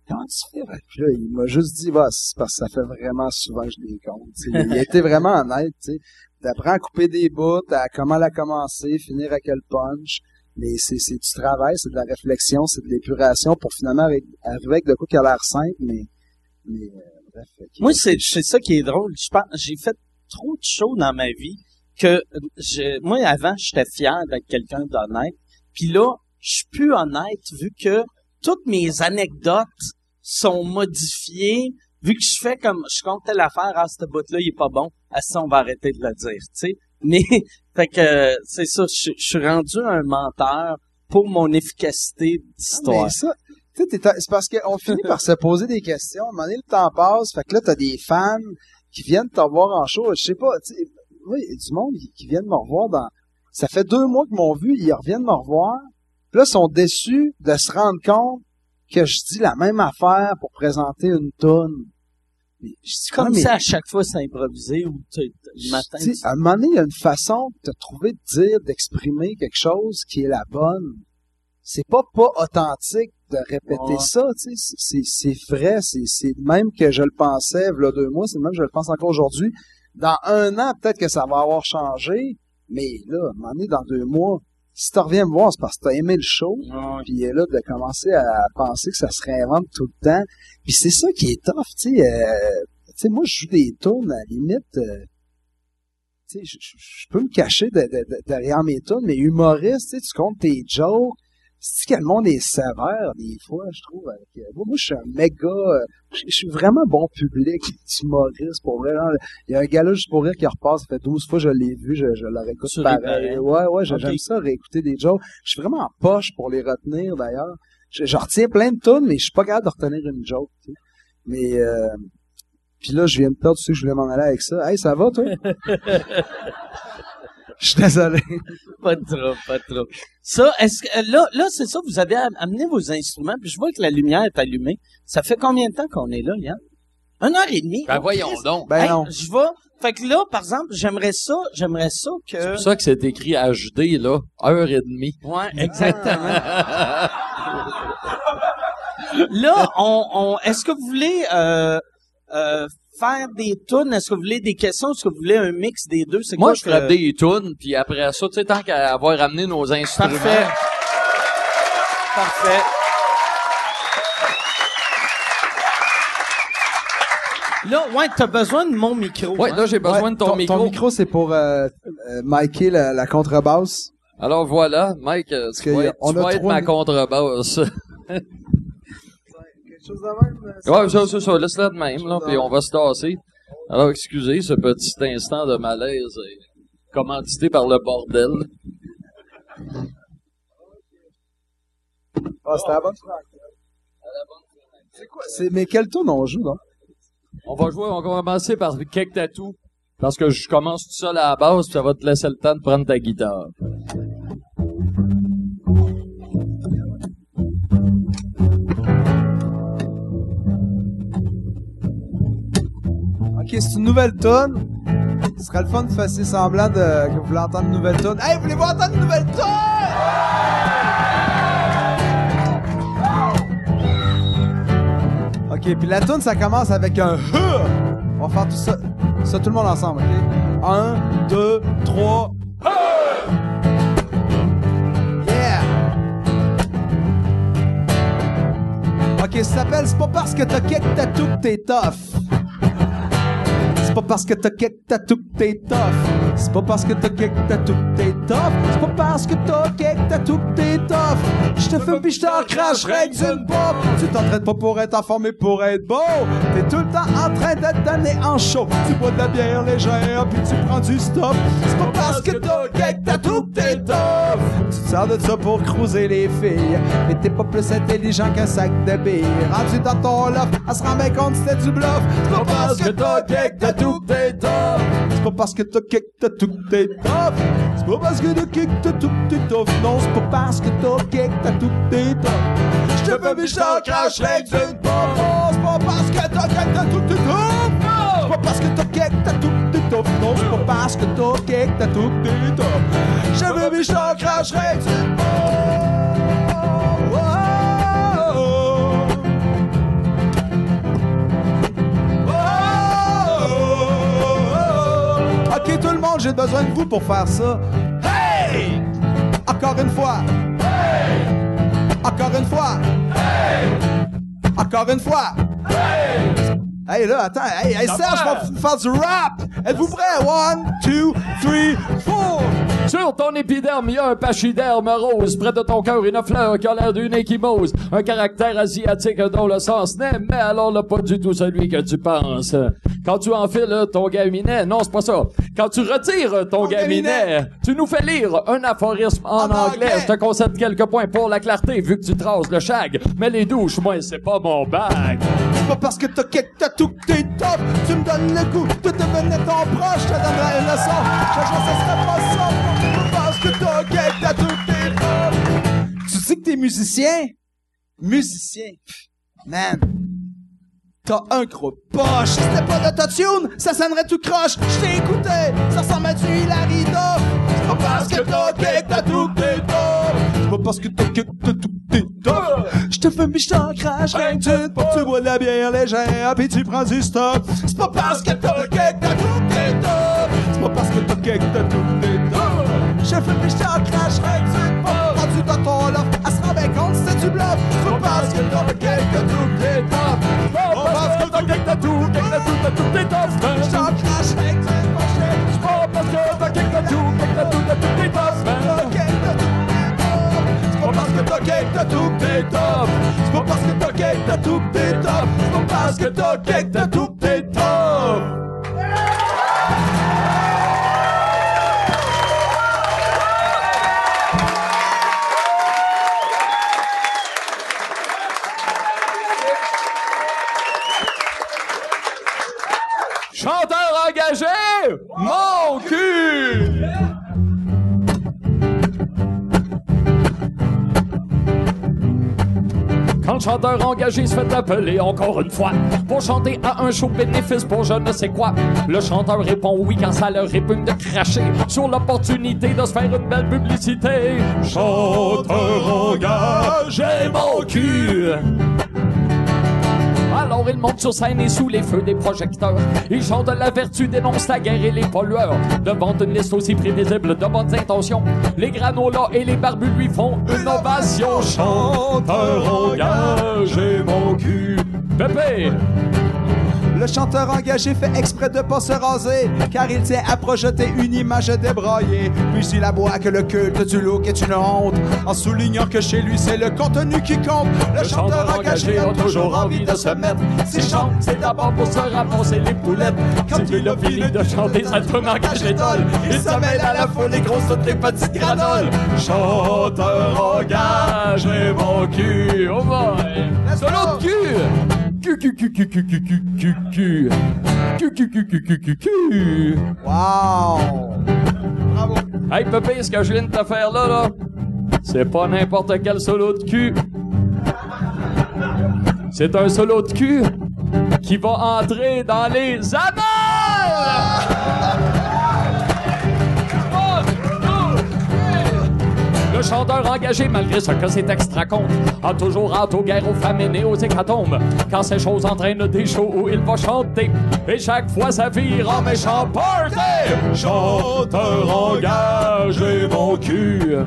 comment tu fais? Puis là, il m'a juste dit, bah, c'est parce que ça fait vraiment souvent que je les compte. Il été vraiment honnête, tu sais. T'apprends à couper des bouts, à comment la commencer, finir à quel punch. Mais c'est, du travail, c'est de la réflexion, c'est de l'épuration pour finalement arri- arriver avec de quoi qui a l'air simple, mais, mais euh, bref. Moi, c'est, c'est ça qui est drôle. Je pense, j'ai fait trop de shows dans ma vie que moi, avant, j'étais fier d'être quelqu'un d'honnête. Puis là, je suis plus honnête vu que toutes mes anecdotes sont modifiées. Vu que je fais comme, je compte telle affaire, ah, ce bout-là, il est pas bon. Ah, ça, on va arrêter de le dire, tu sais. Mais, fait que, c'est ça, je, je suis rendu un menteur pour mon efficacité d'histoire. T'es- c'est parce qu'on finit par se poser des questions. À un moment donné, le temps passe. Fait que là, t'as des fans qui viennent te revoir en show. Je sais pas, oui, il y a du monde qui, viennent me revoir dans... Ça fait deux mois qu'ils m'ont vu, ils reviennent me revoir. Puis là, ils sont déçus de se rendre compte que je dis la même affaire pour présenter une tonne. Je dis Comme ça, à chaque fois, c'est improvisé ou tu- le matin. tu à un moment donné, il y a une façon de te trouver de dire, d'exprimer quelque chose qui est la bonne. C'est pas pas authentique de répéter Ouais. ça, tu sais. C'est, vrai, c'est, le même que je le pensais, il deux mois, c'est le même que je le pense encore aujourd'hui. Dans un an, peut-être que ça va avoir changé, mais là, à un moment donné, dans deux mois, si tu reviens me voir, c'est parce que t'as aimé le show, Ouais. puis là, de commencer à penser que ça se réinvente tout le temps. Puis c'est ça qui est tough, tu sais. euh, tu sais, moi, je joue des tunes, à la limite, euh, tu sais, je, peux me cacher de- de- de- derrière mes tunes, mais humoriste, tu tu comptes tes jokes. C'est que le monde est sévère, des fois, je trouve. avec, euh, moi, moi, je suis un méga... euh, je je suis vraiment bon public d'humoriste, pour vrai. genre, Il y a un gars là, juste pour rire, qui repasse, ça fait 12 fois que je l'ai vu, je, je le réécoute pareil. réparais. Ouais, ouais, j'aime ça, réécouter des jokes. Je suis vraiment en poche pour les retenir, d'ailleurs. Je, je retiens plein de tunes, mais je suis pas capable de retenir une joke, tu sais. Mais... Euh, puis là, je viens de perdre, tu sais que je voulais m'en aller avec ça. Hey, ça va, toi? Je suis désolé. Pas de trop, pas de trop. Ça, est-ce que, là, là, c'est ça, vous avez am- amené vos instruments, puis je vois que la lumière est allumée. Ça fait combien de temps qu'on est là, Yann? Une heure et demie? Ben voyons donc. Ben Hey, non. Je vais, fait que là, par exemple, j'aimerais ça, j'aimerais ça C'est que... pour ça que c'est écrit HD, là, heure et demie. Ouais, exactement. là, on, on, est-ce que vous voulez, euh, euh, faire des tunes? Est-ce que vous voulez des questions? Est-ce que vous voulez un mix des deux? C'est Moi, quoi je que- ferais des tunes, puis après ça, tu sais, tant qu'à avoir ramené nos instruments. Parfait. Parfait. Là, ouais, t'as besoin de mon micro. Ouais, hein? là, j'ai besoin Ouais, de ton, micro. Ton micro, c'est pour euh, euh, micer la, la contrebasse. Alors voilà, Mike, euh, tu vas être, on tu a vas être ma contrebasse. Quelque chose de même? Ouais, ça, ça, ça, laisse-la de même, là, puis on va se tasser. Alors, excusez ce petit instant de malaise est commandité par le bordel. Ah, c'était la bonne phrase. C'est quoi? C'est, mais quel tour on joue, là? On va jouer, on va commencer par Cake Tattoo, parce que je commence tout seul à la base, puis ça va te laisser le temps de prendre ta guitare. Ok, c'est une nouvelle tonne. Ce serait le fun de faire semblant de, que vous voulez entendre une nouvelle tonne. Hey, voulez-vous entendre une nouvelle tonne? Ok, puis la tonne, ça commence avec un. On va faire tout ça, ça tout le monde ensemble, ok? Un, deux, trois. Yeah! Ok, ça s'appelle C'est pas parce que t'as quelques tatou que t'es tough. Pas parce que t'as quelques tatou que t'es tough. C'est pas parce que t'as tatou que t'es tough. C'est pas parce que t'as tatou que t'es tough. Je te fume pis je t'en cracherai d'une pop. Tu t'entraînes pas pour être en forme mais pour être beau. T'es tout le temps en train de te donner en chaud. Tu bois de la bière légère puis tu prends du stop. C'est pas parce que t'as tatou que t'es tough. Tu te sers de ça pour cruiser les filles. Mais t'es pas plus intelligent qu'un sac de billes. Rendu dans ton loft, elle se rend bien compte c'était du bluff. C'est pas parce que t'as tatou que t'es tough. C'est pas parce que t'as quelques tatou que t'es tough. C'est pas parce que t'as quelques tatou que t'es tough. Non, c'est pas parce que t'as quelques tatou que t'es tough. Je te fais je t'en cracherai d'une pompe. Non, c'est pas parce que t'as quelques tatou que t'es tough. C'est pas parce que t'as quelques tatou que t'es tough. Non, c'est pas parce que t'as quelques tatou que t'es tough. Je te fais je t'en cracherai d'une pompe. J'ai besoin de vous pour faire ça. Hey! Encore une fois. Hey! Encore une fois. Hey! Encore une fois. Hey! Hey là, attends, hey, hey Serge, je vais faire du rap! Êtes-vous prêts? One, two, three, four! Sur ton épiderme, il y a un pachyderme rose. Près de ton cœur, une fleur qui a l'air d'une échymose. Un caractère asiatique dont le sens n'est, mais alors là, pas du tout celui que tu penses. Quand tu enfiles ton gaminet, non, c'est pas ça. Quand tu retires ton gaminet, tu nous fais lire un aphorisme en, En anglais. anglais. Je te concède quelques points pour la clarté, vu que tu traces le shag. Mais les douches, moi, c'est pas mon bac. C'est pas parce que t'as quelque tatou que t'es top. Tu me donnes le goût de devenir ton proche. Je te donnerai une leçon. Je ce serait pas ça. Que t'es musicien? Musicien. Man. T'as un gros poche. Si c'était pas d'autotune, ça sonnerait tout croche. Je t'ai écouté, ça ressemble à du Hilary Duff. C'est pas parce que t'as quelque tatou que t'es. C'est pas parce que t'as quelque tatou que t'es. Je te fume pis je t'en crache rien que tu Tu bois de la bière légère pis tu prends du stock. C'est pas parce que t'as quelque tatou que t'es. C'est pas parce que t'as quelque tatou que t'es. Je fume pis je t'en crache rien que tu te pop tu bluffes Faut pas que dans le cake t'as toutes tes tops Faut pas que dans le cake t'as tout, tout, toutes tes tops J'en crache, cake, crache, pas cake Faut pas que dans le cake t'as tout, cake tout, toutes tes tops Dans le cake t'as tout parce que t'as tout t'es top C'est pas parce que t'as tout t'es top C'est pas parce que t'as chanteur engagé se fait appeler encore une fois pour chanter à un show bénéfice pour je ne sais quoi, le chanteur répond oui quand ça leur répugne de cracher sur l'opportunité de se faire une belle publicité. Chanteur engagé, mon cul! Alors il monte sur scène et sous les feux des projecteurs. Il chante la vertu, dénonce la guerre et les pollueurs. Devant une liste aussi prévisible de bonnes intentions, les granolas et les barbus lui font une ovation. Chanteur engagé, mon cul. Pépé! Le chanteur engagé fait exprès de pas se raser, car il tient à projeter une image débraillée. Puis il aboie que le culte du look est une honte, en soulignant que chez lui c'est le contenu qui compte. Le, chanteur engagé a toujours envie de se mettre. S'il chante, c'est d'abord pour se ramasser les poulettes. Quand il a fini de chanter, ça tourne engage l'étole. Il se mêle à la foule, les grosses toutes les petites granoles. Chanteur engagé, mon cul. Oh boy. Solo de cul! Wow! Bravo! Hey, Pépé, ce que je viens de te faire là, là, c'est pas n'importe quel solo de cul. C'est un solo de cul qui va entrer dans les annales! Le chanteur engagé, malgré ce que ses textes racontent, a toujours hâte aux guerres, aux famines et aux hécatombes. Quand ces choses entraînent des shows où il va chanter, et chaque fois ça vire en méchant party! Chanteur engagé, mon cul!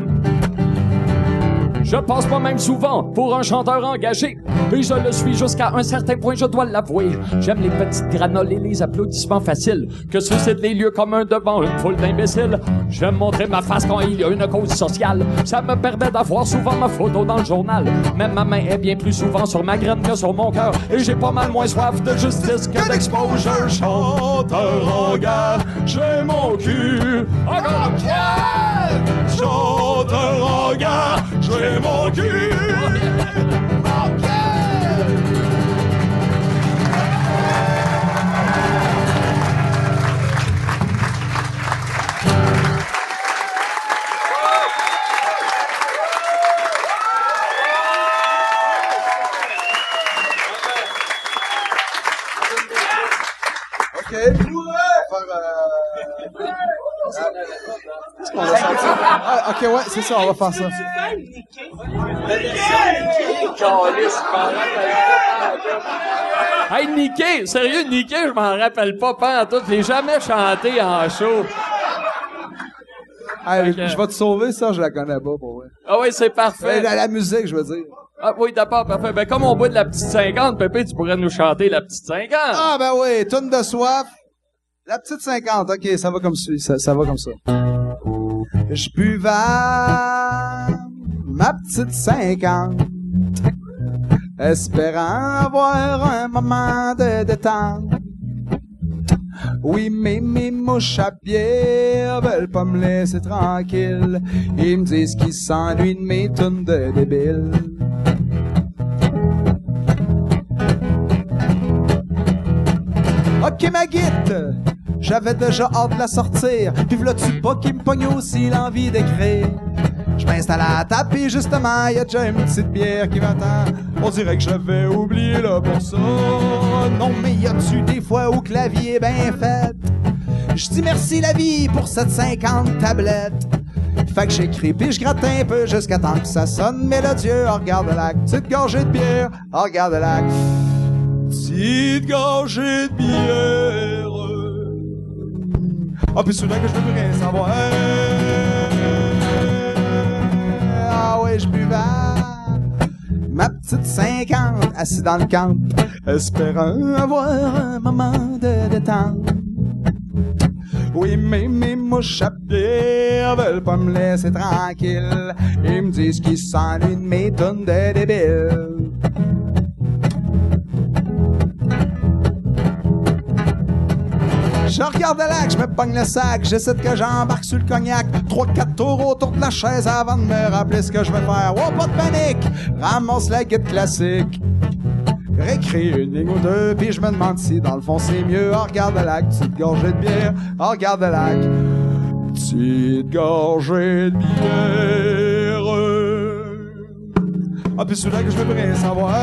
Je passe pas même souvent pour un chanteur engagé. Et je le suis jusqu'à un certain point, je dois l'avouer. J'aime les petites granoles et les applaudissements faciles que suscitent les lieux communs devant une foule d'imbéciles. J'aime montrer ma face quand il y a une cause sociale. Ça me permet d'avoir souvent ma photo dans le journal. Même ma main est bien plus souvent sur ma graine que sur mon cœur. Et j'ai pas mal moins soif de justice que d'exposure. Chanteur engagé, mon cul. Encore pied! Chanteur engagé, mon cul. Qu'on va sortir? Ah, OK, ouais, c'est ça, on va faire ça. Hey, Nicky! Sérieux, Nicky, je m'en rappelle pas pas en tout. Je l'ai jamais chanté en show. Hey, Je vais te sauver, ça, je la connais pas, pour vrai. Ah oui, c'est parfait. la, la musique, je veux dire. Ah oui, d'accord, parfait. Ben, comme on boit de la petite 50, Pépé, tu pourrais nous chanter la petite 50. Ah, ben oui, tonne de soif. La petite 50, ok, ça va comme ça, ça va comme ça. Je buvais ma petite 50, espérant avoir un moment de détente. Oui, mais mes mouches à bière veulent pas me laisser tranquille. Ils me disent qu'ils s'ennuient de mes tunes de débiles. J'avais déjà hâte de la sortir. Puis v'là-tu pas qui me pogne aussi l'envie d'écrire? Je m'installe à la table, puis justement, y a déjà une petite bière qui m'attend. On dirait que j'avais oublié pour ça. Non, mais y a-tu des fois où la est bien faite? Je dis merci la vie pour cette 50 tablettes. Fait que j'écris puis je gratte un peu jusqu'à temps que ça sonne mélodieux. Oh, regarde la petite gorgée de bière. Oh, regarde la petite gorgée de bière. Ah, puis soudain que je veux plus rien savoir. Ah ouais, je buvais ma petite 50 assis dans le camp, espérant avoir un moment de détente. Oui, mais mes mouches à veulent pas me laisser tranquille. Ils me disent qu'ils s'ennuient de mes tonnes de débiles. Je regarde le lac, je me pogne le sac, j'essaie que j'embarque sur le cognac. Trois, quatre tours autour de la chaise avant de me rappeler ce que je vais faire. Oh, pas de panique! Ramasse la guide classique. Récris une ligne ou deux, puis je me demande si dans le fond c'est mieux. Oh, regarde le lac, petite gorgée de bière. Oh, regarde le lac, petite gorgée de bière. Ah, puis soudain que je veux rien savoir.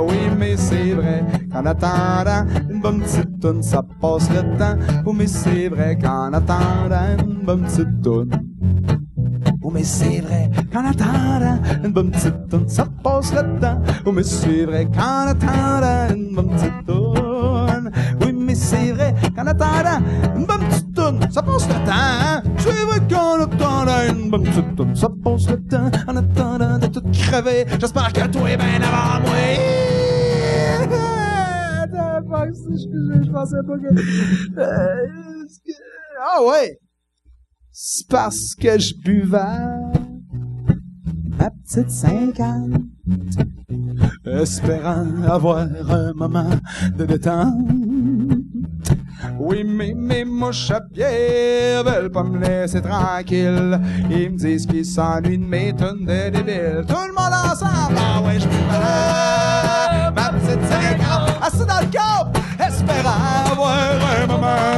Oui, mais c'est vrai qu'en attendant une bonne petite toune, ça passe le temps. Oh, mais c'est vrai qu'en attendant une bonne petite toune. Oh, mais c'est vrai qu'en attendant une bonne petite toune, ça passe le temps. Oh, mais c'est vrai qu'en attendant une bonne petite toune. Oui, mais c'est vrai qu'en attendant une bonne petite toune, ça passe le temps. C'est vrai qu'en attendant une bonne petite toune, ça passe le temps. En attendant de tout crever, j'espère que toi est bien avant moi. Je, je, pensais pas que... Euh, Ah ouais! C'est parce que je buvais ma petite 50, espérant avoir un moment de détente. Oui, mais mes mouches à bière veulent pas me laisser tranquille. Ils me disent qu'ils s'ennuient de mes tonnes de débiles. Tout le monde ensemble, ah ouais, je buvais ma petite 50,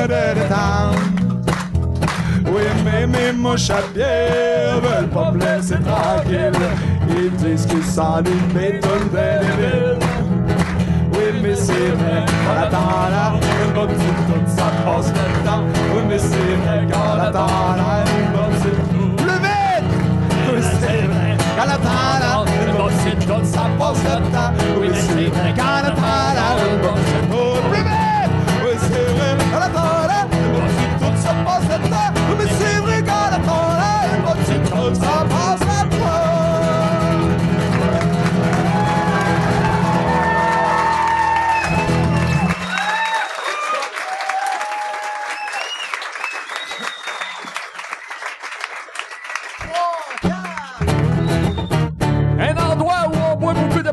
de détente. Oui, mais mes mouches à veulent pas me laisser tranquille. Ils disent qu'ils s'ennuient de mes tonnes de débiles. Oui, mais c'est vrai, en attendant une bonne ça passe le temps. Oui, mais c'est vrai petite toune, plus vite! Oui, c'est vrai passe le. Oui, c'est vrai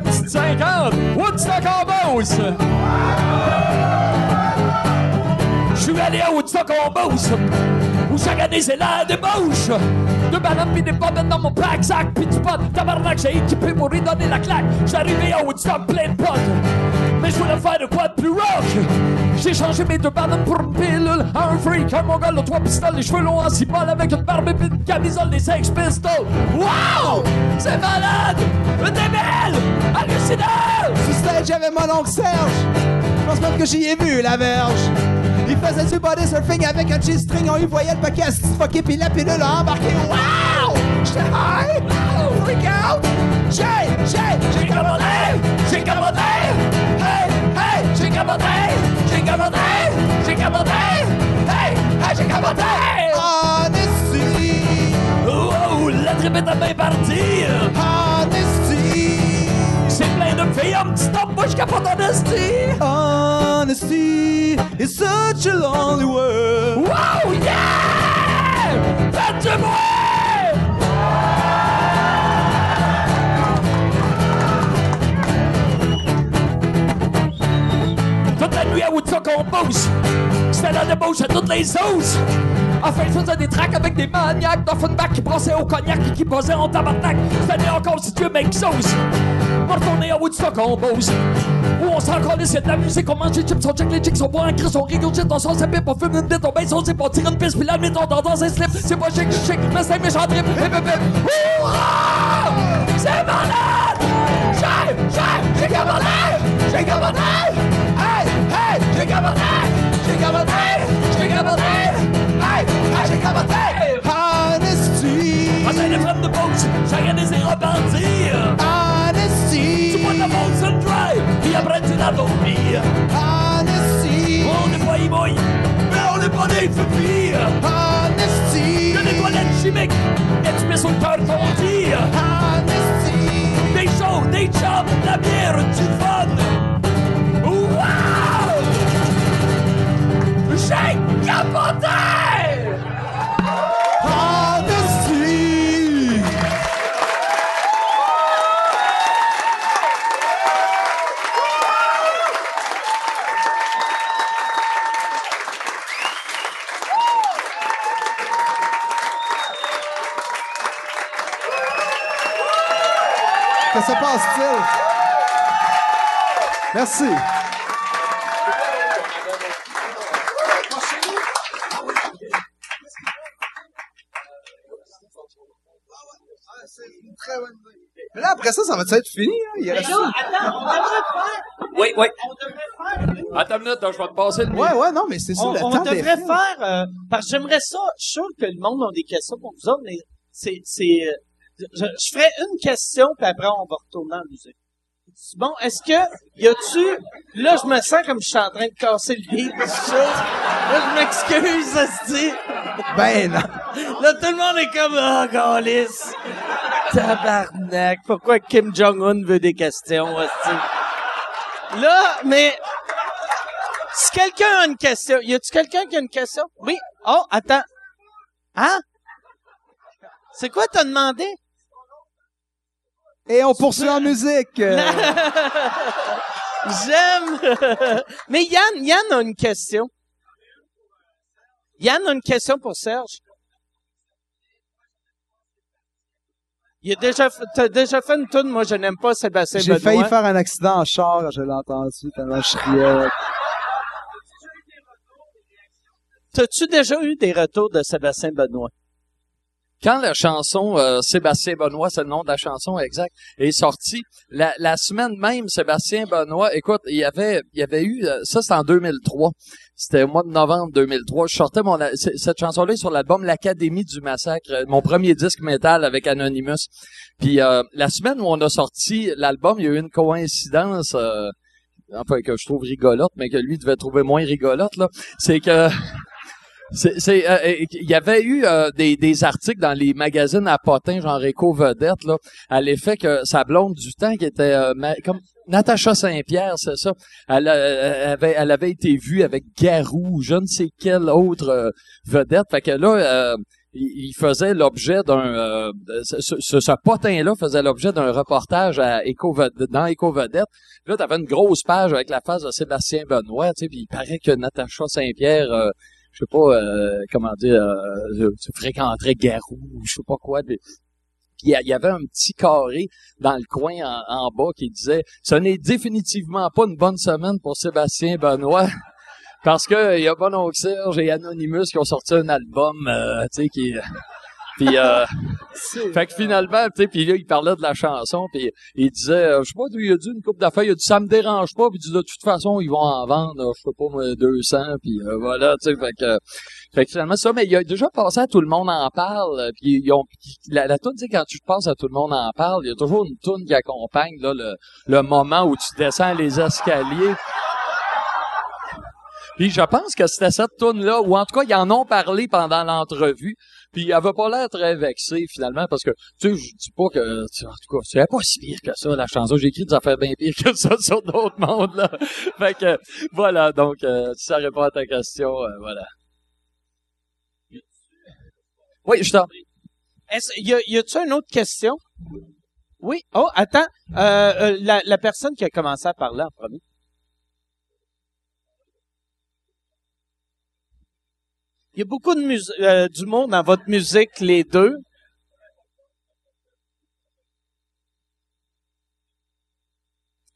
petites 50. Woodstock en. Je suis allé à Woodstock en Beauce. Où chaque année c'est la débauche. Deux bananes pis des pommes dans mon pack sac pis du pot. Tabarnak, j'ai équipé pour lui donner la claque. Arrivé à Woodstock plein de potes. Mais je voulais faire de quoi de plus rock? J'ai changé mes deux bananes pour une pilule. Un freak, un mongol, aux trois pistoles, les cheveux longs en cibole avec une barbe et une camisole des Sex Pistols. Wow! C'est malade! Débile! Hallucinant! Sur stage, j'avais mon oncle Serge. Je pense même que j'y ai vu la verge. Il faisait du body surfing avec un G-string. On y voyait le paquet à se fucker, puis la pilule a embarqué. Wow! J'étais high! Oh, freak out! J'ai, j'ai, j'ai commandé! J'ai commandé! Hey, hey, j'ai commandé! J'ai commandé! J'ai commandé! Hey, hey, j'ai commandé! On est! Oh, la tripe est à bien partie! On! En petit top, moi je capote en esti. Honesty is such a lonely world. Wow, yeah! Faites du bruit! Toute la nuit à Woodstock, on bouge. C'était la débauche à toutes les sauces. Enfin, je faisais des tracks avec des maniaques d'Offenbach qui passaient au cognac et qui posaient en tabarnak. C'était encore si Dieu make sauce. On retourner à Woodstock, on bouge. Où on s'en calisse, c'est de la musique, on mange des chips, on check les chicks, on boit un cris, on régurgite, on sort sa pipe, on fume une bite, on baisse, on zip, on tire une piste, puis la nuit, on dort dans un slip. C'est pas chic, chic, mais c'est méchant trip. Hip, hip, hip. Hourra! C'est malade! J'ai, j'ai, j'ai capoté! J'ai capoté! Hey, hey, j'ai capoté! J'ai capoté! J'ai capoté! Hey, hey, j'ai capoté! Honesty. En train de prendre de pause, j'ai regardé ses repentir. Honesty. Après tu la dormir. Honesty. On n'est pas imouille, mais on n'est pas des fupilles. Honesty. Y'a des toilettes chimiques, et tu mets sur le cœur ton tir. Honesty. Des shows, des chums, de la bière, du fun. Wow! J'ai capoté! Se passe-t-il? Merci. Mais là, après ça, ça va être fini? Hein? Il reste... Oui, oui. Attends une minute, je vais te passer le mien. Ouais, ouais, non, mais c'est ça, On, le on temps devrait faire, euh, parce que j'aimerais ça, je suis sûr que le monde a des questions pour vous autres, mais c'est, c'est, euh, je, je ferai une question, puis après on va retourner en musique. Bon, est-ce que, y a-tu, là, je me sens comme je suis en train de casser le ça. Là, je m'excuse, ça se dit. Ben non. Là, tout le monde est comme, ah, oh, Tabarnak. Pourquoi Kim Jong-un veut des questions, hostie? Là, mais, si quelqu'un a une question, y a-tu quelqu'un qui a une question? Oui. Oh, attends. Hein? C'est quoi t'as demandé? Et on poursuit en musique. J'aime. Mais Yann, Yann a une question. Yann a une question pour Serge. Il a déjà, fait- t'as déjà fait une tune, moi je n'aime pas Sébastien J'ai Benoît. failli faire un accident en char je l'ai entendu, tellement je criais. T'as-tu déjà eu des retours de Sébastien Benoît? Quand la chanson euh, Sébastien Benoît, c'est le nom de la chanson exact, est sortie, la, semaine même, Sébastien Benoît, écoute, il y avait, il y avait eu, euh, ça c'est en 2003, c'était au mois de novembre 2003, je sortais mon, cette chanson-là sur l'album L'Académie du Massacre, mon premier disque métal avec Anonymous. Puis euh, la semaine où on a sorti l'album, il y a eu une coïncidence, euh, enfin que je trouve rigolote, mais que lui devait trouver moins rigolote, là, c'est que... C'est, euh, euh, il y avait eu euh, des, articles dans les magazines à potins, genre Éco Vedette, là, à l'effet que sa blonde du temps, qui était comme Natacha Saint-Pierre, c'est ça, elle, avait, elle avait été vue avec Garou, ou je ne sais quelle autre vedette. Fait que là, il faisait l'objet d'un ce, ce potin-là faisait l'objet d'un reportage à Éco dans Éco Vedette. Là, t'avais une grosse page avec la face de Sébastien Benoît, tu sais, puis il paraît que Natacha Saint-Pierre je sais pas euh, comment dire euh, tu fréquenterais Garou ou je sais pas quoi puis il y avait un petit carré dans le coin en, bas qui disait ce n'est définitivement pas une bonne semaine pour Sébastien Benoît parce que il y a Bon Serge et Anonymous qui ont sorti un album euh, tu sais qui puis euh, fait que finalement tu sais puis là il parlait de la chanson puis il disait euh, je sais pas il a dit une coupe d'affaires il a dit ça me dérange pas puis il dit de toute façon ils vont en vendre euh, je sais pas moi 200 puis euh, voilà tu sais fait que fait que finalement ça mais il a déjà passé à tout le monde en parle puis ils ont la, la tune tu sais quand tu passes à tout le monde en parle il y a toujours une tune qui accompagne là le, le moment où tu descends les escaliers. Puis je pense que c'était cette tune là ou en tout cas ils en ont parlé pendant l'entrevue Puis elle avait pas l'air très vexée finalement parce que tu sais, je dis pas que tu- en tout cas, c'est pas si pire que ça la chanson. J'ai écrit des affaires bien pires que ça sur d'autres mondes là. fait que voilà, donc euh, ça répond à ta question, euh, voilà. Oui, je t'en prie. Y a, y a-tu une autre question? Oui. Oh, attends. Euh, euh, la, la personne qui a commencé à parler en premier. Il y a beaucoup de euh, d'humour dans votre musique, les deux.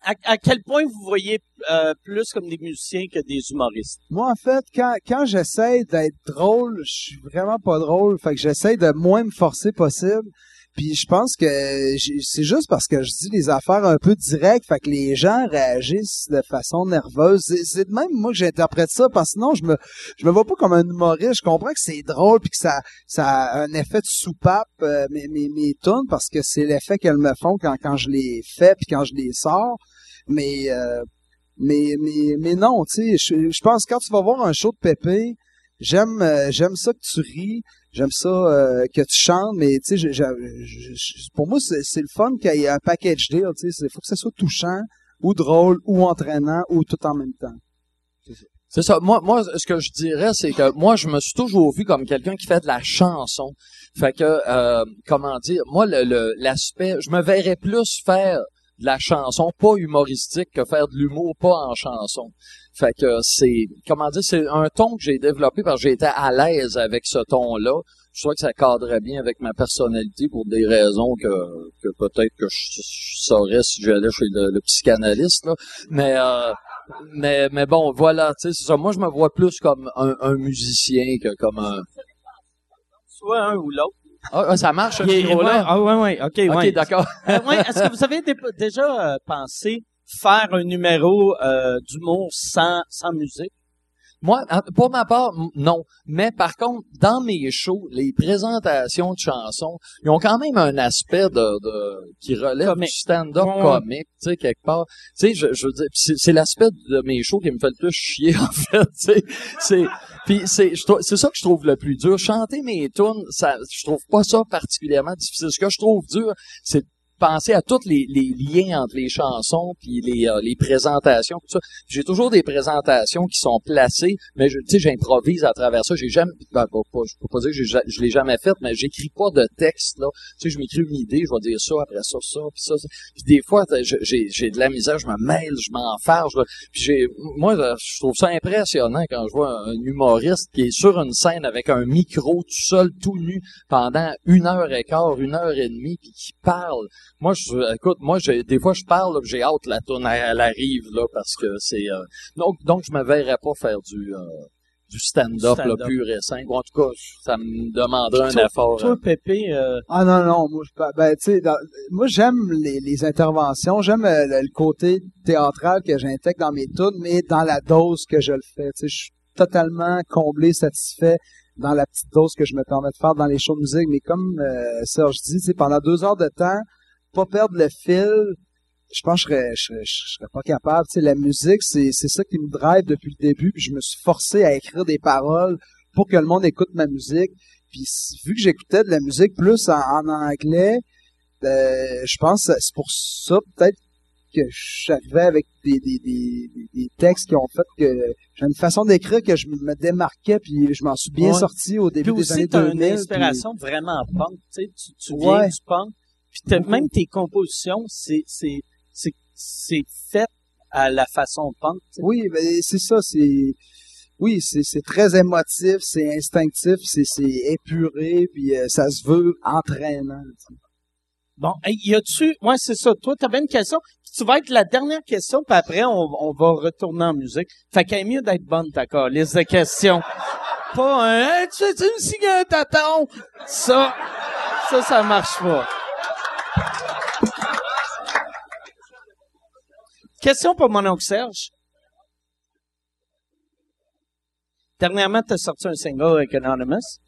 À, à quel point vous voyez euh, plus comme des musiciens que des humoristes? Moi, en fait, quand, quand j'essaie d'être drôle, je suis vraiment pas drôle. Fait que j'essaie de moins me forcer possible. Puis je pense que c'est juste parce que je dis des affaires un peu directes, fait que les gens réagissent de façon nerveuse. C'est, même moi que j'interprète ça, parce que sinon je me je me vois pas comme un humoriste. Je comprends que c'est drôle puis que ça ça a un effet de soupape euh, mes, parce que c'est l'effet qu'elles me font quand quand je les fais puis quand je les sors. Mais euh, mais mais mais non, tu sais, je, je pense que quand tu vas voir un show de Pépé, j'aime euh, j'aime ça que tu ris, j'aime ça euh, que tu chantes, mais tu sais, pour moi c'est le fun qu'il y ait un package deal, tu sais, il faut que ça soit touchant ou drôle ou entraînant ou tout en même temps. C'est ça. Moi, moi, ce que je dirais, c'est que moi, je me suis toujours vu comme quelqu'un qui fait de la chanson. Fait que, euh, comment dire, moi, le, le- l'aspect, je me verrais plus faire de la chanson pas humoristique que faire de l'humour pas en chanson. Fait que c'est, comment dire, c'est un ton que j'ai développé parce que j'étais à l'aise avec ce ton-là. Je trouvais que ça cadrait bien avec ma personnalité pour des raisons que, que peut-être que je, je saurais si j'allais chez le, le psychanalyste, là. Mais, euh, mais, mais bon, voilà, tu sais, c'est ça. Moi, je me vois plus comme un, un musicien que comme un... Soit un ou l'autre. Ah, ah, ça marche, ce micro-là? ah ouais, ouais, ok, OK, ouais. d'accord. Euh, ouais, Est-ce que vous avez dé- déjà euh, pensé faire un numéro euh, d'humour sans, sans musique? Moi, en- pour ma part, non. Mais par contre, dans mes shows, les présentations de chansons, ils ont quand même un aspect de, de qui relève Comique. du stand-up Ouais, comique, tu sais, quelque part. Tu sais, je, je veux dire, c'est, l'aspect de mes shows qui me fait le plus chier, en fait, tu sais. C'est, puis c'est, c'est ça que je trouve le plus dur. Chanter mes tunes, ça, je trouve pas ça particulièrement difficile. Ce que je trouve dur, c'est de penser à tous les, les liens entre les chansons puis les, euh, les présentations tout ça. J'ai toujours des présentations qui sont placées, mais je, sais, j'improvise à travers ça. J'ai jamais, ben, je peux pas dire que je l'ai jamais fait, mais j'écris pas de texte là. Tu sais, je m'écris une idée, je vais dire ça après ça, ça, puis ça. ça. Puis des fois, j'ai, j'ai de la misère, je me mêle, je m'enfarge. Puis j'ai, moi, là, je trouve ça impressionnant quand je vois un, un humoriste qui est sur une scène avec un micro tout seul, tout nu, pendant une heure et quart, une heure et demie, puis qui parle. Moi, je, écoute, moi, j'ai, des fois, je parle, j'ai hâte la tourne elle, elle arrive, là, parce que c'est, euh, donc, donc, je me verrais pas faire du, euh, du stand-up, là, Stand-up. pur et simple. Ou en tout cas, ça me demanderait un Toi- effort. Toi, euh. Pépé, euh, Ah non non, moi je ben tu sais dans- moi j'aime les, les interventions, j'aime euh, le, le côté théâtral que j'intègre dans mes tunes, mais dans la dose que je le fais, tu sais, je suis totalement comblé, satisfait dans la petite dose que je me permets de faire dans les shows de musique, mais comme euh, Serge dit, tu sais, pendant deux heures de temps, pas perdre le fil, je pense que je serais, je serais, je serais pas capable. Tu sais, la musique, c'est, c'est ça qui me drive depuis le début. Puis je me suis forcé à écrire des paroles pour que le monde écoute ma musique. Puis vu que j'écoutais de la musique plus en, en anglais, euh, je pense que c'est pour ça peut-être que j'arrivais avec des, des, des, des- textes qui ont fait que j'ai une façon d'écrire que je me démarquais puis je m'en suis bien Ouais. sorti au début puis des années aussi, t'as 2000. une puis- inspiration vraiment punk, tu sais, tu, tu viens Ouais. du punk, puis même tes compositions, c'est, c'est, c'est, c'est fait à la façon punk. Oui, ben, c'est ça, c'est oui, c'est c'est très émotif, c'est instinctif, c'est c'est épuré, puis euh, ça se veut entraînant. Bon, hey, y a-tu, ouais, c'est ça. Toi, t'avais une question. Tu vas être la dernière question, puis après, on, on va retourner en musique. Fait qu'elle est mieux d'être bonne, liste de questions. Pas un, hey, tu une cigarette à tâton? Ça, ça, ça marche pas. Question pour mon oncle Serge. Dernièrement, tu as sorti un single avec Anonymous.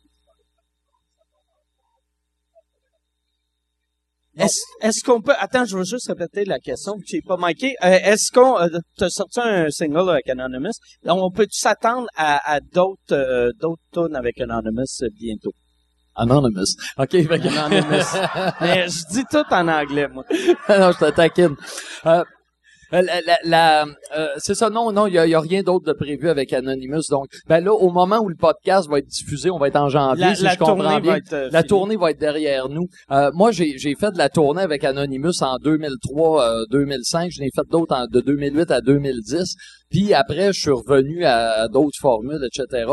Est-ce, qu'on peut... Attends, je veux juste répéter la question, que j'ai pas manqué. Euh, est-ce qu'on... Euh, t'as sorti un single avec Anonymous? Donc, on peut s'attendre à, à d'autres euh, d'autres tunes avec Anonymous bientôt? Anonymous. OK. que- Anonymous. Mais je dis tout en anglais, moi. non, je te taquine. Euh, la, la- la- euh, c'est ça, non, non, il y a, y a rien d'autre de prévu avec Anonymous. Donc, ben là, au moment où le podcast va être diffusé, on va être en janvier, La, si la je comprends tournée bien. va être euh, La tournée va être derrière nous. Euh, moi, j'ai, j'ai fait de la tournée avec Anonymous en 2003, euh, 2005. Je l'ai fait d'autres en- de 2008 à 2010. Puis après, je suis revenu à, à d'autres formules, etc.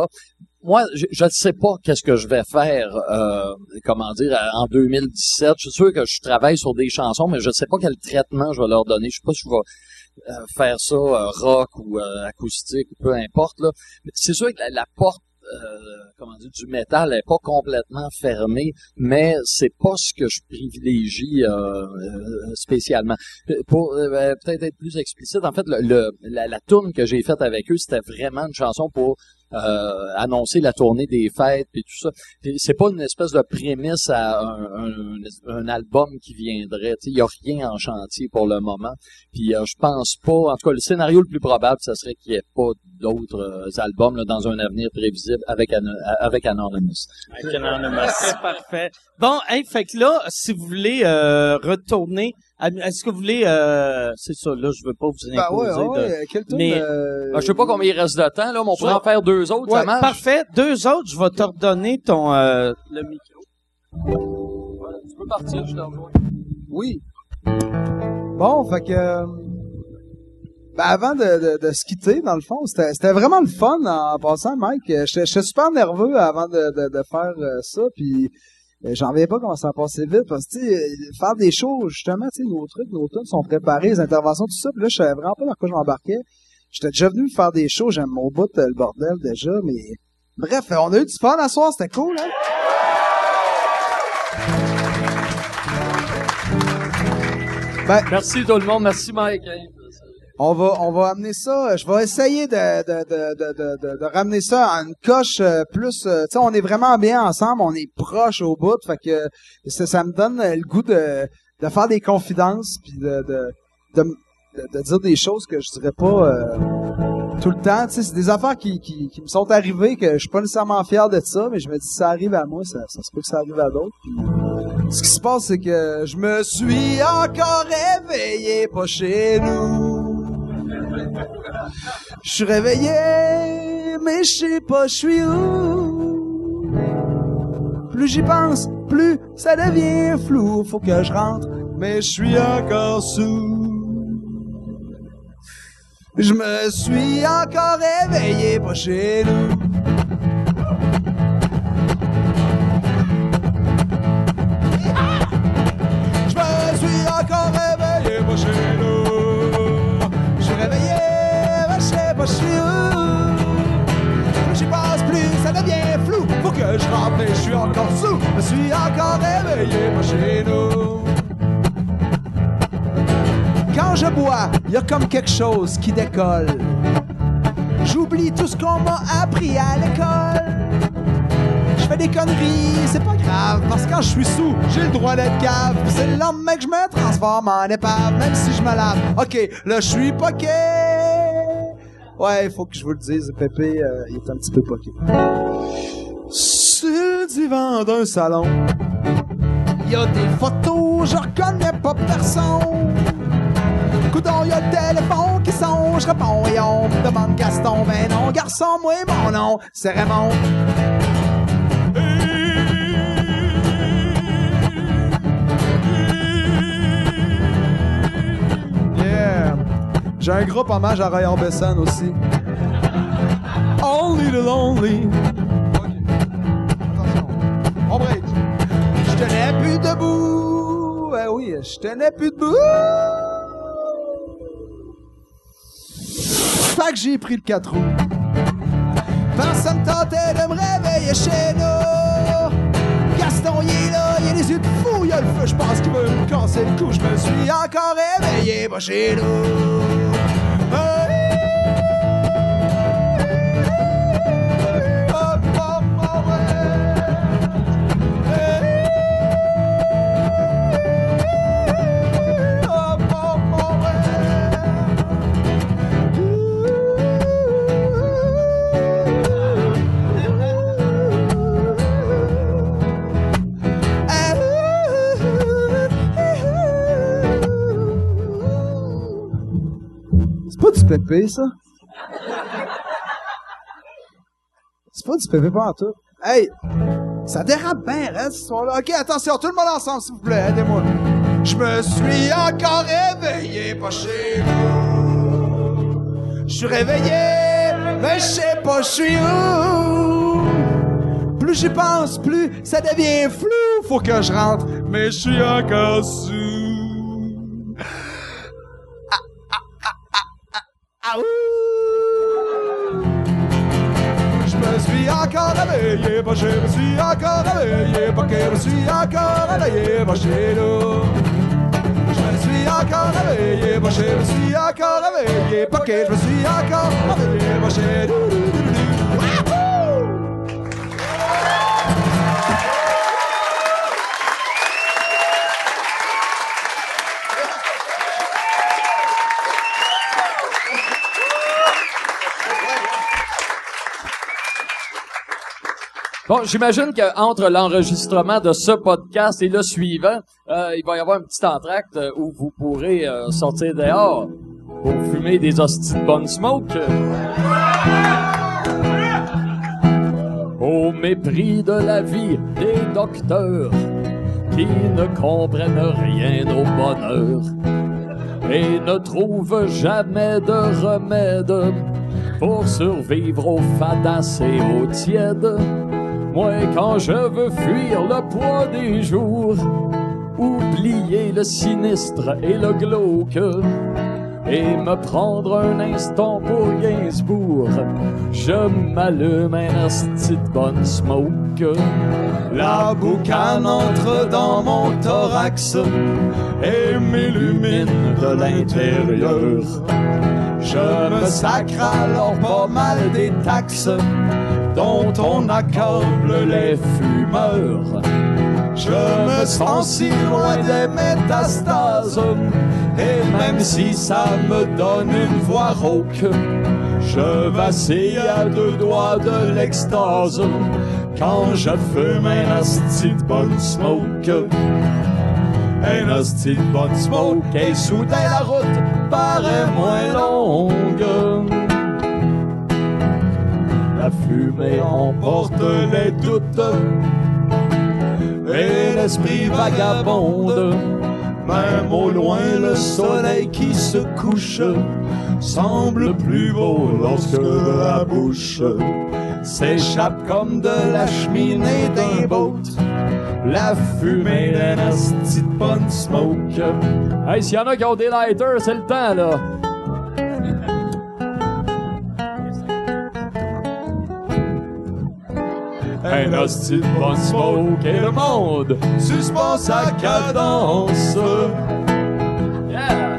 Moi, je ne sais pas qu'est-ce que je vais faire, euh, comment dire, à- en 2017. Je suis sûr que je travaille sur des chansons, mais je ne sais pas quel traitement je vais leur donner. Je sais pas si je vais euh, faire ça euh, rock ou euh, acoustique, peu importe. Là. C'est sûr que la, porte euh, comment dire, du métal est pas complètement fermée, mais c'est pas ce que je privilégie euh, euh, spécialement. Pour euh, peut-être être plus explicite, en fait, le- la, la tourne que j'ai faite avec eux, c'était vraiment une chanson pour euh, annoncer la tournée des fêtes et tout ça. Puis C'est pas une espèce de prémisse à un, un- un album qui viendrait. Il y a rien en chantier pour le moment. Puis euh, je pense pas. En tout cas, le scénario le plus probable, ça serait qu'il n'y ait pas d'autres euh, albums là, dans un avenir prévisible avec Ano- avec Anonymous. Avec Anonymous. Parfait. Bon, hey, fait que là, si vous voulez euh, retourner, est-ce que vous voulez, euh, c'est ça, là, je veux pas vous Ben ouais, imposer ouais, de... ouais, quel tour Mais- euh, Ah, je sais pas combien il reste de temps, là, mais on pourrait en faire deux autres, Ouais, ça marche? parfait. Deux autres, je vais te redonner ton euh, le micro. Tu peux partir, je te rejoins. Oui. Bon, fait que... euh, Ben avant de, de, de se quitter, dans le fond, c'était c'était vraiment le fun en passant, Mike. Euh, J'étais super nerveux avant de, de, de faire euh, ça, puis euh, j'en reviens pas comment ça a passé vite, parce que, euh, faire des shows, justement, tu sais, nos trucs, nos tunes sont préparés, les interventions, tout ça, puis là, je savais vraiment pas dans quoi je m'embarquais. J'étais déjà venu faire des shows, j'aime mon bout, euh, le bordel, déjà, mais... Bref, euh, on a eu du fun à soir, c'était cool, hein? Merci tout le monde, merci Mike. On va, on va amener ça. Je vais essayer de, de, de, de, de, ramener ça à une coche euh, plus. euh, tu sais, on est vraiment bien ensemble, on est proches au bout. Fait que ça, me donne euh, le goût de, de faire des confidences puis de, de, de, dire des choses que je dirais pas euh, tout le temps. Tu sais, c'est des affaires qui, qui, qui me sont arrivées que je suis pas nécessairement fier de ça, mais je me dis ça arrive à moi, ça, ça se peut que ça arrive à d'autres. Puis, ce qui se passe, c'est que je me suis encore réveillé pas chez nous. Je suis réveillé, mais je sais pas je suis où. Plus j'y pense, plus ça devient flou. Faut que je rentre, mais je suis encore sous. Je me suis encore réveillé pas chez nous. Je je suis encore sous. Je suis encore réveillé pas chez nous. Quand je bois, y a comme quelque chose qui décolle. J'oublie tout ce qu'on m'a appris à l'école. Je fais des conneries, c'est pas grave, parce que quand je suis sous, j'ai le droit d'être cave. C'est le lendemain que je me transforme en épave, même si je me lave. Ok, là je suis poqué. Ouais, il faut que je vous le dise, Pépé, euh, il est un petit peu poqué. Sur le divan d'un salon, y a des photos, je reconnais pas personne. Coudon, y a le téléphone qui sonne, je réponds et on me demande Gaston, ben non, garçon, moi mon nom, c'est Raymond. Yeah. J'ai un groupe hommage à Roy Orbison aussi. Only the lonely. Je tenais plus debout. Fait que j'ai pris le 4 roues. Me tentait de me réveiller chez nous. Gaston, il est là, il a les yeux de fou, il le feu, je pense qu'il veut me casser le cou. Je me suis encore réveillé, pas chez nous. Ça? C'est pas du pépé, pas en tout. Hey! Ça dérape bien, reste, cette histoire-là. OK, attention, tout le monde ensemble, s'il vous plaît, aidez-moi. Je me suis encore réveillé, pas chez vous. Je suis réveillé, mais je sais pas je suis où. Plus j'y pense, plus ça devient flou. Faut que je rentre, mais je suis encore sous. Ah. Je me suis encore réveillé, pas je me suis encore pas que je me suis encore pas chez nous. Je me suis encore réveillé, pas je me suis encore pas que je me suis encore pas chez. Bon, j'imagine qu'entre l'enregistrement de ce podcast et le suivant, euh, il va y avoir un petit entracte euh, où vous pourrez euh, sortir dehors pour fumer des hosties de bonne smoke. Au mépris de la vie des docteurs qui ne comprennent rien au bonheur et ne trouvent jamais de remède pour survivre aux fadas et aux tièdes. Moi, quand je veux fuir le poids des jours, oublier le sinistre et le glauque, et me prendre un instant pour Gainsbourg, je m'allume un asti de bonne smoke. La boucane entre dans mon thorax et m'illumine de l'intérieur. Je me sacre alors pas mal des taxes dont on accable les fumeurs. Je me sens si loin des métastases, et même si ça me donne une voix rauque, je vacille à deux doigts de l'extase quand je fume un asti de bonne smoke. Un hostie de bonne smoke et soudain la route paraît moins longue. La fumée emporte les doutes et l'esprit vagabonde. Même au loin, le soleil qui se couche semble plus beau lorsque la bouche s'échappe comme de la cheminée d'un boat. La fumée d'un asti de bonne smoke. Hey, s'il y en a qui ont des lighters, c'est le temps, là. Un hostie de bonne smoke et le monde suspend sa cadence. Yeah!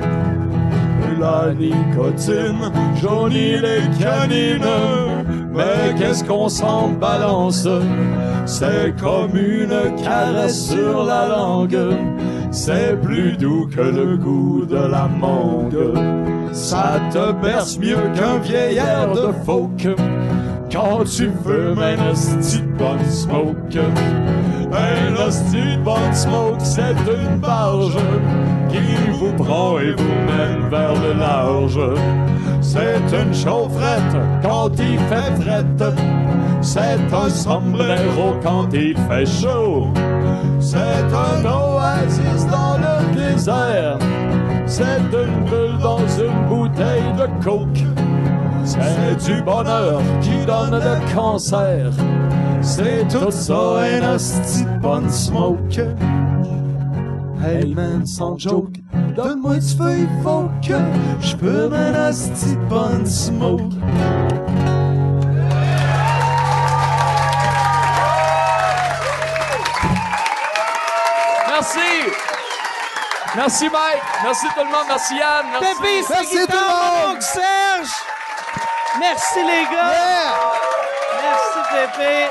La nicotine jaunie les canines, mais qu'est-ce qu'on s'en balance? C'est comme une caresse sur la langue, c'est plus doux que le goût de la mangue. Ça te berce mieux qu'un vieillard de folk quand tu fumes un hostie de bonne smoke. Un hostie de bonne smoke, c'est une barge qui vous prend et vous mène vers le large. C'est une chaufferette quand il fait frette. C'est un sombrero quand il fait chaud. C'est un oasis dans le désert. C'est une bulle dans une bouteille de coke. C'est du bonheur qui donne le cancer. C'est tout ça, un hostie bonne smoke. Hey man, sans joke, donne-moi du feuille folk. J'peux un hostie de bonne smoke. Merci! Merci Mike! Merci tout le monde! Merci Yann! Merci! Merci guitare, tout le monde. Serge! Merci les gars! Merci Pépé!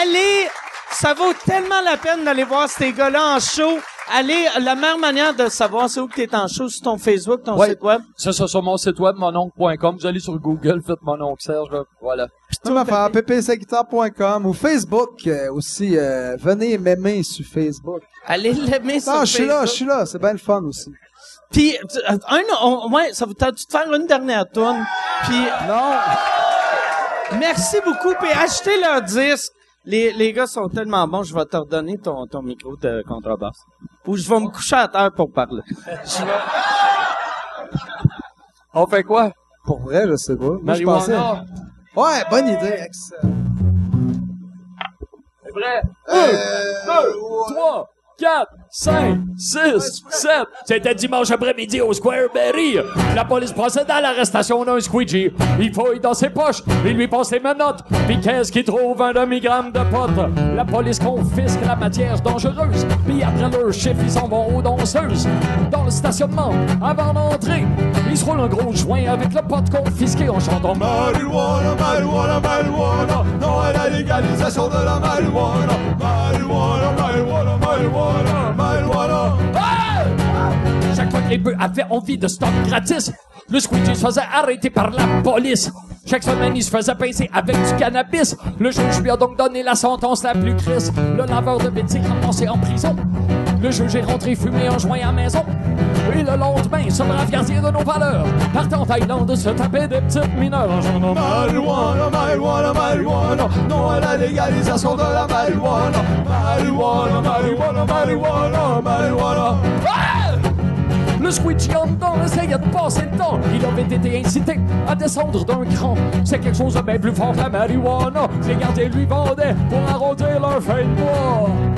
Allez, ça vaut tellement la peine d'aller voir ces gars-là en show. Allez, la meilleure manière de savoir c'est où que t'es en show, sur ton Facebook, ton Ouais. site web. C'est ça sur mon site web, mononcle.com. Vous allez sur Google, faites mon oncle Serge, là. Voilà. Tout affaire, ppcguitar.com ou Facebook euh, aussi. euh, venez m'aimer sur Facebook. Allez l'aimer sur Non, je suis là, Facebook. je suis là. C'est bien le fun aussi. Puis, euh, un, on- ouais, ça vous tente de faire une dernière tourne? Puis, Non! merci beaucoup, puis achetez leur disque. Les, les gars sont tellement bons, je vais te redonner ton, ton micro de contrebasse. Ou je vais me coucher à terre pour parler. Je vais- On fait quoi? Pour vrai, je sais pas. Moi, je pensais... Ouais, bonne idée. Excellent. C'est vrai? Un, deux, trois, quatre, cinq, six, sept. C'était dimanche après-midi au Square Berry. La police procède à l'arrestation d'un squeegee. Il fouille dans ses poches, il lui passe les menottes. Puis qu'est-ce qu'il trouve? Un demi-gramme de potes. La police confisque la matière dangereuse. Puis après leur chiffre, ils s'en vont aux danseuses. Dans le stationnement, avant d'entrer, ils se roulent un gros joint avec le pote confisqué en chantant Marijuana, marijuana, marijuana, non à la légalisation de la marijuana. Marijuana, marijuana, marijuana, Chaque fois que les bœufs avaient envie de stock gratis, le squeegee se faisait arrêter par la police. Chaque semaine, il se faisait pincer avec du cannabis. Le juge lui a donc donné la sentence la plus crisse. Le laveur de métier ramassé en prison. Le juge est rentré fumer un joint à maison. Et le lendemain, ce brave gardien de nos valeurs partait en Thaïlande se taper des petites en chantant Marijuana, marijuana, marijuana, non à la légalisation de la marijuana. Marijuana, marijuana, marijuana, marijuana. Le squeegee en dedans essayait de passer le temps. Il avait été incité à descendre d'un cran. C'est quelque chose de bien plus fort que la marijuana. Les gardiens lui vendaient pour arrondir leur fin de mois.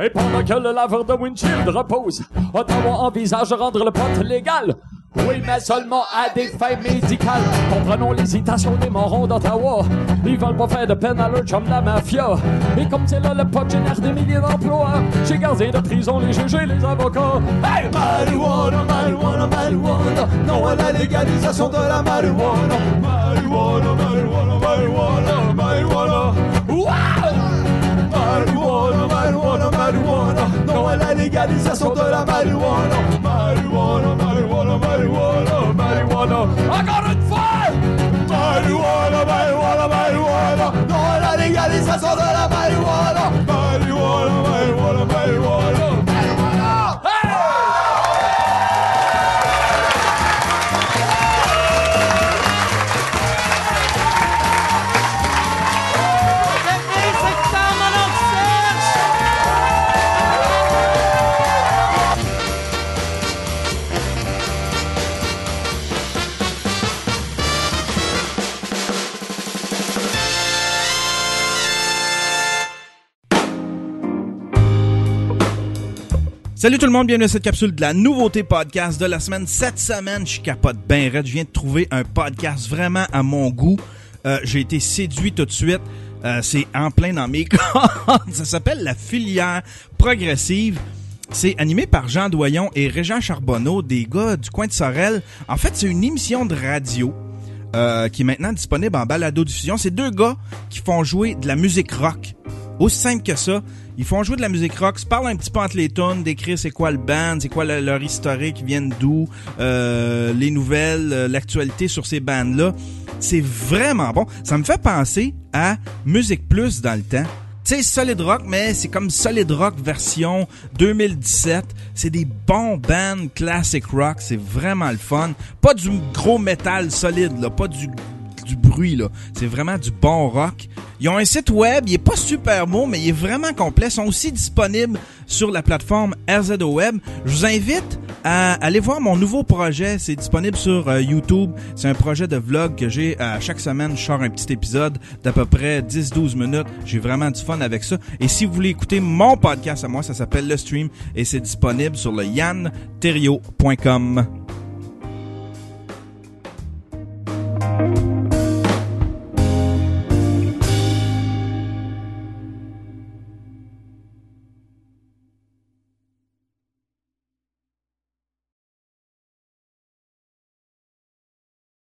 Et pendant que le laveur de windshield repose, Ottawa envisage rendre le pot légal. Oui, mais seulement à des fins médicales. Comprenons l'hésitation des morons d'Ottawa. Ils veulent pas faire de peine à leur chum la mafia. Et comme c'est là, le pot génère des milliers d'emplois. Chez gardiens de prison, les juges et les avocats. Hey! Marijuana, marijuana, marijuana, non à la légalisation de la marijuana. Marijuana, marijuana, marijuana, marijuana. Wow! Marijuana, marijuana, marijuana, non à la légalisation de la marijuana. Marijuana, marijuana, marijuana, marijuana. Encore une fois! Marijuana, marijuana, marijuana, non à la légalisation de la marijuana. Marijuana, marijuana, marijuana, Salut tout le monde, bienvenue à cette capsule de la nouveauté podcast de la semaine. Cette semaine, je capote bien raide. Je viens de trouver un podcast vraiment à mon goût. Euh, J'ai été séduit tout de suite. Euh, C'est en plein dans mes cordes. Ça s'appelle La filière progressive. C'est animé par Jean Doyon et Régent Charbonneau, des gars du coin de Sorel. En fait, c'est une émission de radio euh, qui est maintenant disponible en balado-diffusion. C'est deux gars qui font jouer de la musique rock. Aussi simple que ça. Ils font jouer de la musique rock, se parlent un petit peu entre les tonnes, décrire c'est quoi le band, c'est quoi le- leur historique, ils viennent d'où, euh, les nouvelles, euh, l'actualité sur ces bands-là. C'est vraiment bon. Ça me fait penser à Musique Plus dans le temps. Tu sais, Solid Rock, mais c'est comme Solid Rock version 2017. C'est des bons bands classic rock. C'est vraiment le fun. Pas du gros métal solide, là. Pas du, du bruit, là. C'est vraiment du bon rock. Ils ont un site web. Il est pas super beau, mais il est vraiment complet. Ils sont aussi disponibles sur la plateforme RZO Web. Je vous invite à aller voir mon nouveau projet. C'est disponible sur euh, YouTube. C'est un projet de vlog que j'ai à chaque semaine. Je sors un petit épisode d'à peu près 10-12 minutes. J'ai vraiment du fun avec ça. Et si vous voulez écouter mon podcast à moi, ça s'appelle Le Stream et c'est disponible sur le yanterio.com.